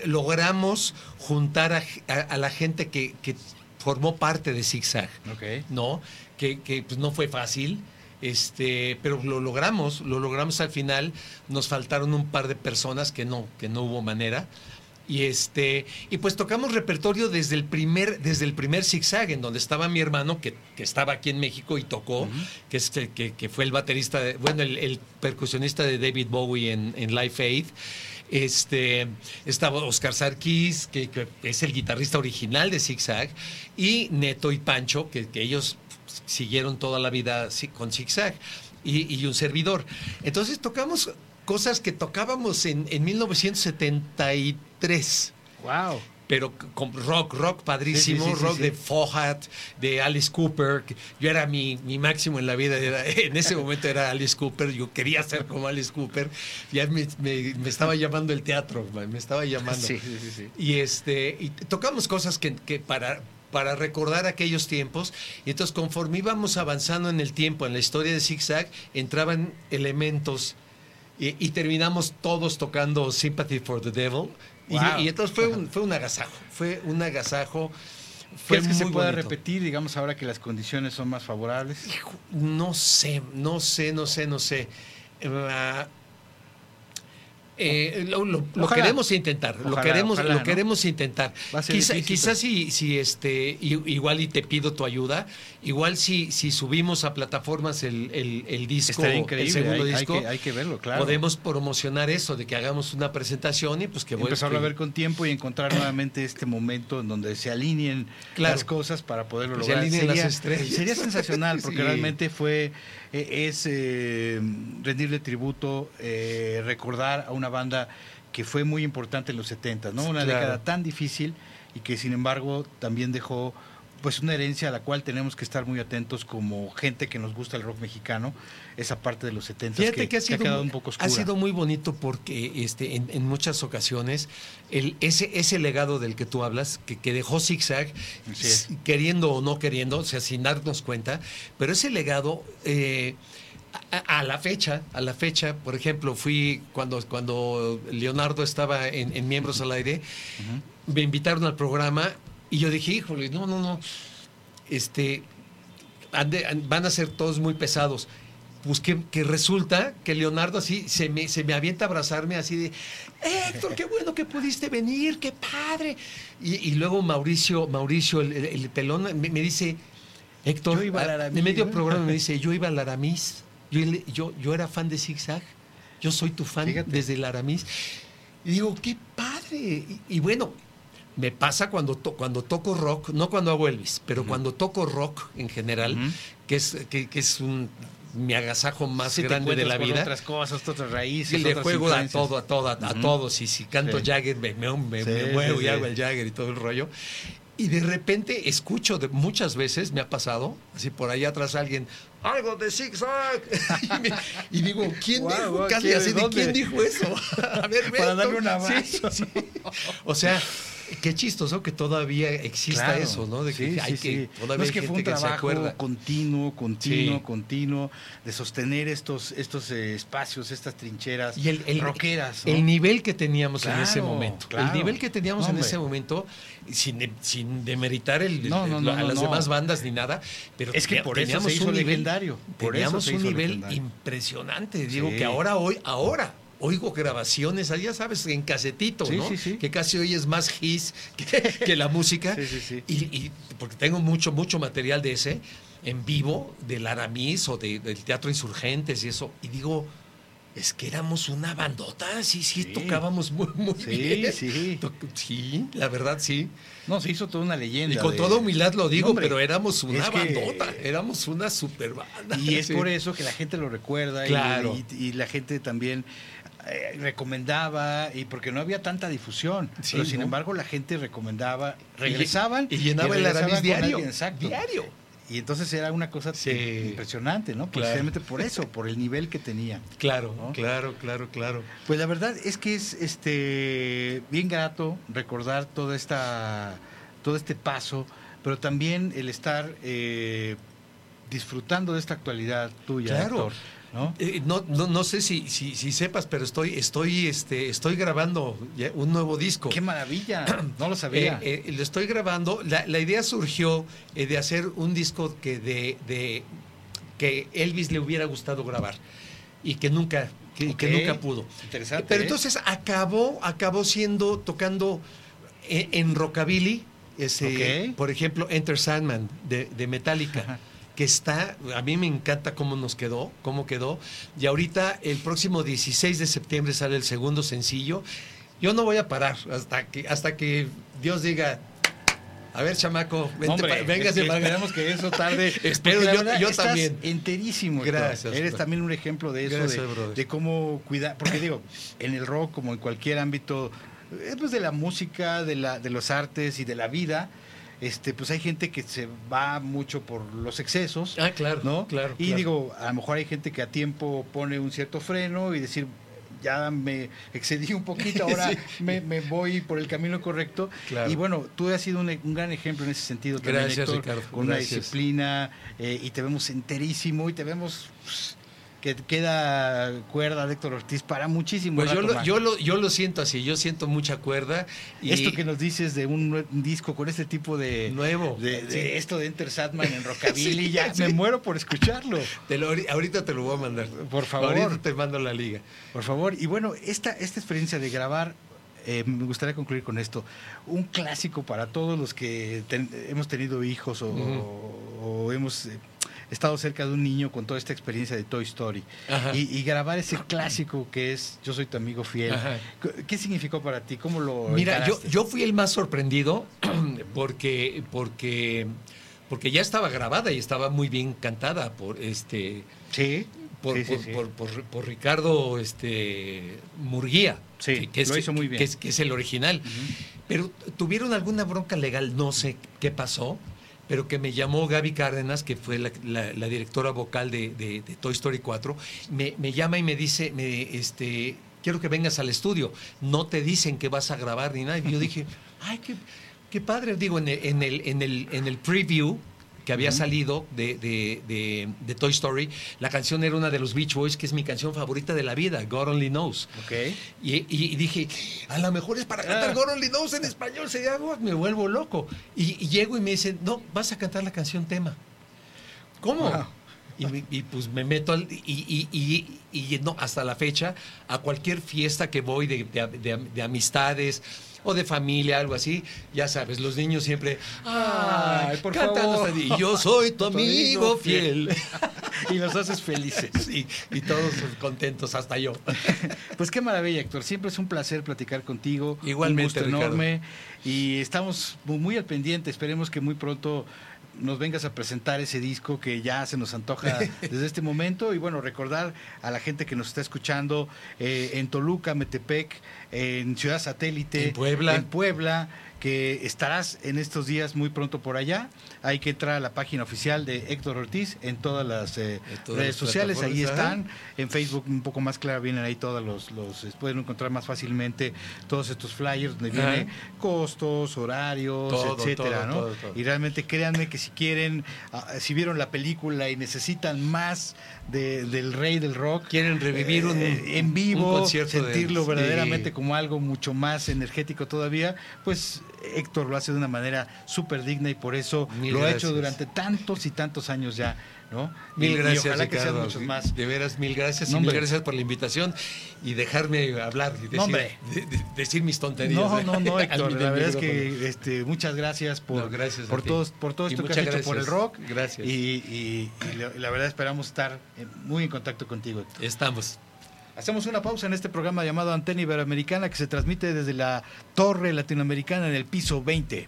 logramos juntar a, a- a la gente que, que formó parte de Zigzag. Ok. ¿no? Que, que, pues, no fue fácil, este, pero lo logramos, lo logramos al final. Nos faltaron un par de personas que no, que no hubo manera. Y este, y pues tocamos repertorio desde el primer, desde el primer zigzag, en donde estaba mi hermano, que, que estaba aquí en México y tocó, que, es, que, que fue el baterista, de- bueno, el, el percusionista de David Bowie en, en Live Aid. Este, estaba Oscar Sarkis, que, que es el guitarrista original de Zigzag, y Neto y Pancho, que, que ellos siguieron toda la vida con Zigzag, y, y un servidor. Entonces tocamos cosas que tocábamos en, en 1973 Wow. pero con rock, rock padrísimo, Sí, sí, sí, sí, rock de Fohat, de Alice Cooper. Yo era mi, mi máximo en la vida, era- en ese momento era Alice Cooper, yo quería ser como Alice Cooper, ya me, me- me estaba llamando el teatro, me estaba llamando. Sí, sí, sí, sí. Y este, y tocamos cosas que, que para, para recordar aquellos tiempos. Y entonces, conforme íbamos avanzando en el tiempo, en la historia de Zigzag, entraban elementos. Y, y terminamos todos tocando Sympathy for the Devil. Y- Wow. Y, entonces fue un, fue un agasajo. Fue un agasajo. Fue ¿Crees que se pueda bonito. repetir, digamos, ahora que las condiciones son más favorables? Hijo, no sé, no sé, no sé, no sé. Ah, Eh, lo, lo- lo Ojalá. queremos intentar, lo queremos, ojalá, lo ¿no? queremos intentar. Quizá- quizás si, si este, igual y te pido tu ayuda, igual si, si subimos a plataformas el, el, el disco, el segundo hay- hay disco, que- hay que verlo, claro. podemos promocionar eso, de que hagamos una presentación y pues que empezarlo a ver con tiempo y encontrar nuevamente este momento en donde se alineen Claro. las cosas para poderlo Que se lograr. alineen las sería, estrellas. sería sensacional porque Sí. realmente fue eh, es eh, rendirle tributo, eh, recordar a una banda que fue muy importante en los 70, ¿no? Una Claro. década tan difícil y que sin embargo también dejó pues una herencia a la cual tenemos que estar muy atentos como gente que nos gusta el rock mexicano, esa parte de los 70 Fíjate que, que, ha, que sido, ha quedado un poco ha oscura. sido muy bonito porque este, en, en muchas ocasiones el, ese, ese legado del que tú hablas, que, que dejó Zigzag, queriendo o no queriendo, o sea, sin darnos cuenta, pero ese legado... eh, a, a la fecha, a la fecha, por ejemplo, fui cuando, cuando Leonardo estaba en, en Miembros al Aire, me invitaron al programa y yo dije, híjole, no, no, no, este, van a ser todos muy pesados. Pues que, que resulta que Leonardo así se me, se me avienta a abrazarme así de, Héctor, qué bueno que pudiste venir, qué padre. Y, y luego Mauricio, Mauricio, el, el- el pelón, me, me dice, Héctor, Yo iba a- medio ¿no? programa me dice, yo iba al Aramis, yo, yo, yo era fan de Zigzag, yo soy tu fan Fíjate. desde el Aramis. Y digo, qué padre. Y, y bueno, me pasa cuando, to- cuando toco rock, no cuando hago Elvis, pero cuando toco rock en general, Ujú. que, es, que, que es un, mi agasajo más Sí, grande de la con vida. Otras cosas, otras raíces. Y le otras juego a todo, a todo, a, a Ujú. todos. Y si canto Sí. Jagger, me, me, me- Sí, me muevo y hago el Jagger y todo el rollo. Y de repente escucho, de, muchas veces me ha pasado, así por ahí atrás alguien, algo de zigzag. y, me- y digo, ¿quién Guau, dijo? guau, Casi así de quién dijo eso. A ver, Para darle un Sí, abrazo. sí. O sea, qué chistoso que todavía exista Claro. eso, ¿no? De que Sí, hay sí, que, sí. todavía No es hay que fue un se trabajo continuo, continuo, continuo, de sostener estos, estos eh, espacios, estas trincheras Y el, el- rockeras. ¿no? el nivel que teníamos en ese momento. claro. El nivel que teníamos en ese momento, sin, de- sin demeritar el, No, no, no, a las demás bandas ni nada, pero Es que por eso teníamos se hizo un nivel, legendario, por eso teníamos se un nivel legendario. impresionante. Digo que ahora, hoy, ahora oigo grabaciones, ya sabes, en casetito, Sí, ¿no? sí, sí. Que casi hoy es más his que, que la música. Sí, sí, sí. Y, y porque tengo mucho, mucho material de ese en vivo, del Aramis o de- del Teatro Insurgentes y eso. Y digo, es que éramos una bandota, sí, sí, Sí. tocábamos muy, muy Sí, bien. sí. Sí, la verdad sí. No, se hizo toda una leyenda. Y con de- toda humildad lo digo, No, hombre, pero éramos una que- bandota, éramos una super banda. Y es por eso que la gente lo recuerda y- Claro. y, y la gente también eh, recomendaba y porque no había tanta difusión. Sí, pero sin embargo la gente recomendaba, Y- regresaban y llenaba el regresaban Aramis con diario. alguien, exacto. Diario. Y entonces era una cosa Sí. impresionante, ¿no? Claro. Precisamente por eso, por el nivel que tenía. Claro, ¿No? claro, claro, claro. Pues la verdad es que es este bien grato recordar toda esta todo este paso, pero también el estar eh, disfrutando de esta actualidad tuya, Claro. Héctor, ¿no? Eh, no, no, no sé si, si, si sepas, pero estoy, estoy, este, estoy grabando un nuevo disco. Qué maravilla, no lo sabía. Eh, eh, lo estoy grabando. La, la idea surgió eh, de hacer un disco que de, de que Elvis le hubiera gustado grabar y que nunca, que, que nunca pudo. Interesante, Pero entonces acabó, acabó siendo tocando en, en rockabilly, ese, por ejemplo, Enter Sandman de, de Metallica. Que está, a mí me encanta cómo nos quedó, cómo quedó. Y ahorita, el próximo 16 de septiembre sale el segundo sencillo. Yo no voy a parar hasta que, hasta que Dios diga, a ver, chamaco, vente Hombre, pa- véngase es que para acá". esperemos que eso tarde. Espero yo- yo estás también. Enterísimo. Gracias, Eres también un ejemplo de eso, Gracias, de, de cómo cuidar. Porque digo, en el rock, como en cualquier ámbito, eh, pues de la música, de, la, de los artes y de la vida, este, pues hay gente que se va mucho por los excesos. Ah, claro, ¿no? claro, Y claro. digo, a lo mejor hay gente que a tiempo pone un cierto freno y decir, ya me excedí un poquito, ahora Sí. me, me voy por el camino correcto. Claro. Y bueno, tú has sido un, un gran ejemplo en ese sentido también, Gracias, Héctor, Ricardo, con una gracias. disciplina eh, y te vemos enterísimo y te vemos pues, que queda cuerda de Héctor Ortiz para muchísimo Pues yo lo, más. yo, lo, yo lo siento así, yo siento mucha cuerda. Y Esto que nos dices de un disco con este tipo de... Nuevo. De, de Sí. esto de Enter Satman en Rockabilly, Sí, ya sí. me muero por escucharlo. te lo- ahorita te lo voy a mandar. Por favor. Ahorita te mando la liga. Por favor. Y bueno, esta, esta experiencia de grabar, eh, me gustaría concluir con esto. Un clásico para todos los que ten- hemos tenido hijos o, o hemos eh, estado cerca de un niño con toda esta experiencia de Toy Story. Y, y grabar ese clásico que es Yo soy tu amigo fiel. Ajá. ¿Qué- ¿Qué significó para ti? ¿Cómo lo Mira, yo, encaraste? yo fui el más sorprendido porque, porque, porque ya estaba grabada y estaba muy bien cantada por este Sí. por, sí, sí, por, sí. por- por- por Ricardo este, Murguía, Sí, que, es, lo hizo muy bien. que es- que es el original. Pero tuvieron alguna bronca legal, no sé qué pasó, pero que me llamó Gaby Cárdenas, que fue la, la- la directora vocal de, de- de Toy Story 4, me, me llama y me dice, me, este, quiero que vengas al estudio, no te dicen que vas a grabar ni nada. Y yo dije, ay, qué, qué padre, digo, en el, en el, en el, en el preview que había salido de, de- de- de Toy Story, la canción era una de los Beach Boys, que es mi canción favorita de la vida, God Only Knows. Ok. Y, dije, a lo mejor es para cantar Ah. God Only Knows en español, se llama, me vuelvo loco. Y, y llego y me dicen, no, vas a cantar la canción tema. ¿Cómo? Wow. Y, pues me meto al- y, y- y- y no, hasta la fecha, a cualquier fiesta que voy de, de- de- de amistades o de familia, algo así, ya sabes, los niños siempre, ay, por favor. a ti". Y yo soy tu amigo fiel. y los haces felices. Y todos contentos, hasta yo. Pues qué maravilla, Héctor. Siempre es un placer platicar contigo. Igualmente, Un gusto Ricardo. enorme. Y estamos muy, muy al pendiente. Esperemos que muy pronto nos vengas a presentar ese disco que ya se nos antoja desde este momento. Y bueno, recordar a la gente que nos está escuchando eh, en Toluca, Metepec, en Ciudad Satélite, En Puebla. en Puebla, que estarás en estos días muy pronto por allá. Hay que entrar a la página oficial de Héctor Ortiz en todas las eh, En todas redes las sociales. Ahí están. En Facebook un poco más claro vienen ahí todos los, los eh, pueden encontrar más fácilmente todos estos flyers donde Ajá. viene costos, horarios, Todo, etcétera, todo, ¿no? todo. Y realmente créanme que si quieren, ah, si vieron la película y necesitan más de- del rey del rock, Quieren revivir un- eh, en vivo, un concierto de- sentirlo sí. verdaderamente como algo mucho más energético todavía, pues Héctor lo hace de una manera súper digna y por eso Mil lo ha hecho durante tantos y tantos años ya, ¿no? Mil Y- y gracias, ojalá que sean muchos más. De veras, mil gracias. No, y mil gracias por la invitación y dejarme hablar y decir, No, hombre. de- de- decir mis tonterías. No, ¿eh? no, no, Héctor. La verdad es que este, muchas gracias por, gracias todos, por todo esto que has muchas hecho por el gracias. rock. Gracias. Y, la, verdad esperamos estar muy en contacto contigo. Héctor. Estamos. Hacemos una pausa en este programa llamado Antena Iberoamericana que se transmite desde la Torre Latinoamericana en el piso 20.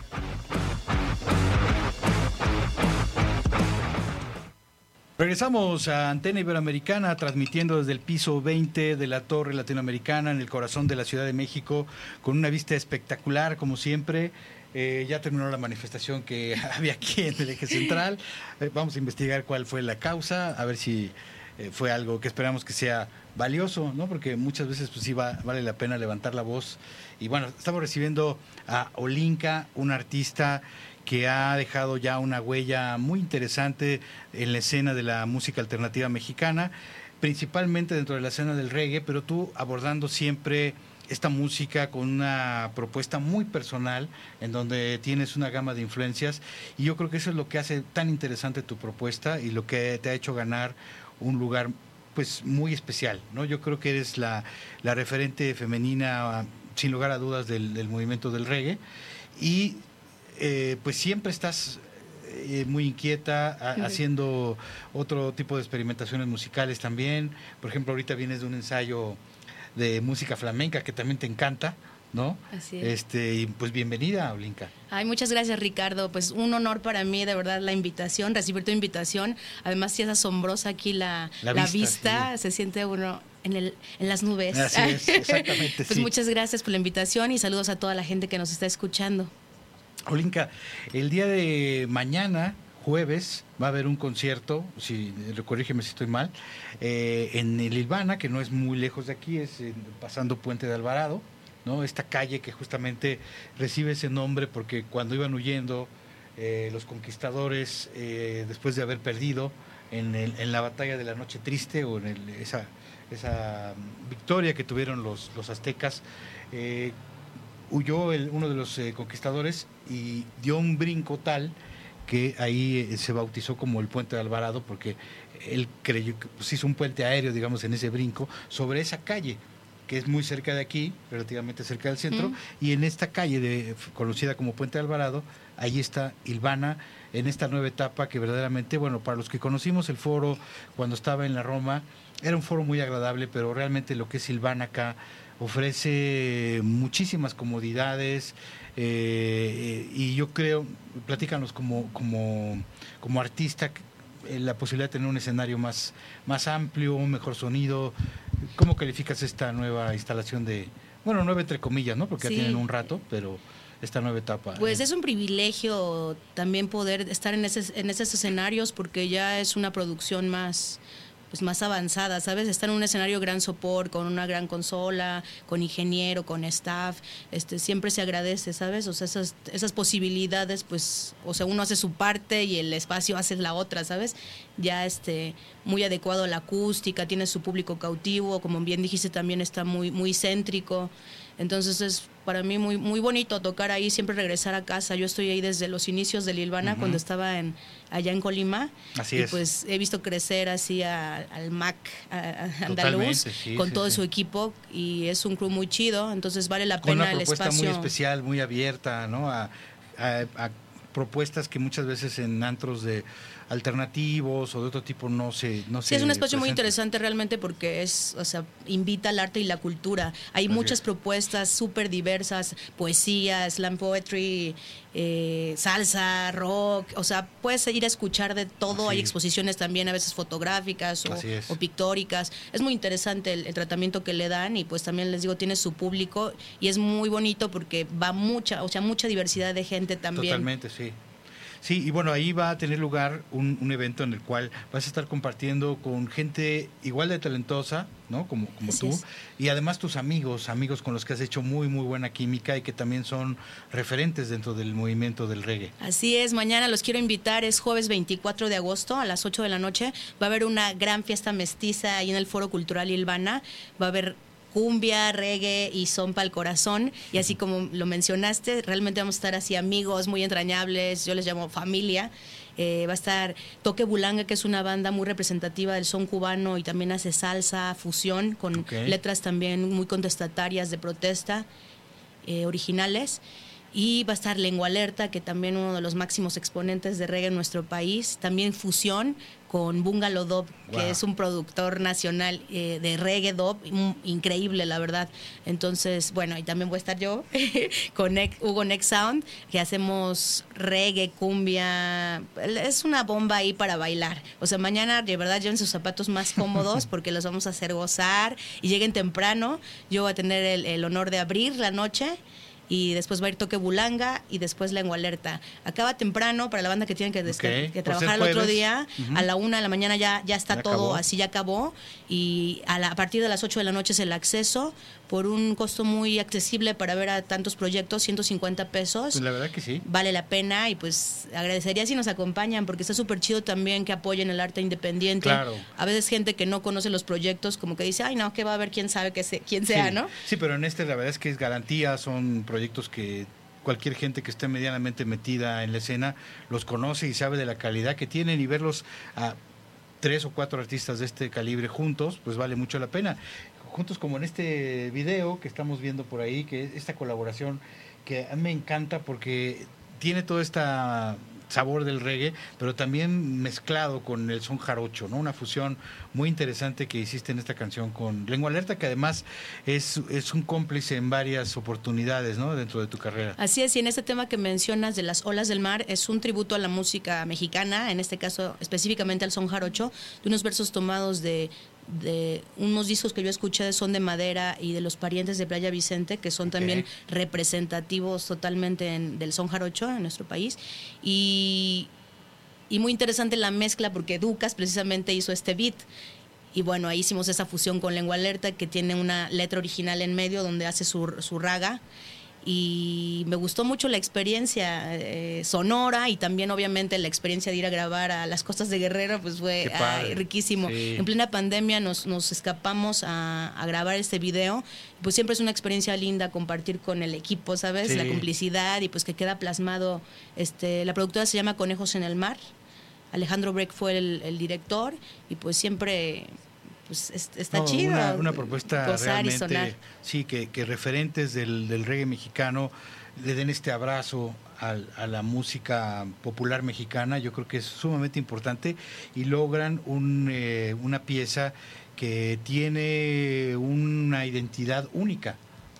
Regresamos a Antena Iberoamericana, transmitiendo desde el piso 20 de la Torre Latinoamericana en el corazón de la Ciudad de México, con una vista espectacular, como siempre. Eh, ya terminó la manifestación que había aquí en el eje central. Eh, vamos a investigar cuál fue la causa, a ver si eh, fue algo que esperamos que sea valioso, ¿no? Porque muchas veces pues sí vale la pena levantar la voz. Y bueno, estamos recibiendo a Olinka, un artista que ha dejado ya una huella muy interesante en la escena de la música alternativa mexicana, principalmente dentro de la escena del reggae, pero tú abordando siempre esta música con una propuesta muy personal, en donde tienes una gama de influencias, y yo creo que eso es lo que hace tan interesante tu propuesta y lo que te ha hecho ganar un lugar pues muy especial, ¿no? Yo creo que eres la, la referente femenina, sin lugar a dudas, del, del movimiento del reggae, y eh, pues siempre estás eh, muy inquieta, haciendo otro tipo de experimentaciones musicales también. Por ejemplo, ahorita vienes de un ensayo de música flamenca que también te encanta. ¿no? Así es. Este, y pues bienvenida, Olinka. Ay, muchas gracias, Ricardo. Pues un honor para mí, de verdad, la invitación, recibir tu invitación. Además, sí es asombrosa aquí la, la, vista, se siente uno en, el, en las nubes. Así es, exactamente. pues muchas gracias por la invitación y saludos a toda la gente que nos está escuchando. Olinka, el día de mañana, jueves, va a haber un concierto, si corrígeme si estoy mal, eh, en el Ilvana, que no es muy lejos de aquí, es pasando Puente de Alvarado, ¿no? Esta calle que justamente recibe ese nombre porque cuando iban huyendo eh, los conquistadores, eh, después de haber perdido en, el, en, la batalla de la Noche Triste o en esa, esa victoria que tuvieron los, los aztecas, huyó el, uno de los conquistadores y dio un brinco tal que ahí eh, se bautizó como el puente de Alvarado porque él creyó que pues, hizo un puente aéreo, digamos, en ese brinco sobre esa calle que es muy cerca de aquí, relativamente cerca del centro, y en esta calle de, conocida como Puente de Alvarado, ahí está Ilvana en esta nueva etapa que verdaderamente, bueno, para los que conocimos el foro cuando estaba en la Roma, era un foro muy agradable, pero realmente lo que es Ilvana acá ofrece muchísimas comodidades eh, y yo creo, platícanos como, como, como artista, eh, la posibilidad de tener un escenario más, más amplio, un mejor sonido. ¿Cómo calificas esta nueva instalación de, bueno, nueva entre comillas, ¿no? Porque ya tienen un rato, pero esta nueva etapa. Pues es un privilegio también poder estar en, en esos escenarios porque ya es una producción más pues más avanzada, ¿sabes? Está en un escenario gran sopor, con una gran consola, con ingeniero, con staff, este, siempre se agradece, ¿sabes? O sea, esas, esas posibilidades, pues, o sea, uno hace su parte y el espacio hace la otra, ¿sabes? Ya este, muy adecuado a la acústica, tiene su público cautivo, como bien dijiste, también está muy, muy céntrico. Entonces es para mí muy, muy bonito tocar ahí, siempre regresar a casa. Yo estoy ahí desde los inicios de Lilvana, cuando estaba en, allá en Colima. Así y pues he visto crecer así al MAC andaluz con todo su equipo y es un crew muy chido, entonces vale la pena una el espacio. muy especial, muy abierta, ¿no? a propuestas que muchas veces en antros de alternativos o de otro tipo no se no sí, es un espacio muy interesante realmente porque es o sea invita al arte y la cultura. Hay muchas propuestas súper diversas poesía slam poetry eh, salsa rock o sea puedes ir a escuchar de todo. Hay exposiciones también a veces fotográficas o, pictóricas. Es muy interesante el, tratamiento que le dan y pues también les digo tiene su público y es muy bonito porque va mucha o sea mucha diversidad de gente también. Totalmente sí Sí, y bueno, ahí va a tener lugar un, evento en el cual vas a estar compartiendo con gente igual de talentosa, ¿no? Como, como tú. Y además tus amigos, amigos con los que has hecho muy, muy buena química y que también son referentes dentro del movimiento del reggae. Así es, mañana los quiero invitar, es jueves 24 de agosto a las 8 de la noche. Va a haber una gran fiesta mestiza ahí en el Foro Cultural Ilvana. Va a haber cumbia, reggae y son para el corazón. Y así como lo mencionaste, realmente vamos a estar así amigos muy entrañables, yo les llamo familia. Eh, va a estar Toque Bulanga, que es una banda muy representativa del son cubano y también hace salsa, fusión, con letras también muy contestatarias de protesta. eh, originales. Y va a estar Lengua Alerta, que también uno de los máximos exponentes de reggae en nuestro país. También fusión con Bungalow Dub, que es un productor nacional eh, de reggae dub, increíble, la verdad. Entonces, bueno, y también voy a estar yo con Hugo Next Sound, que hacemos reggae, cumbia. Es una bomba ahí para bailar. O sea, mañana de verdad lleven sus zapatos más cómodos porque los vamos a hacer gozar y lleguen temprano. Yo voy a tener el, el honor de abrir la noche y después va a ir Toque Bulanga y después Lengua Alerta. Acaba temprano para la banda que tiene que, trabajar el otro día. A la una de la mañana ya, ya está Ya todo acabó. así, ya acabó. Y a, la- a partir de las 8 de la noche es el acceso por un costo muy accesible para ver a tantos proyectos, 150 pesos. Pues la verdad que sí. Vale la pena y pues agradecería si nos acompañan porque está súper chido también que apoyen el arte independiente. Claro. A veces gente que no conoce los proyectos como que dice, ay no, que va a haber quién sabe que se, quién sea, sí. ¿no? Sí, pero en este la verdad es que es garantía, son proyectos que cualquier gente que esté medianamente metida en la escena los conoce y sabe de la calidad que tienen y verlos a tres o cuatro artistas de este calibre juntos, pues vale mucho la pena. Juntos como en este video que estamos viendo por ahí, que es esta colaboración que a mí me encanta porque tiene todo este sabor del reggae, pero también mezclado con el son jarocho, ¿no? Una fusión muy interesante que hiciste en esta canción con Lengua Alerta, que además es, es un cómplice en varias oportunidades, ¿no? Dentro de tu carrera. Así es, y en este tema que mencionas de las olas del mar, es un tributo a la música mexicana, en este caso específicamente al son jarocho, de unos versos tomados de, de unos discos que yo escuché Son de Madera y de los parientes de Playa Vicente, que son también representativos totalmente en- del son jarocho en nuestro país. Y, y muy interesante la mezcla porque Ducas precisamente hizo este beat. Y bueno, ahí hicimos esa fusión con Lengua Alerta, que tiene una letra original en medio donde hace su, su raga. Y me gustó mucho la experiencia eh, sonora y también obviamente la experiencia de ir a grabar a las costas de Guerrero, pues fue ay, riquísimo. Sí. En plena pandemia nos, nos escapamos a, a grabar este video. Pues siempre es una experiencia linda compartir con el equipo, ¿sabes? Sí. La complicidad y pues que queda plasmado. Este, la productora se llama Conejos en el Mar. Alejandro Breck fue el, el director y pues siempre pues es- está No, chido. Una, una propuesta gozar y realmente, sonar. sí, que, que referentes del, del reggae mexicano le den este abrazo al- a la música popular mexicana, yo creo que es sumamente importante y logran un, eh, una pieza que tiene una identidad única,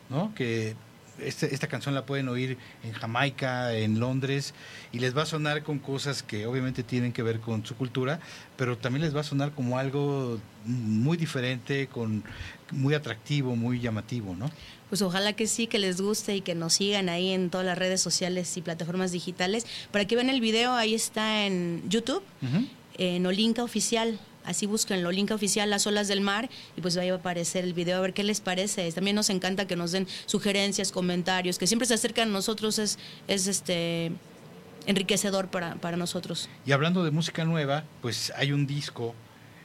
¿no? Que este- esta canción la pueden oír en Jamaica, en Londres, y les va a sonar con cosas que obviamente tienen que ver con su cultura, pero también les va a sonar como algo muy diferente, con muy atractivo, muy llamativo, ¿no? Pues ojalá que sí, que les guste y que nos sigan ahí en todas las redes sociales y plataformas digitales. Para que vean el video, ahí está en YouTube, en Olinka Oficial. Así busquen Olinka Oficial, Las Olas del Mar, y pues ahí va a aparecer el video, a ver qué les parece. También nos encanta que nos den sugerencias, comentarios, que siempre se acercan a nosotros, es, es este enriquecedor para, para nosotros. Y hablando de música nueva, pues hay un disco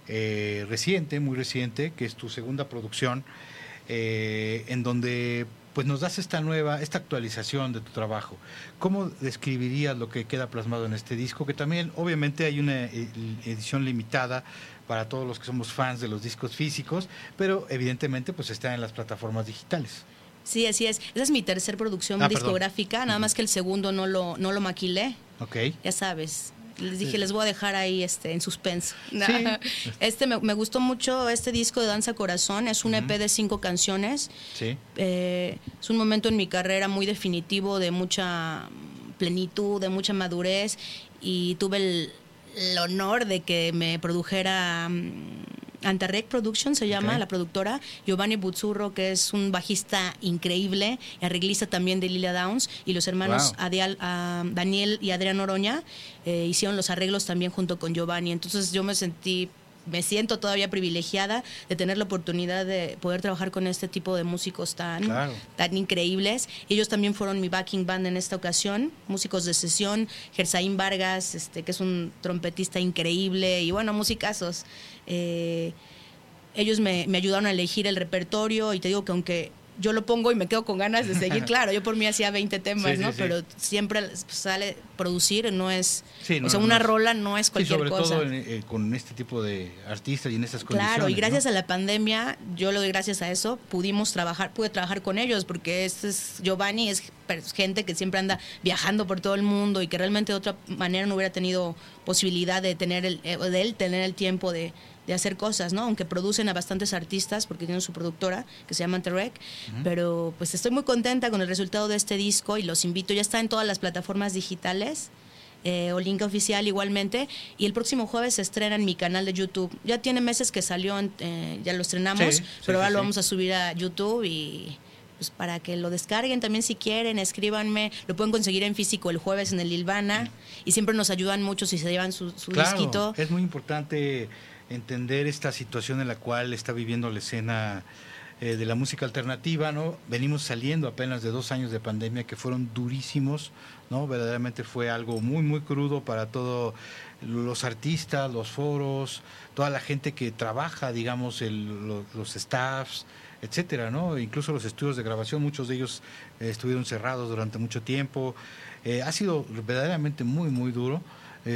eh, reciente, muy reciente, que es tu segunda producción, eh, en donde pues nos das esta nueva, esta actualización de tu trabajo. ¿Cómo describirías lo que queda plasmado en este disco? Que también obviamente hay una eh, edición limitada para todos los que somos fans de los discos físicos, pero evidentemente pues está en las plataformas digitales. Sí, así es. Esa es mi tercer producción Ah, perdón. discográfica, nada más que el segundo no lo, no lo maquilé. ¿Ok? ya sabes. Les dije, les voy a dejar ahí este en suspenso. Sí. Este me, me gustó mucho este disco de Danza Corazón. Es un EP de cinco canciones. Sí. Eh, es un momento en mi carrera muy definitivo, de mucha plenitud, de mucha madurez. Y tuve el, el honor de que me produjera mm, Antarrec Production, se llama la productora. Giovanni Buzzurro, que es un bajista increíble, arreglista también de Lilia Downs. Y los hermanos Wow. Adial- ah, Daniel y Adrián Oroña eh, hicieron los arreglos también junto con Giovanni. Entonces yo me sentí me siento todavía privilegiada de tener la oportunidad de poder trabajar con este tipo de músicos tan, Claro. tan increíbles. Ellos también fueron mi backing band en esta ocasión, músicos de sesión, Gersaín Vargas, este, que es un trompetista increíble, y bueno, musicazos. Eh, ellos me, me ayudaron a elegir el repertorio y te digo que aunque yo lo pongo y me quedo con ganas de seguir. claro, yo por mí hacía 20 temas, Sí, ¿no? sí. Pero siempre sale producir, no es. No, o sea, una rola no es cualquier sobre cosa. todo en- eh, con este tipo de artistas y en estas. Claro, y gracias ¿no? a la pandemia, yo le doy gracias a eso, pudimos trabajar, pude trabajar con ellos, porque este es Giovanni, es gente que siempre anda viajando por todo el mundo y que realmente de otra manera no hubiera tenido posibilidad de tener el, eh, de él tener el tiempo de, de hacer cosas, ¿no? Aunque producen a bastantes artistas, porque tienen su productora que se llama Terrec, pero pues estoy muy contenta con el resultado de este disco y los invito, ya está en todas las plataformas digitales eh, o link oficial igualmente. Y el próximo jueves se estrena en mi canal de YouTube. Ya tiene meses que salió, eh, ya lo estrenamos, Sí, sí, pero ahora sí, lo vamos a subir a YouTube y pues para que lo descarguen también si quieren, escríbanme. Lo pueden conseguir en físico el jueves en el Ilvana y siempre nos ayudan mucho si se llevan su, su Claro, disquito. es muy importante entender esta situación en la cual está viviendo la escena eh, de la música alternativa, ¿no? Venimos saliendo apenas de dos años de pandemia que fueron durísimos, ¿no? Verdaderamente fue algo muy, muy crudo para todos los artistas, los foros, toda la gente que trabaja, digamos, el- lo- los staffs, etcétera, ¿no? Incluso los estudios de grabación, muchos de ellos eh, estuvieron cerrados durante mucho tiempo. Eh, ha sido verdaderamente muy, muy duro,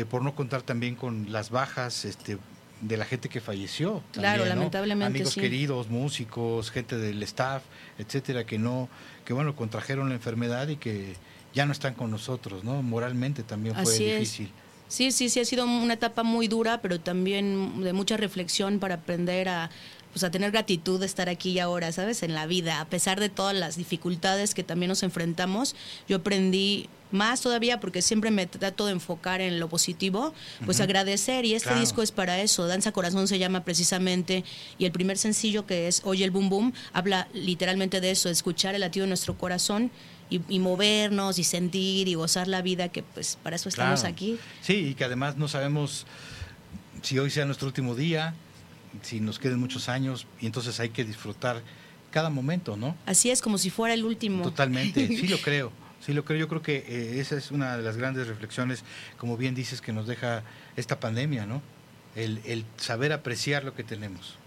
por no contar también con las bajas este, de la gente que falleció. Claro, también, ¿no? lamentablemente, Amigos sí. queridos, músicos, gente del staff, etcétera, que no, que bueno, contrajeron la enfermedad y que ya no están con nosotros, ¿no? Moralmente también fue Así es. difícil. Sí, sí, sí, ha sido una etapa muy dura, pero también de mucha reflexión para aprender a, pues, a tener gratitud de estar aquí y ahora, ¿sabes? En la vida, a pesar de todas las dificultades que también nos enfrentamos, yo aprendí más todavía porque siempre me trato de enfocar en lo positivo, pues agradecer y este Claro. disco es para eso, Danza Corazón se llama precisamente y el primer sencillo que es Oye el Boom Boom habla literalmente de eso, de escuchar el latido de nuestro corazón y, y movernos y sentir y gozar la vida que pues para eso estamos Claro. aquí. Sí, y que además no sabemos si hoy sea nuestro último día, si nos queden muchos años, y entonces hay que disfrutar cada momento, ¿no? Así es, como si fuera el último. Totalmente, sí lo creo, sí lo creo. Yo creo que eh, esa es una de las grandes reflexiones, como bien dices, que nos deja esta pandemia, ¿no? El, el saber apreciar lo que tenemos.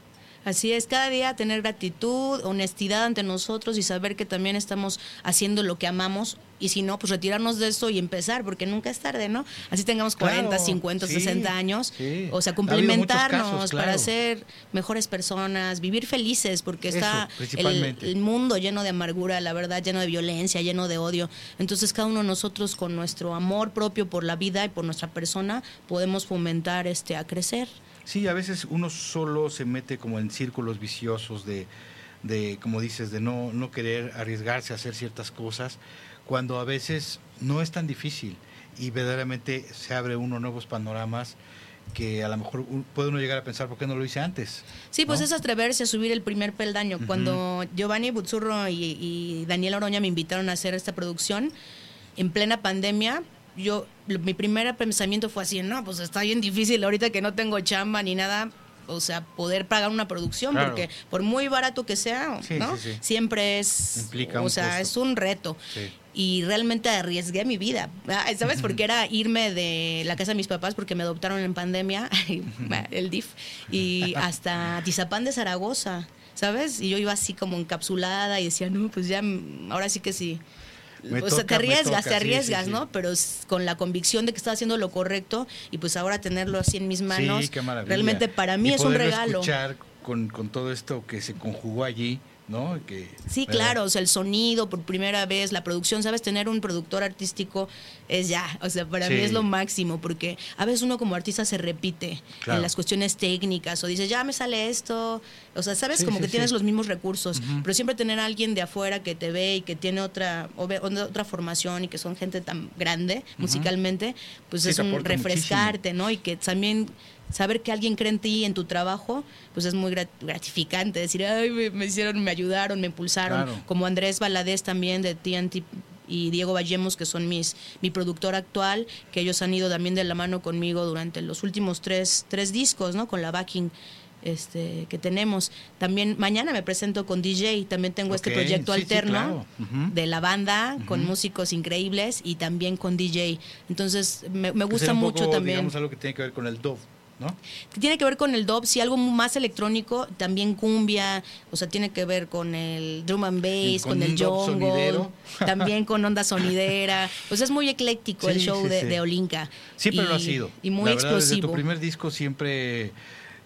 Así es, cada día tener gratitud, honestidad ante nosotros y saber que también estamos haciendo lo que amamos y si no, pues retirarnos de eso y empezar, porque nunca es tarde, ¿no? Así tengamos 40, Claro, 50, sí, 60 años, sí. o sea, Ha complementarnos para ser mejores personas, vivir felices, porque Eso, está el, el mundo lleno de amargura, la verdad, lleno de violencia, lleno de odio. Entonces, cada uno de nosotros con nuestro amor propio por la vida y por nuestra persona, podemos fomentar este a crecer. Sí, a veces uno solo se mete como en círculos viciosos de, de como dices, de no, no querer arriesgarse a hacer ciertas cosas, cuando a veces no es tan difícil y verdaderamente se abre uno nuevos panoramas que a lo mejor puede uno llegar a pensar, ¿por qué no lo hice antes? Sí, pues ¿no? es atreverse a subir el primer peldaño. Cuando Giovanni Buzzurro y, y Daniel Oroña me invitaron a hacer esta producción en plena pandemia, yo lo- mi primer pensamiento fue así, no, pues está bien difícil ahorita que no tengo chamba ni nada, o sea, poder pagar una producción, Claro. porque por muy barato que sea, Sí, ¿no? sí, sí. Siempre es, Implica o sea, costo. es un reto. Y realmente arriesgué mi vida, Ah, ¿sabes? Porque era irme de la casa de mis papás porque me adoptaron en pandemia, el DIF, y hasta Tizapán de Zaragoza, ¿sabes? Y yo iba así como encapsulada y decía, no, pues ya, ahora sí que sí. Me o sea, toca, te arriesgas, te arriesgas, sí, sí. ¿no? Pero con la convicción de que estás haciendo lo correcto y pues ahora tenerlo así en mis manos, Sí, qué realmente para mí Y es un regalo. escuchar con, con todo esto que se conjugó allí, ¿no? Que, Sí, ¿verdad? claro, o sea, el sonido por primera vez, la producción, sabes, tener un productor artístico es ya, o sea, para mí es lo máximo, porque a veces uno como artista se repite Claro. en las cuestiones técnicas, o dices, ya me sale esto, o sea, sabes, Sí, como sí, que tienes los mismos recursos, pero siempre tener a alguien de afuera que te ve y que tiene otra, otra formación y que son gente tan grande musicalmente, pues es un refrescarte, ¿no? Y que también saber que alguien cree en ti en tu trabajo, pues es muy grat- gratificante. Decir, ay, me, me hicieron, me ayudaron, me impulsaron. Claro. Como Andrés Valadez también de TNT y Diego Vallemos, que son mis mi productor actual, que ellos han ido también de la mano conmigo durante los últimos tres, tres discos, ¿no? Con la backing este, que tenemos. También mañana me presento con DJ, también tengo este proyecto sí, sí, alterno de la banda, con músicos increíbles y también con DJ. Entonces me, gusta un mucho poco, también. Digamos algo que tiene que ver con el dove. ¿No? Tiene que ver con el dub, sí, algo más electrónico, también cumbia, o sea, tiene que ver con el drum and bass, Con con, el sonidero. también con onda sonidera. Pues es muy ecléctico el show sí, de, Olinka. Siempre Y- lo ha sido. Y muy La verdad, Desde explosivo. tu primer disco siempre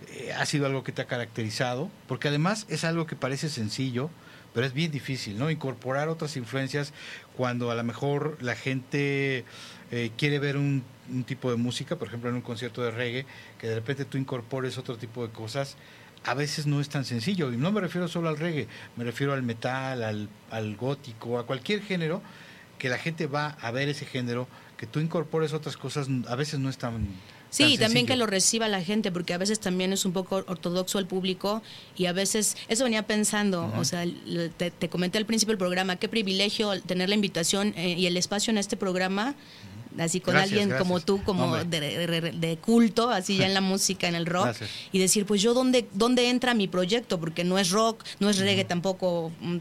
eh, ha sido algo que te ha caracterizado, porque además es algo que parece sencillo, pero es bien difícil, ¿no? Incorporar otras influencias cuando a lo mejor la gente eh, quiere ver un, un tipo de música, por ejemplo en un concierto de reggae, que de repente tú incorpores otro tipo de cosas. A veces no es tan sencillo, y no me refiero solo al reggae, me refiero al metal, al, al gótico, a cualquier género, que la gente va a ver ese género, que tú incorpores otras cosas, a veces no es tan. Sí, y también que lo reciba la gente, porque a veces también es un poco ortodoxo el público y a veces, eso venía pensando, o sea, te, te comenté al principio del programa, qué privilegio tener la invitación eh, y el espacio en este programa, así con Gracias, alguien gracias. como tú, como de, de- de culto, así ya en la música, en el rock, Gracias. y decir, pues yo, ¿dónde, ¿dónde entra mi proyecto? Porque no es rock, no es reggae tampoco mm,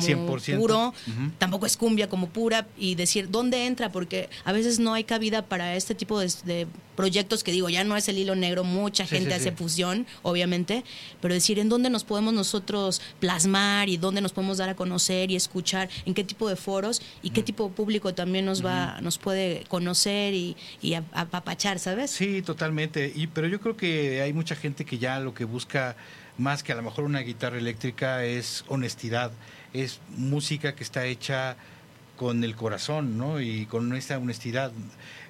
como 100%. puro, tampoco es cumbia como pura y decir dónde entra porque a veces no hay cabida para este tipo de, de proyectos que digo ya no es el hilo negro mucha Sí, gente sí, hace sí. fusión obviamente pero decir en dónde nos podemos nosotros plasmar y dónde nos podemos dar a conocer y escuchar en qué tipo de foros y qué tipo de público también nos va nos puede conocer y, y ap- apapachar sabes Sí, totalmente. Y, pero yo creo que hay mucha gente que ya lo que busca más que a lo mejor una guitarra eléctrica es honestidad, es música que está hecha con el corazón, ¿no? Y con esa honestidad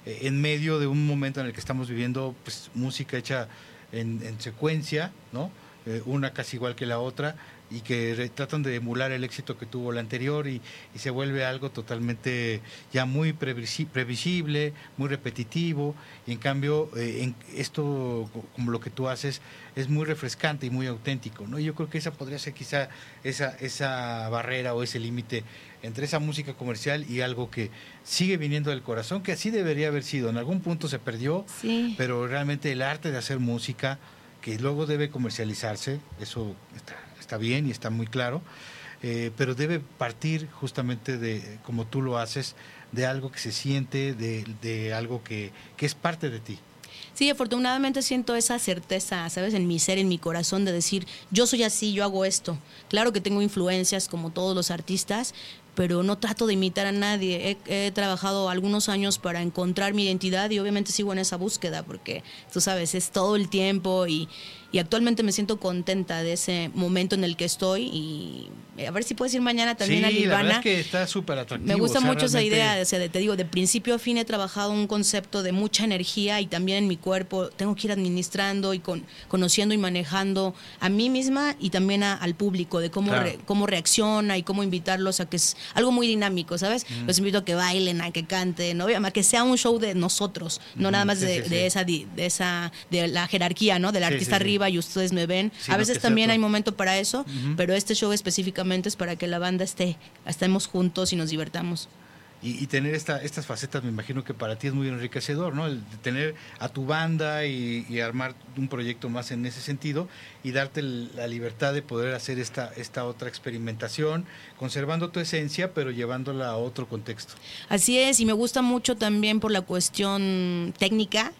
eh, en medio de un momento en el que estamos viviendo, pues música hecha en, en secuencia, ¿no? Eh, una casi igual que la otra y que tratan de emular el éxito que tuvo la anterior y, y se vuelve algo totalmente ya muy previsi- previsible, muy repetitivo y en cambio eh, en esto co- como lo que tú haces es muy refrescante y muy auténtico, ¿no? Y yo creo que esa podría ser quizá esa esa barrera o ese límite entre esa música comercial y algo que sigue viniendo del corazón, que así debería haber sido. En algún punto se perdió, sí pero realmente el arte de hacer música, que luego debe comercializarse, eso está, bien y está muy claro, eh, pero debe partir justamente de, como tú lo haces, de algo que se siente, de, de algo que, que es parte de ti. Sí, afortunadamente siento esa certeza, ¿sabes? En mi ser, en mi corazón, de decir, yo soy así, yo hago esto. Claro que tengo influencias como todos los artistas, pero no trato de imitar a nadie. He, trabajado algunos años para encontrar mi identidad y obviamente sigo en esa búsqueda porque, tú sabes, es todo el tiempo y, y actualmente me siento contenta de ese momento en el que estoy y a ver si puedes ir mañana también sí, a la verdad es que está súper atractivo. Me gusta o sea, mucho esa realmente- idea, o sea, de- te digo, de principio a fin he trabajado un concepto de mucha energía y también en mi cuerpo tengo que ir administrando y con, conociendo y manejando a mí misma y también a- al público, de cómo, Claro. re- cómo reacciona y cómo invitarlos a que es algo muy dinámico, ¿sabes? Los invito a que bailen, a que canten, ¿no? a que sea un show de nosotros, no nada más sí, de, sí, de esa, de esa, de la jerarquía, ¿no? Del artista sí, sí. y ustedes me ven. Sino a veces también hay momento para eso, pero este show específicamente es para que la banda esté, estemos juntos y nos divertamos. Y, y tener esta, estas facetas, me imagino que para ti es muy enriquecedor, ¿no? El tener a tu banda y, y armar un proyecto más en ese sentido y darte la libertad de poder hacer esta, esta otra experimentación, conservando tu esencia, pero llevándola a otro contexto. Así es, y me gusta mucho también por la cuestión técnica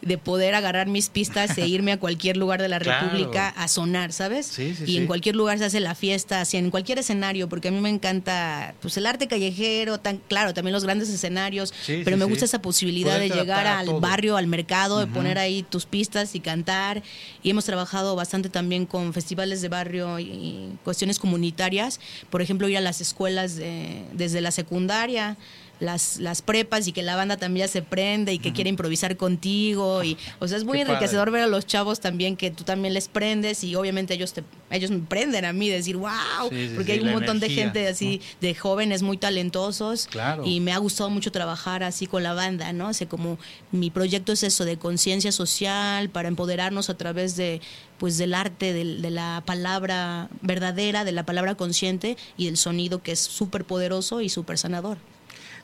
de poder agarrar mis pistas e irme a cualquier lugar de la Claro. República a sonar, ¿sabes? Sí, sí, y sí. en cualquier lugar se hace la fiesta, así en cualquier escenario, porque a mí me encanta pues el arte callejero, tan claro, también los grandes escenarios, pero me gusta esa posibilidad Poder de llegar al todo. barrio, al mercado, de poner ahí tus pistas y cantar. Y hemos trabajado bastante también con festivales de barrio y, y cuestiones comunitarias, por ejemplo, ir a las escuelas de- desde la secundaria las, las prepas y que la banda también ya se prende y que quiere improvisar contigo y o sea es muy Qué padre. enriquecedor ver a los chavos también que tú también les prendes y obviamente ellos te ellos me prenden a mí decir wow Sí, sí, porque sí, hay un montón de gente así de jóvenes muy talentosos Claro. y me ha gustado mucho trabajar así con la banda no o sea como mi proyecto es eso de conciencia social para empoderarnos a través de pues del arte del- de, la palabra verdadera de la palabra consciente y del sonido que es súper poderoso y súper sanador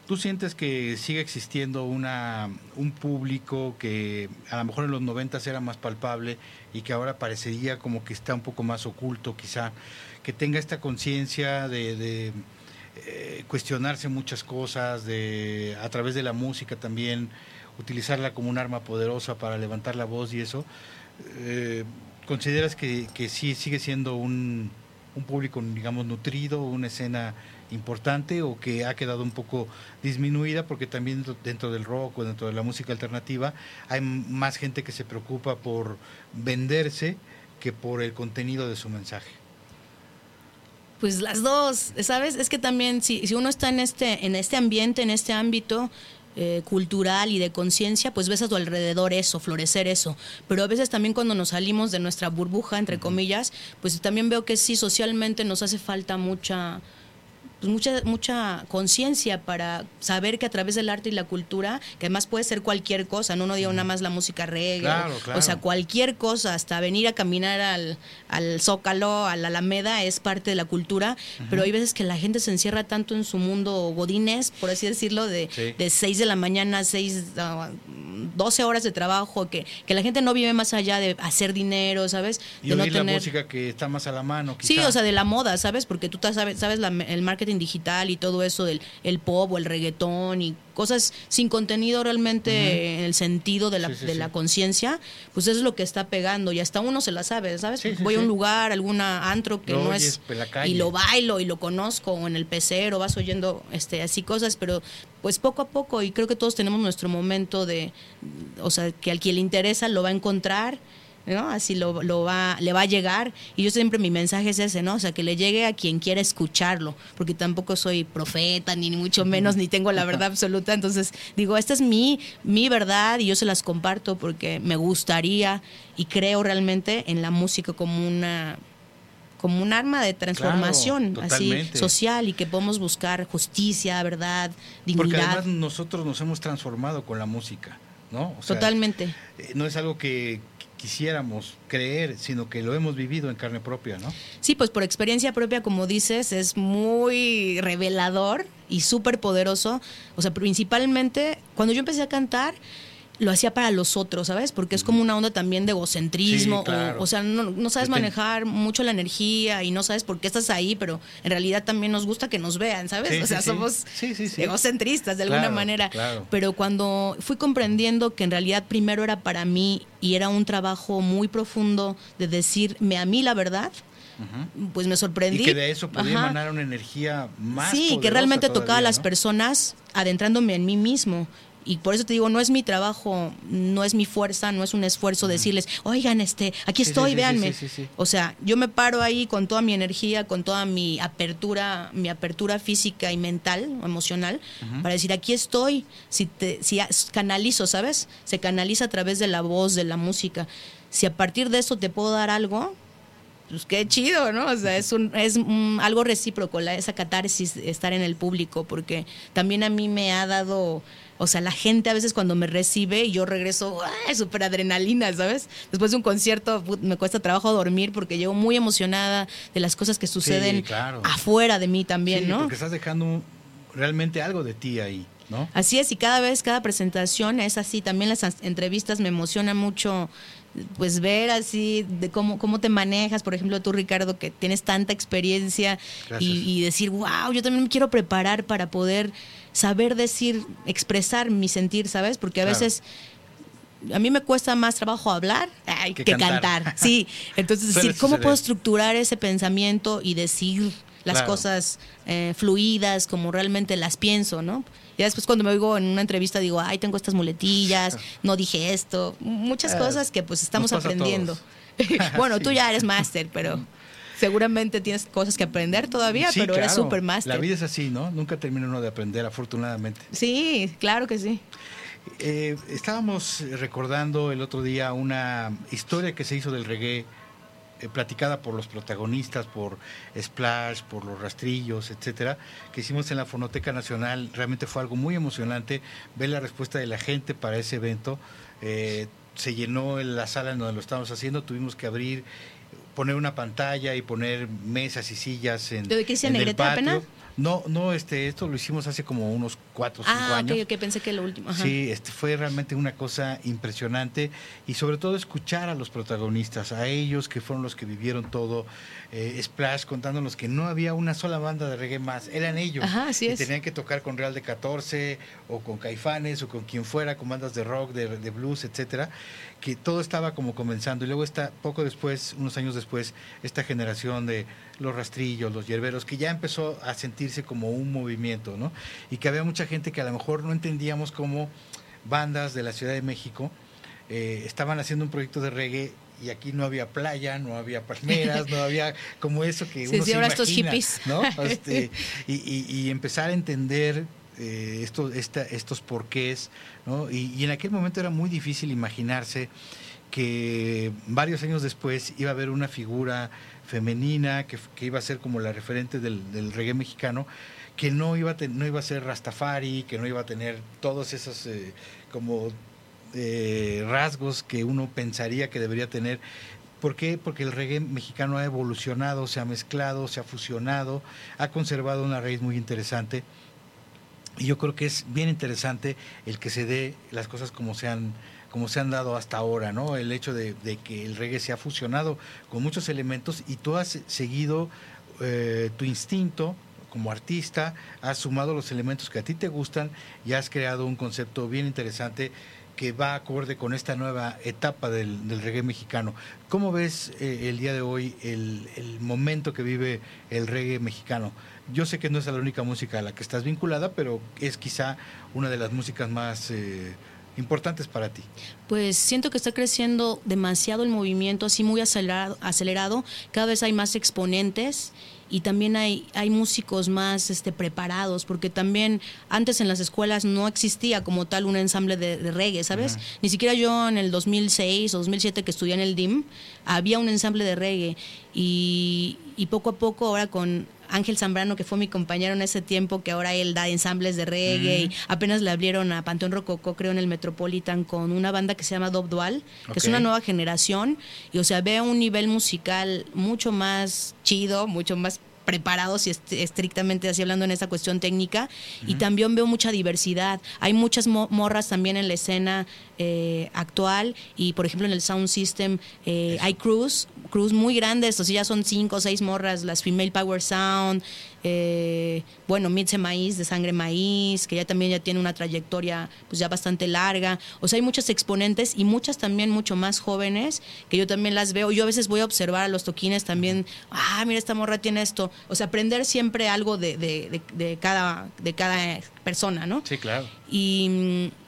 ¿Tú sientes que sigue existiendo una, un público que a lo mejor en los 90 era más palpable y que ahora parecería como que está un poco más oculto quizá, que tenga esta conciencia de, de, eh, cuestionarse muchas cosas, de a través de la música también, utilizarla como un arma poderosa para levantar la voz y eso, eh, ¿consideras que, que sí sigue siendo un, un público, digamos, nutrido, una escena importante o que ha quedado un poco disminuida porque también dentro del rock o dentro de la música alternativa hay más gente que se preocupa por venderse que por el contenido de su mensaje. Pues las dos, ¿sabes? Es que también si, si uno está en este, en este ambiente, en este ámbito, eh, cultural y de conciencia, pues ves a tu alrededor eso, florecer eso. Pero a veces también cuando nos salimos de nuestra burbuja, entre comillas, pues también veo que sí, socialmente nos hace falta mucha pues, mucha, mucha conciencia para saber que a través del arte y la cultura, que además puede ser cualquier cosa, no uno diga nada más la música reggae, o sea, cualquier cosa, hasta venir a caminar al, al Zócalo, a la Alameda, es parte de la cultura, pero hay veces que la gente se encierra tanto en su mundo godines, por así decirlo, de, de 6 de la mañana a 6, 12 horas de trabajo, que, que la gente no vive más allá de hacer dinero, ¿sabes? Y de no tener... la música que está más a la mano. Sí, o sea, de la moda, ¿sabes? Porque tú sabes, sabes el marketing digital y todo eso del el pop o el reggaetón y cosas sin contenido realmente en el sentido de la, de la conciencia, pues eso es lo que está pegando y hasta uno se la sabe, ¿sabes? Voy a un lugar, alguna antro que no es y lo bailo y lo conozco o en el pecero vas oyendo este así cosas, pero pues poco a poco y creo que todos tenemos nuestro momento de o sea, que al quien le interesa lo va a encontrar ¿no? Así lo, lo, va, le va a llegar. Y yo siempre mi mensaje es ese, ¿no? O sea, que le llegue a quien quiera escucharlo, porque tampoco soy profeta, ni, mucho menos, ni tengo la verdad absoluta. Entonces, digo, esta es mi, mi verdad y yo se las comparto porque me gustaría y creo realmente en la música como una como un arma de transformación así social y que podemos buscar justicia, verdad, dignidad. Porque además nosotros nos hemos transformado con la música, ¿no? Totalmente. Eh, no es algo que, quisiéramos creer, sino que lo hemos vivido en carne propia, ¿no? Sí, pues por experiencia propia, como dices, es muy revelador y súper poderoso. O sea, principalmente cuando yo empecé a cantar, lo hacía para los otros, ¿sabes? Porque es como una onda también de egocentrismo, o, sea, no, sabes manejar mucho la energía y no sabes por qué estás ahí, pero en realidad también nos gusta que nos vean, ¿sabes? o sea, somos egocentristas de alguna manera. Pero cuando fui comprendiendo que en realidad primero era para mí y era un trabajo muy profundo de decirme a mí la verdad, pues me sorprendí. Y que de eso podía emanar una energía más. Sí, que realmente tocaba a las personas adentrándome en mí mismo y por eso te digo, no es mi trabajo, no es mi fuerza, no es un esfuerzo decirles, oigan, este, aquí estoy, véanme. o sea, yo me paro ahí con toda mi energía, con toda mi apertura, mi apertura física y mental, emocional, para decir, aquí estoy. Si, te, si canalizo, ¿sabes? Se canaliza a través de la voz, de la música. Si a partir de eso te puedo dar algo, pues qué chido, ¿no? O sea, es, un, es algo recíproco, la, esa catarsis, estar en el público, porque también a mí me ha dado o sea, la gente a veces cuando me recibe y yo regreso, súper adrenalina, ¿sabes? Después de un concierto me cuesta trabajo dormir porque llego muy emocionada de las cosas que suceden afuera de mí también, ¿no? Porque estás dejando realmente algo de ti ahí. ¿No? Así es, y cada vez, cada presentación es así. También las entrevistas me emocionan mucho pues ver así de cómo, cómo te manejas, por ejemplo tú Ricardo que tienes tanta experiencia y, decir, wow, yo también me quiero preparar para poder saber decir, expresar mi sentir, ¿sabes? Porque a veces a mí me cuesta más trabajo hablar que, cantar. Sí, entonces decir, ¿cómo puedo estructurar ese pensamiento y decir las cosas eh, fluidas como realmente las pienso, ¿no? Ya después cuando me oigo en una entrevista digo, ay, tengo estas muletillas, no dije esto, muchas cosas que pues estamos aprendiendo. bueno, tú ya eres máster, pero seguramente tienes cosas que aprender todavía, pero eres súper máster. La vida es así, ¿no? Nunca termina uno de aprender, afortunadamente. Sí, claro que sí. Eh, estábamos recordando el otro día una historia que se hizo del reggae eh, platicada por los protagonistas, por Splash, por los rastrillos, etcétera, que hicimos en la Fonoteca Nacional. Realmente fue algo muy emocionante ver la respuesta de la gente para ese evento. Eh, se llenó la sala en donde lo estábamos haciendo, tuvimos que abrir poner una pantalla y poner mesas y sillas en, ¿De qué en el patio. No, no, este, esto lo hicimos hace como unos cuatro o cinco Ah, años. ok, ok, pensé que lo último. Ajá. Sí, este fue realmente una cosa impresionante y sobre todo escuchar a los protagonistas, a ellos que fueron los que vivieron todo. Eh, Splash contándonos que no había una sola banda de reggae más, eran ellos. Ajá, así y es. tenían que tocar con Real de 14 o con Caifanes o con quien fuera, con bandas de rock, de, de blues, etcétera, que todo estaba como comenzando y luego está poco después, unos años después, esta generación de los rastrillos, los hierberos, que ya empezó a sentirse como un movimiento, ¿no? Y que había mucha gente que a lo mejor no entendíamos cómo bandas de la Ciudad de México eh, estaban haciendo un proyecto de reggae y aquí no había playa, no había palmeras, no había como eso que uno sí, se ahora estos imagina, hippies. ¿no? Este, y, y- y empezar a entender eh, esto- esta- estos porqués, ¿no? Y, y en aquel momento era muy difícil imaginarse que varios años después iba a haber una figura femenina que, que iba a ser como la referente del, del reggae mexicano, que no iba, a no iba a ser Rastafari, que no iba a tener todos esos eh, como eh, rasgos que uno pensaría que debería tener. ¿Por qué? Porque el reggae mexicano ha evolucionado, se ha mezclado, se ha fusionado, ha conservado una raíz muy interesante. Y yo creo que es bien interesante el que se dé las cosas como se han, como se han dado hasta ahora, ¿no? El hecho de, de que el reggae se ha fusionado con muchos elementos y tú has seguido eh, tu instinto como artista, has sumado los elementos que a ti te gustan y has creado un concepto bien interesante que va acorde con esta nueva etapa del, del reggae mexicano. ¿Cómo ves eh, el día de hoy el, el momento que vive el reggae mexicano? Yo sé que no es la única música a la que estás vinculada, pero es quizá una de las músicas más eh, importantes para ti. Pues siento que está creciendo demasiado el movimiento, así muy acelerado, acelerado. Cada vez hay más exponentes y también hay, hay músicos más este, preparados, porque también antes en las escuelas no existía como tal un ensamble de, de reggae, ¿sabes? Ni siquiera yo en el 2006 o 2007 que estudié en el DIM, había un ensamble de reggae y, y poco a poco ahora con Ángel Zambrano, que fue mi compañero en ese tiempo, que ahora él da ensambles de reggae. y apenas le abrieron a Panteón Rococó, creo, en el Metropolitan, con una banda que se llama Dob Dual, que es una nueva generación. Y, o sea, ve un nivel musical mucho más chido, mucho más preparados y est- estrictamente así hablando en esa cuestión técnica. Y también veo mucha diversidad. Hay muchas mo- morras también en la escena eh, actual. Y por ejemplo en el sound system eh, hay crews crews muy grandes o sea ya son cinco o seis morras las female power sound eh, bueno Mitze Maíz de Sangre Maíz que ya también ya tiene una trayectoria pues ya bastante larga. O sea hay muchas exponentes y muchas también mucho más jóvenes que yo también las veo. Yo a veces voy a observar a los toquines también ah mira esta morra tiene esto o sea aprender siempre algo de, de, de- de cada de cada persona no Sí, claro. y mm,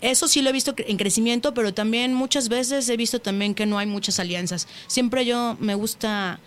eso sí lo he visto en crecimiento, pero también muchas veces he visto también que no hay muchas alianzas. Siempre yo me gusta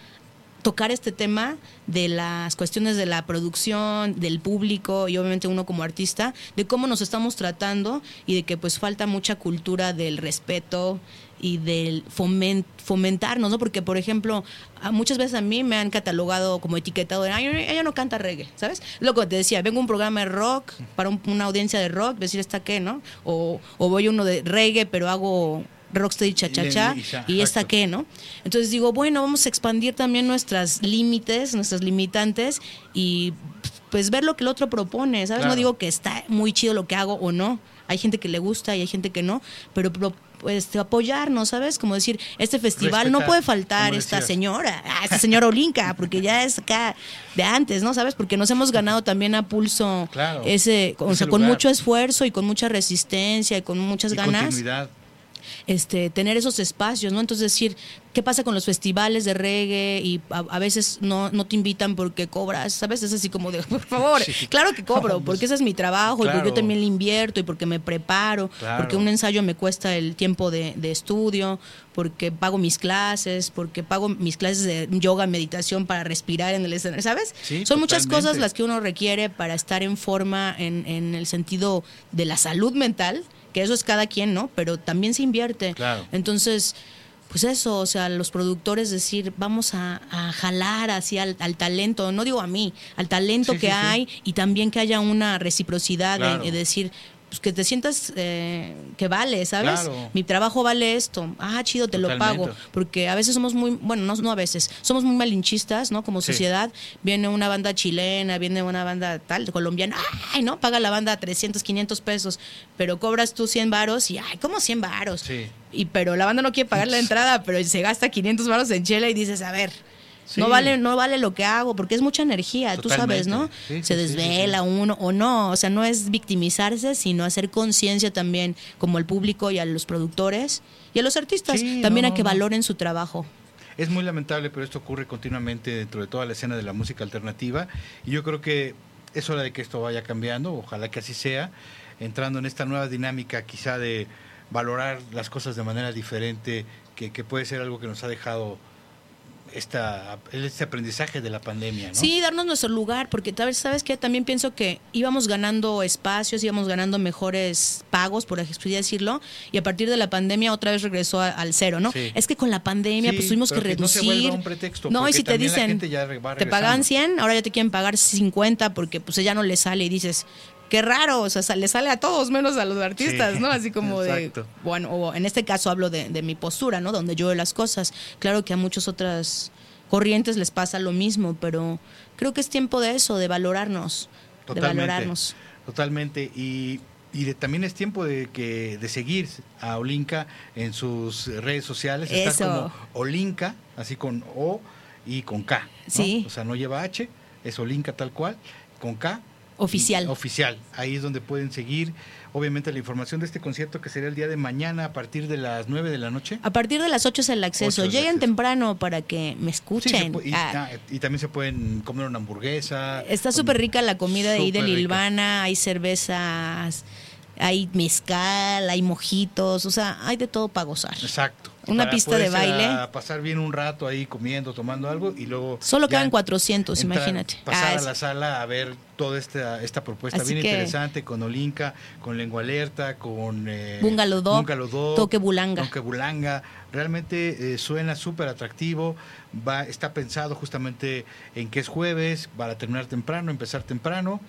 tocar este tema de las cuestiones de la producción, del público y obviamente uno como artista, de cómo nos estamos tratando y de que pues falta mucha cultura del respeto y del fomen- fomentarnos, ¿no? Porque, por ejemplo, muchas veces a mí me han catalogado como etiquetado de, ay, ella no canta reggae, ¿sabes? Lo que te decía, vengo a un programa de rock para un- una audiencia de rock, decir, ¿esta qué, no? O, o voy a uno de reggae, pero hago rocksteady cha-cha-cha, Y- y- ya, y esta qué, ¿no? Entonces digo, bueno, vamos a expandir también nuestras límites, nuestras limitantes y pues ver lo que el otro propone, ¿sabes? No digo que está muy chido lo que hago o no. Hay gente que le gusta y hay gente que no, pero pro- pues apoyarnos, ¿sabes? Como decir, este festival no puede faltar esta decías. señora, ah, esta señora Olinka, porque ya es acá de antes, ¿no? ¿Sabes? Porque nos hemos ganado también a pulso Claro, ese, o ese sea, con mucho esfuerzo y con mucha resistencia y con muchas Y ganas continuidad. Este, tener esos espacios, ¿no? Entonces decir, ¿qué pasa con los festivales de reggae? Y a, a veces no, no te invitan porque cobras, ¿sabes? Es así como de, por favor, Sí. claro que cobro, porque ese es mi trabajo, y porque yo también le invierto, y porque me preparo, Claro. porque un ensayo me cuesta el tiempo de, de estudio, porque pago mis clases, porque pago mis clases de yoga, meditación para respirar en el escenario, ¿sabes? Sí, Son muchas cosas las que uno requiere para estar en forma en, en el sentido de la salud mental, que eso es cada quien, ¿no? Pero también se invierte. Claro. Entonces, pues eso, o sea, los productores decir, vamos a, a jalar así al, al talento, no digo a mí, al talento Sí, que sí, sí. hay y también que haya una reciprocidad de- Claro. de, decir, pues, que te sientas eh, que vale, ¿sabes? Claro. Mi trabajo vale esto. Ah, chido, te lo pago. Porque a veces somos muy, bueno, no, no a veces, somos muy malinchistas, ¿no? Como Sí. sociedad. Viene una banda chilena, viene una banda tal, colombiana, ay, ¿no? Paga la banda 300, 500 pesos, pero cobras tú 100 varos y, ay, ¿cómo 100 varos? Sí. Y pero la banda no quiere pagar la entrada, pero se gasta 500 varos en chela y dices, a ver, Sí. no vale no vale lo que hago porque es mucha energía, tú sabes, ¿no? Sí, se desvela sí. uno o no, o sea, no es victimizarse, sino hacer conciencia también como al público y a los productores y a los artistas, también no, a que valoren su trabajo. Es muy lamentable, pero esto ocurre continuamente dentro de toda la escena de la música alternativa. Y yo creo que es hora de que esto vaya cambiando, ojalá que así sea, entrando en esta nueva dinámica quizá de valorar las cosas de manera diferente, que, que puede ser algo que nos ha dejado esta, este aprendizaje de la pandemia. ¿no? Sí, darnos nuestro lugar, porque tal vez, sabes que también pienso que íbamos ganando espacios, íbamos ganando mejores pagos, por así decirlo, y a partir de la pandemia otra vez regresó a- al cero, ¿no? Sí. Es que con la pandemia Sí, pues tuvimos que no reducir. vuelva un pretexto, no, y si te dicen, te pagaban regresando. 100, ahora ya te quieren pagar 50 porque pues ya no le sale y dices, qué raro, o sea, le sale a todos menos a los artistas, Sí, ¿no? Así como de, exacto. bueno, o en este caso hablo de, de mi postura, ¿no? Donde yo veo las cosas. Claro que a muchas otras corrientes les pasa lo mismo, pero creo que es tiempo de eso, de valorarnos, de Totalmente. valorarnos. Totalmente. Y, y de- también es tiempo de que de seguir a Olinka en sus redes sociales. Está Eso. como Olinka, así con O y con K. ¿no? Sí. O sea, no lleva H, es Olinka tal cual, con K. Oficial. Oficial. Ahí es donde pueden seguir, obviamente, la información de este concierto que será el día de mañana a partir de las 9 de la noche. A partir de las 8 es el acceso. Lleguen acceso. temprano para que me escuchen. y, Ah, y también se pueden comer una hamburguesa. Está súper rica la comida de ahí de. Lilvana, hay cervezas, hay mezcal, hay mojitos, o sea, hay de todo para gozar. Exacto. Una pista de baile. a pasar bien un rato ahí comiendo, tomando algo y luego. Solo quedan 400, entrar, imagínate. Pasar Ah, a la sala a ver toda esta, esta propuesta Así bien que- interesante con Olinka, con Lengua Alerta, con. Eh, Dog, Toque Bulanga. Toque Bulanga. Realmente eh, suena súper atractivo. Va, está pensado justamente en que es jueves, para terminar temprano, empezar temprano.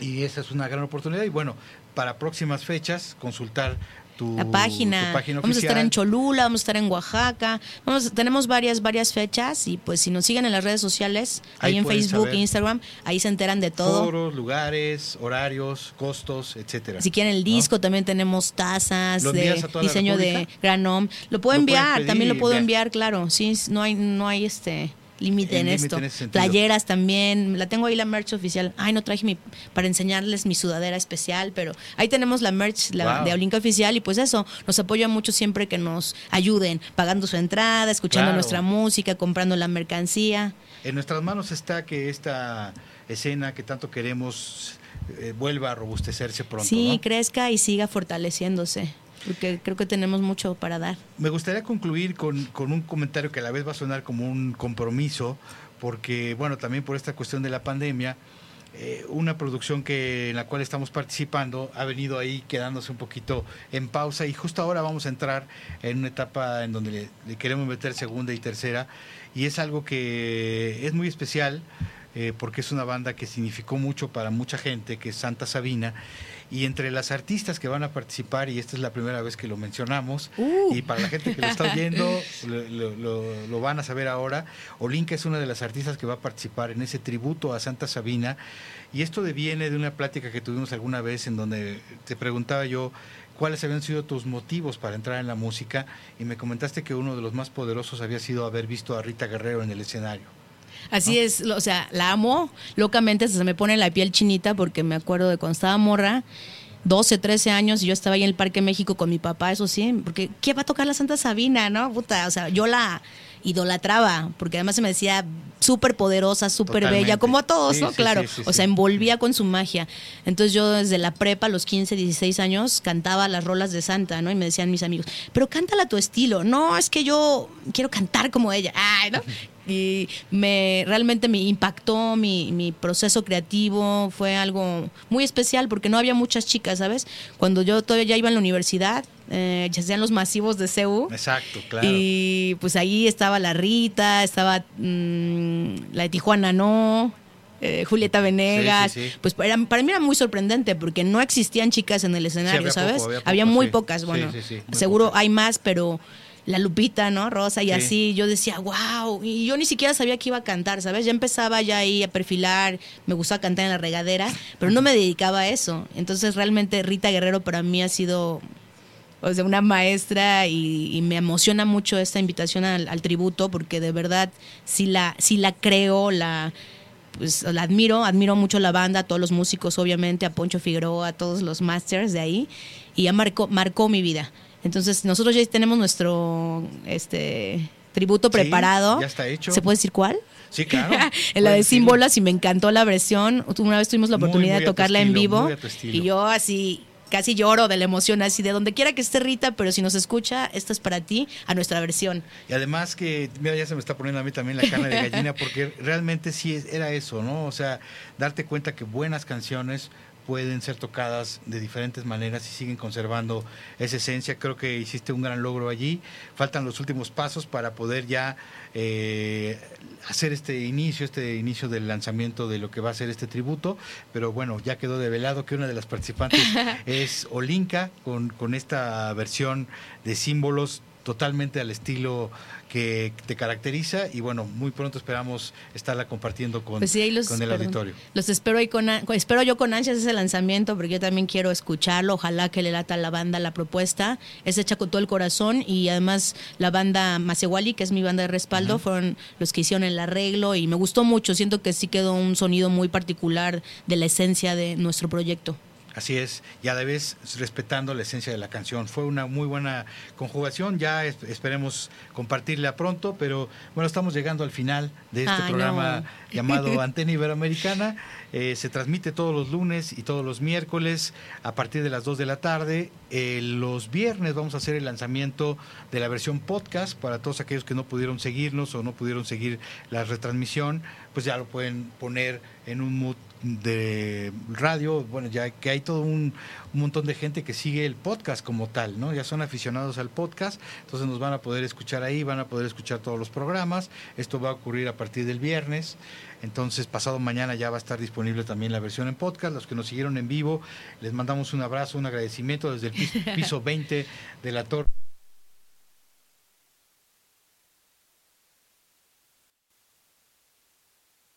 Y esa es una gran oportunidad. Y bueno, para próximas fechas, consultar tu, la página. tu página vamos a estar en Cholula, vamos a estar en Oaxaca. Vamos, tenemos varias, varias fechas y pues si nos siguen en las redes sociales, ahí, Ahí en Facebook e Instagram, ahí se enteran de todo. Foros, lugares, horarios, costos, etcétera. Si quieren el ¿no? disco, también tenemos tazas ¿Lo de diseño de? Granom. Lo puedo Lo enviar, también lo puedo enviar. enviar, claro. Sí, no hay, no hay este límite en, esto. en. Playeras también, la tengo ahí la merch oficial. Ay, no traje mi para enseñarles mi sudadera especial, pero ahí tenemos la merch la, Wow. de Olinka oficial y pues eso nos apoya mucho siempre que nos ayuden pagando su entrada, escuchando Claro. nuestra música, comprando la mercancía. En nuestras manos está que esta escena que tanto queremos eh, vuelva a robustecerse pronto. sí, ¿no? crezca y siga fortaleciéndose, porque creo que tenemos mucho para dar. Me gustaría concluir con, con un comentario que a la vez va a sonar como un compromiso, porque, bueno, también por esta cuestión de la pandemia, eh, una producción que en la cual estamos participando ha venido ahí quedándose un poquito en pausa y justo ahora vamos a entrar en una etapa en donde le, queremos meter segunda y tercera y es algo que es muy especial eh, porque es una banda que significó mucho para mucha gente, que es Santa Sabina. Y entre las artistas que van a participar, y esta es la primera vez que lo mencionamos, Uh. y para la gente que lo está oyendo, lo, lo- van a saber ahora, Olinka es una de las artistas que va a participar en ese tributo a Santa Sabina. Y esto deviene de una plática que tuvimos alguna vez en donde te preguntaba yo cuáles habían sido tus motivos para entrar en la música y me comentaste que uno de los más poderosos había sido haber visto a Rita Guerrero en el escenario. Así es, o sea, la amo locamente, se me pone la piel chinita porque me acuerdo de cuando estaba morra, 12, 13 años, y yo estaba ahí en el Parque México con mi papá, eso sí, porque ¿qué va a tocar la Santa Sabina, no? Puta, o sea, yo la idolatraba, porque además se me decía súper poderosa, súper bella, como a todos, Sí, ¿no? sí, claro, sí, o sea, envolvía con su magia. Entonces yo desde la prepa, a los 15, 16 años, cantaba las rolas de Santa, ¿no? Y me decían mis amigos, pero cántala a tu estilo. No, es que yo quiero cantar como ella. Ay, ¿no? Y me realmente me impactó mi, mi proceso creativo, fue algo muy especial porque no había muchas chicas, ¿sabes? Cuando yo todavía ya iba en la universidad, eh, ya sean los masivos de CEU. Exacto, claro. Y pues ahí estaba la Rita, estaba mm, la de Tijuana No, eh, Julieta Venegas. Sí, sí, sí. Pues para, para mí era muy sorprendente porque no existían chicas en el escenario, había ¿sabes? poco, había poco, muy pocas, bueno. muy seguro pocas. hay más, pero la Lupita, ¿no? Rosa y Sí. así, yo decía, wow, y yo ni siquiera sabía que iba a cantar, ¿sabes? Ya empezaba ya ahí a perfilar, me gustaba cantar en la regadera, pero no me dedicaba a eso. Entonces realmente Rita Guerrero para mí ha sido o sea, una maestra y, y me emociona mucho esta invitación al, al tributo porque de verdad sí la, sí la creo, la pues la admiro, admiro mucho la banda, a todos los músicos, obviamente, a Poncho Figueroa, a todos los masters de ahí, y ya marcó, marcó mi vida. Entonces, nosotros ya tenemos nuestro este tributo Sí, preparado. ya está hecho. ¿Se puede decir cuál? Sí, claro. en la de símbolos y me encantó la versión. Una vez tuvimos la oportunidad muy de tocarla en vivo y yo así casi lloro de la emoción, así de donde quiera que esté Rita, pero si nos escucha, esta es para ti, a nuestra versión. Y además que, mira, ya se me está poniendo a mí también la carne de gallina, porque realmente sí era eso, ¿no? O sea, darte cuenta que buenas canciones pueden ser tocadas de diferentes maneras y siguen conservando esa esencia. Creo que hiciste un gran logro allí. Faltan los últimos pasos para poder ya eh, hacer este inicio, este inicio del lanzamiento de lo que va a ser este tributo. Pero bueno, ya quedó develado que una de las participantes es Olinka con, con esta versión de símbolos totalmente al estilo que te caracteriza y bueno, muy pronto esperamos estarla compartiendo con, Pues sí, ahí los, con el perdón. auditorio. Los espero ahí con, espero yo con ansias ese lanzamiento porque yo también quiero escucharlo. Ojalá que le lata a la banda la propuesta. Es hecha con todo el corazón y además la banda Masewali, que es mi banda de respaldo, fueron los que hicieron el arreglo y me gustó mucho. Siento que sí quedó un sonido muy particular de la esencia de nuestro proyecto. Así es, y a la vez respetando la esencia de la canción. Fue una muy buena conjugación, ya es- esperemos compartirla pronto, pero bueno, estamos llegando al final de este programa no. llamado Antena Iberoamericana. Eh, se transmite todos los lunes y todos los miércoles a partir de las 2 de la tarde. Eh, los viernes vamos a hacer el lanzamiento de la versión podcast para todos aquellos que no pudieron seguirnos o no pudieron seguir la retransmisión, pues ya lo pueden poner en un mood de radio, bueno, ya que hay todo un, un montón de gente que sigue el podcast como tal, ¿no? Ya son aficionados al podcast, entonces nos van a poder escuchar ahí, van a poder escuchar todos los programas. Esto va a ocurrir a partir del viernes. Entonces, pasado mañana ya va a estar disponible también la versión en podcast. Los que nos siguieron en vivo, les mandamos un abrazo, un agradecimiento desde el piso, piso 20 de la torre.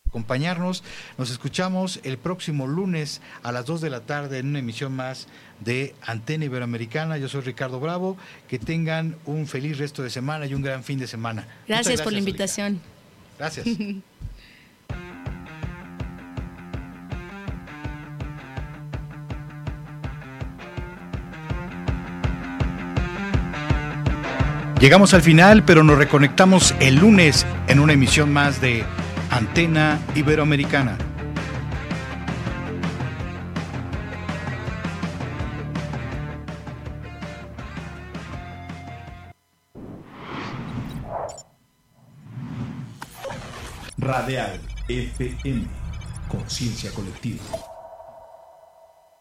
Acompañarnos. Nos escuchamos el próximo lunes a las 2 de la tarde en una emisión más de Antena Iberoamericana. Yo soy Ricardo Bravo. Que tengan un feliz resto de semana y un gran fin de semana. Gracias, por la invitación. Gracias. Llegamos al final, pero nos reconectamos el lunes en una emisión más de Antena Iberoamericana. Radial FM. Conciencia colectiva.